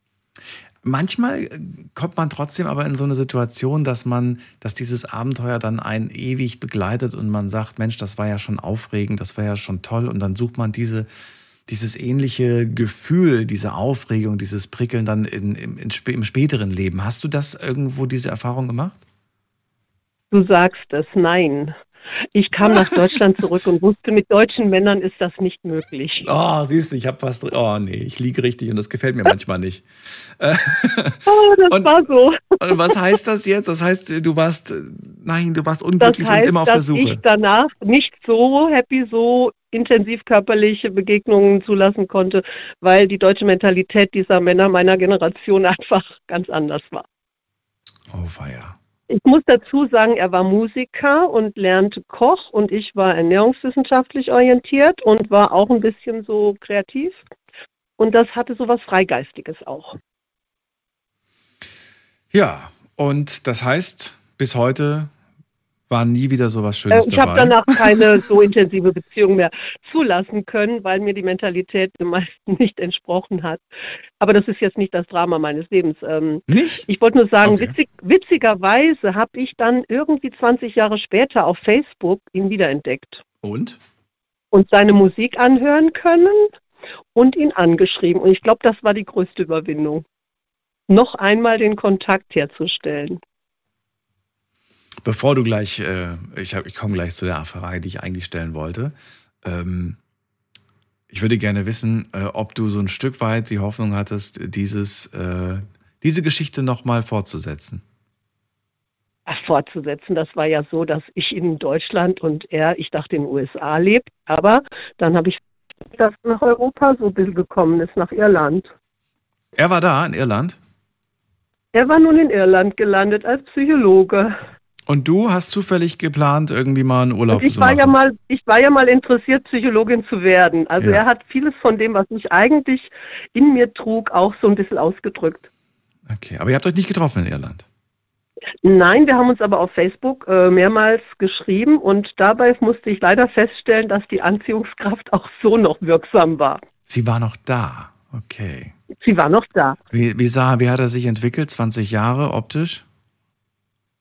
Manchmal äh, kommt man trotzdem aber in so eine Situation, dass man, dass dieses Abenteuer dann einen ewig begleitet und man sagt, Mensch, das war ja schon aufregend, das war ja schon toll und dann sucht man diese, dieses ähnliche Gefühl, diese Aufregung, dieses Prickeln dann in, im, im späteren Leben. Hast du das irgendwo diese Erfahrung gemacht? Du sagst es, nein. Ich kam nach Deutschland zurück und wusste, mit deutschen Männern ist das nicht möglich. Oh, siehst du, ich habe fast, oh nee, ich liege richtig und das gefällt mir manchmal nicht. Oh, das Und- war so. Und was heißt das jetzt? Das heißt, du warst, äh, nein, du warst Das unglücklich heißt, und immer auf der dass Suche. ich danach nicht so happy, so intensiv körperliche Begegnungen zulassen konnte, weil die deutsche Mentalität dieser Männer meiner Generation einfach ganz anders war. Oh, weia. Ich muss dazu sagen, er war Musiker und lernte Koch und ich war ernährungswissenschaftlich orientiert und war auch ein bisschen so kreativ. Und das hatte so was Freigeistiges auch. Ja, und das heißt, bis heute War nie wieder so was Äh, Schönes ich habe danach keine so intensive Beziehung mehr zulassen können, weil mir die Mentalität dem meisten nicht entsprochen hat. Aber das ist jetzt nicht das Drama meines Lebens. Ähm, Nicht? Ich wollte nur sagen, Okay. witzig, witzigerweise habe ich dann irgendwie 20 Jahre später auf Facebook ihn wiederentdeckt Und? und seine Musik anhören können und ihn angeschrieben. Und ich glaube, das war die größte Überwindung. Noch einmal den Kontakt herzustellen. Bevor du gleich, äh, ich, hab- ich komme gleich zu der Frage, die ich eigentlich stellen wollte. Ähm, ich würde gerne wissen, äh, ob du so ein Stück weit die Hoffnung hattest, dieses, äh, diese Geschichte nochmal fortzusetzen. Ach, fortzusetzen. Das war ja so, dass ich in Deutschland und er, ich dachte, in den USA lebt. Aber dann habe ich das nach Europa so ein bisschen gekommen ist, nach Irland. Er war da in Irland Er war nun in Irland gelandet als Psychologe. Und du hast zufällig geplant, irgendwie mal einen Urlaub Und ich zu war machen. ja mal, ich war ja mal interessiert, Psychologin zu werden. Also Ja. er hat vieles von dem, was ich eigentlich in mir trug, auch so ein bisschen ausgedrückt. Okay, aber ihr habt euch nicht getroffen in Irland. Nein, wir haben uns aber auf Facebook äh, mehrmals geschrieben und dabei musste ich leider feststellen, dass die Anziehungskraft auch so noch wirksam war. Sie war noch da. Okay. Sie war noch da. Wie, wie sah, wie hat er sich entwickelt? 20 Jahre optisch?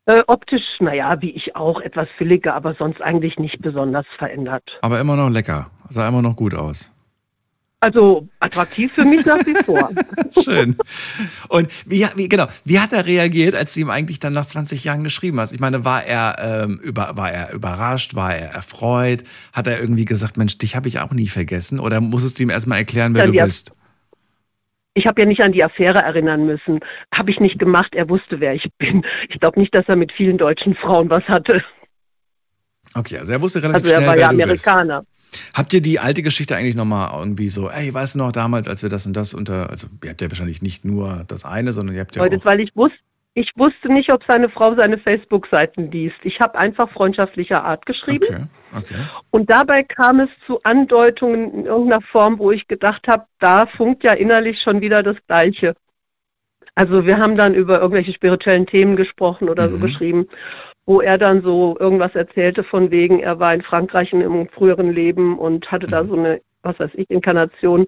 Äh, optisch, naja, wie ich auch, etwas fülliger, aber sonst eigentlich nicht besonders verändert. Aber immer noch lecker. Sah immer noch gut aus. Also attraktiv für mich nach wie vor. Schön. Und wie, wie, genau, wie hat er reagiert, als du ihm eigentlich dann nach 20 Jahren geschrieben hast? Ich meine, war er, ähm, über, war er überrascht, war er erfreut? Hat er irgendwie gesagt, Mensch, dich habe ich auch nie vergessen? Oder musstest du ihm erstmal erklären, wer Ja, du bist? Ich habe ja nicht an die Affäre erinnern müssen. Habe ich nicht gemacht. Er wusste, wer ich bin. Ich glaube nicht, dass er mit vielen deutschen Frauen was hatte. Okay, also er wusste relativ Also er schnell, war ja. Amerikaner. Habt ihr die alte Geschichte eigentlich nochmal irgendwie so, ey, weißt du noch damals, als wir das und das unter, also ihr habt ja wahrscheinlich nicht nur das eine, sondern ihr habt ja Heute, auch, weil ich wusste, ich wusste nicht, ob seine Frau seine Facebook-Seiten liest. Ich habe einfach freundschaftlicher Art geschrieben. okay, okay. Und dabei kam es zu Andeutungen in irgendeiner Form, wo ich gedacht habe, da funkt ja innerlich schon wieder das Gleiche. Also wir haben dann über irgendwelche spirituellen Themen gesprochen oder so Mhm. geschrieben, wo er dann so irgendwas erzählte von wegen, er war in Frankreich in einem früheren Leben und hatte da so eine, was weiß ich, Inkarnation.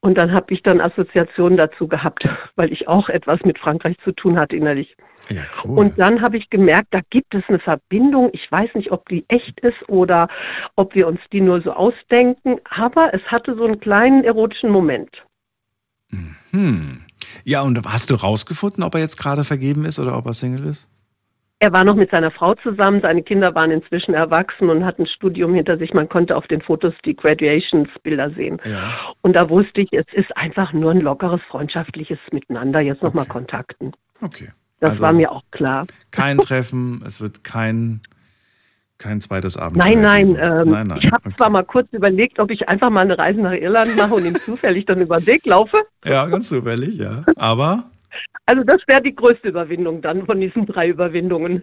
Und dann habe ich dann Assoziationen dazu gehabt, weil ich auch etwas mit Frankreich zu tun hatte innerlich. Ja, cool. Und dann habe ich gemerkt, da gibt es eine Verbindung. Ich weiß nicht, ob die echt ist oder ob wir uns die nur so ausdenken, aber es hatte so einen kleinen erotischen Moment. Hm. Ja, und hast du rausgefunden, ob er jetzt gerade vergeben ist oder ob er Single ist? Er war noch mit seiner Frau zusammen, seine Kinder waren inzwischen erwachsen und hatten ein Studium hinter sich. Man konnte auf den Fotos die Graduations-Bilder sehen. Ja. Und da wusste ich, es ist einfach nur ein lockeres, freundschaftliches Miteinander, jetzt nochmal Kontakten. Okay. Das Also war mir auch klar. Kein Treffen, es wird kein, kein zweites Abenteuer. Nein, nein, ähm, nein, nein. ich habe zwar mal kurz überlegt, ob ich einfach mal eine Reise nach Irland mache und ihm zufällig dann über den Weg laufe. Ja, ganz zufällig, ja. Aber Also das wäre die größte Überwindung dann von diesen drei Überwindungen.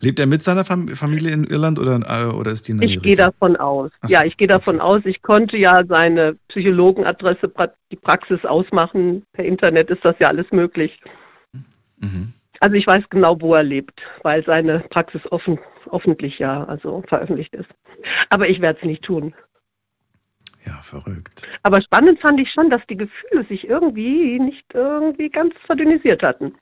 lebt er mit seiner Fam Familie in Irland oder, äh, oder ist die in Ich Amerika? gehe davon aus. So, Ja, ich gehe davon aus. Ich konnte ja seine Psychologenadresse, die Praxis ausmachen. Per Internet ist das ja alles möglich. Mhm. Also ich weiß genau, wo er lebt, weil seine Praxis offen, öffentlich ja, also veröffentlicht ist. Aber ich werde es nicht tun. Ja, verrückt. Aber spannend fand ich schon, dass die Gefühle sich irgendwie nicht irgendwie ganz verdünnisiert hatten.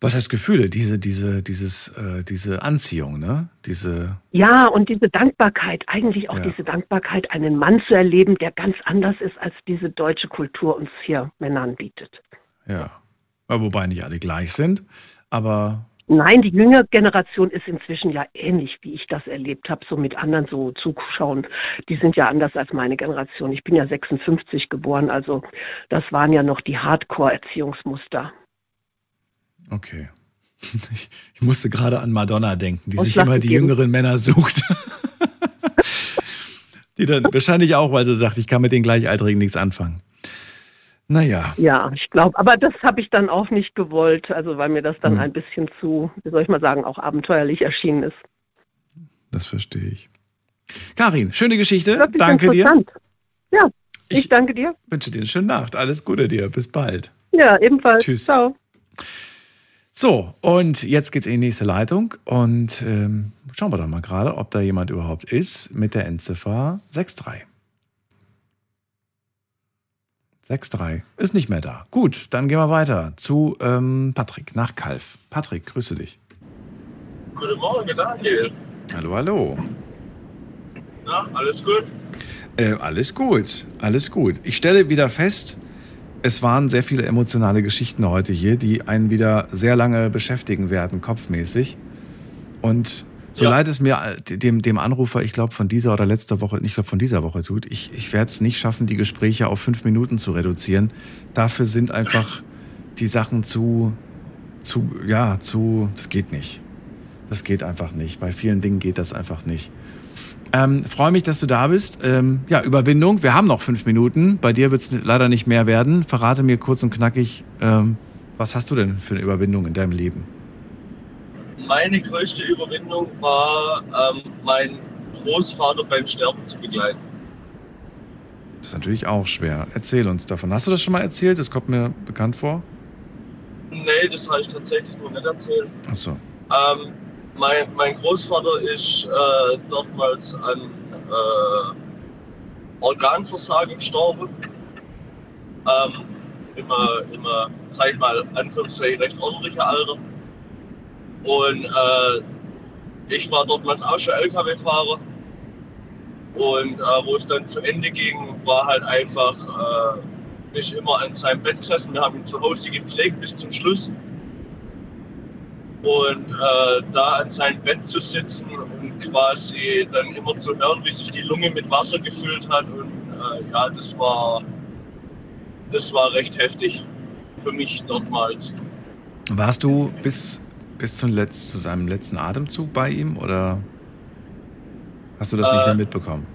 Was heißt Gefühle? Diese, diese, dieses, äh, diese Anziehung, ne? Diese, Ja, und diese Dankbarkeit, eigentlich auch Ja. diese Dankbarkeit, einen Mann zu erleben, der ganz anders ist, als diese deutsche Kultur uns hier Männern bietet. ja. Ja, Wobei nicht alle gleich sind, aber Nein, die jüngere Generation ist inzwischen ja ähnlich, wie ich das erlebt habe, so mit anderen so zuschauen. Die sind ja anders als meine Generation. Ich bin ja 56 geboren, also das waren ja noch die Hardcore-Erziehungsmuster. okay. Ich, ich musste gerade an Madonna denken, die Und sich immer die gegeben. jüngeren Männer sucht. die dann wahrscheinlich auch, weil sie sagt, ich kann mit den Gleichaltrigen nichts anfangen. Naja, Ja, ich glaube, aber das habe ich dann auch nicht gewollt, also weil mir das dann Hm. ein bisschen zu, wie soll ich mal sagen, auch abenteuerlich erschienen ist. das verstehe ich. Karin, schöne Geschichte. Wirklich Danke dir. Ja, ich, danke dir. Wünsche dir eine schöne Nacht. Alles Gute dir. Bis bald. Ja, ebenfalls. Tschüss. Ciao. So, und jetzt geht's in die nächste Leitung und ähm, schauen wir doch mal gerade, ob da jemand überhaupt ist mit der Endziffer 63. 63 ist nicht mehr da. Gut, dann gehen wir weiter zu ähm, Patrick nach Kalf. Patrick, grüße dich. Guten Morgen, Daniel. Hallo, hallo. Na, alles gut? Äh, alles gut, alles gut. Ich stelle wieder fest, es waren sehr viele emotionale Geschichten heute hier, die einen wieder sehr lange beschäftigen werden, kopfmäßig. Und so Ja. leid es mir äh, dem, dem Anrufer, ich glaube, von dieser oder letzter Woche, ich glaube, von dieser Woche tut, ich, ich werde es nicht schaffen, die Gespräche auf fünf Minuten zu reduzieren. Dafür sind einfach die Sachen zu, zu, ja, zu, das geht nicht. Das geht einfach nicht. Bei vielen Dingen geht das einfach nicht. Ähm, Freue mich, dass du da bist. Ähm, ja, Überwindung. Wir haben noch fünf Minuten. Bei dir wird es leider nicht mehr werden. Verrate mir kurz und knackig, ähm, was hast du denn für eine Überwindung in deinem Leben? Meine größte Überwindung war, ähm, meinen Großvater beim Sterben zu begleiten. Das ist natürlich auch schwer. Erzähl uns davon. Hast du das schon mal erzählt? Das kommt mir bekannt vor. Nee, das habe ich tatsächlich noch nicht erzählt. Achso. Ähm, mein, mein Großvater ist äh, damals an äh, Organversagen gestorben. Ähm, immer, immer, sag ich mal, Anführungszeichen recht ordentliche Alter. Und äh, ich war damals auch schon LKW-Fahrer. Und äh, wo es dann zu Ende ging, war halt einfach, äh, ich immer an seinem Bett gesessen. Wir haben ihn zu Hause gepflegt bis zum Schluss. Und äh, da an seinem Bett zu sitzen und quasi dann immer zu hören, wie sich die Lunge mit Wasser gefüllt hat. Und äh, ja, das war, das war recht heftig für mich dortmals. Warst du bis, bis zum Letz-, zu seinem letzten Atemzug bei ihm oder hast du das nicht Äh, mehr mitbekommen?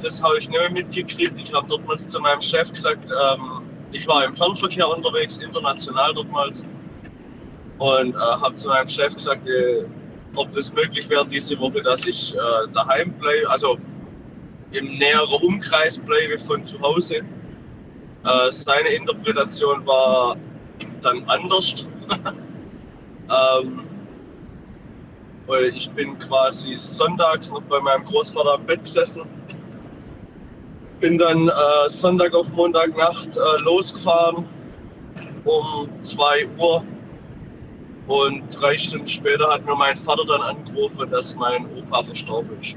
Das habe ich nicht mehr mitgekriegt. Ich habe dortmals zu meinem Chef gesagt, ähm, ich war im Fernverkehr unterwegs, international dortmals. Und äh, habe zu meinem Chef gesagt, äh, ob das möglich wäre diese Woche, dass ich äh, daheim bleibe, also im näheren Umkreis bleibe von zu Hause. Äh, seine Interpretation war dann anders. ähm, weil ich bin quasi sonntags noch bei meinem Großvater am Bett gesessen. Bin dann äh, Sonntag auf Montagnacht äh, losgefahren um 2 Uhr. Und drei Stunden später hat mir mein Vater dann angerufen, dass mein Opa verstorben ist.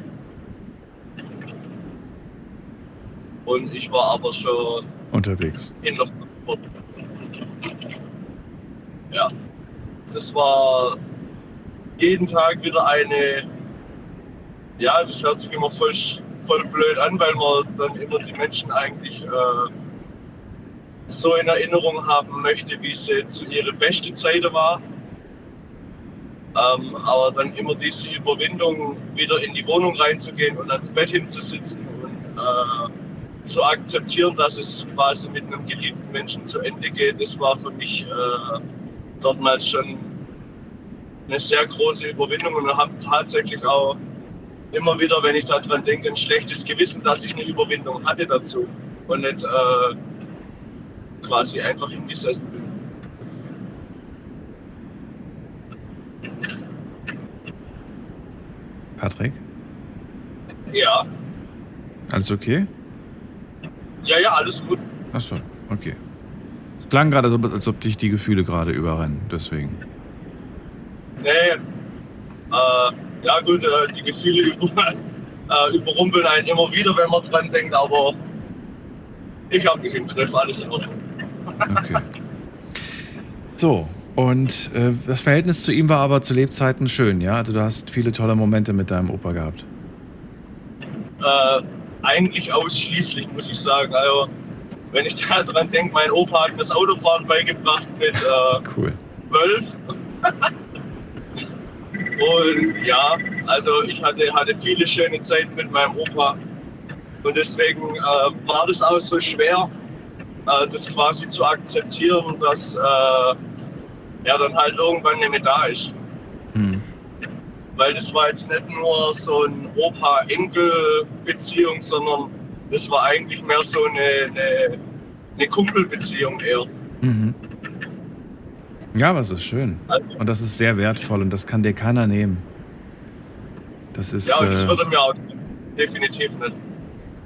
Und ich war aber schon Unterwegs. in Frankfurt. Ja, das war jeden Tag wieder eine, ja, das hört sich immer voll, voll blöd an, weil man dann immer die Menschen eigentlich äh, so in Erinnerung haben möchte, wie sie zu ihrer besten Zeit war. Ähm, aber dann immer diese Überwindung, wieder in die Wohnung reinzugehen und ans Bett hinzusitzen und äh, zu akzeptieren, dass es quasi mit einem geliebten Menschen zu Ende geht, das war für mich äh, damals schon eine sehr große Überwindung und habe tatsächlich auch immer wieder, wenn ich daran denke, ein schlechtes Gewissen, dass ich eine Überwindung hatte dazu und nicht äh, quasi einfach hingesessen bin. Patrick, Ja, alles okay? ja, ja, alles gut. Achso, okay. Es klang gerade so, als ob dich die Gefühle gerade überrennen, deswegen. Nee, äh, ja gut, äh, die Gefühle über, äh, überrumpeln einen immer wieder, wenn man dran denkt, aber ich habe mich im Griff, alles in Ordnung. Okay. So, und äh, das Verhältnis zu ihm war aber zu Lebzeiten schön, ja? Also du hast viele tolle Momente mit deinem Opa gehabt. Äh, eigentlich ausschließlich, muss ich sagen. Also, wenn ich daran denke, mein Opa hat mir das Autofahren beigebracht mit äh, Cool. 12. Und ja, also ich hatte, hatte viele schöne Zeiten mit meinem Opa. Und deswegen äh, war das auch so schwer, äh, das quasi zu akzeptieren, dass äh, er dann halt irgendwann nicht mehr da ist. Hm. Weil das war jetzt nicht nur so eine Opa-Enkel-Beziehung, sondern das war eigentlich mehr so eine, eine, eine Kumpelbeziehung eher. Mhm. Ja, aber es ist schön. Und das ist sehr wertvoll und das kann dir keiner nehmen. Das ist. ja, und das äh, würde mir auch definitiv nicht.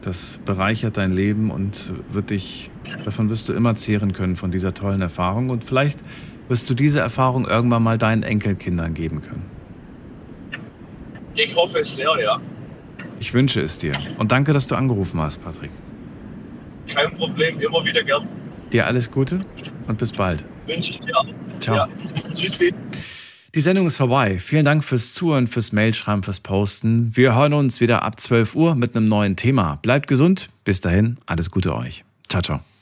Das bereichert dein Leben und wird dich, davon wirst du immer zehren können von dieser tollen Erfahrung. Und vielleicht wirst du diese Erfahrung irgendwann mal deinen Enkelkindern geben können. Ich hoffe es sehr, ja. Ich wünsche es dir. Und danke, dass du angerufen hast, Patrick. Kein Problem, immer wieder gern. Dir alles Gute und bis bald. Wünsche ich dir auch. Ciao. Ja. Tschüssi. Die Sendung ist vorbei. Vielen Dank fürs Zuhören, fürs Mailschreiben, fürs Posten. Wir hören uns wieder ab 12 Uhr mit einem neuen Thema. Bleibt gesund. Bis dahin, alles Gute euch. Ciao, ciao.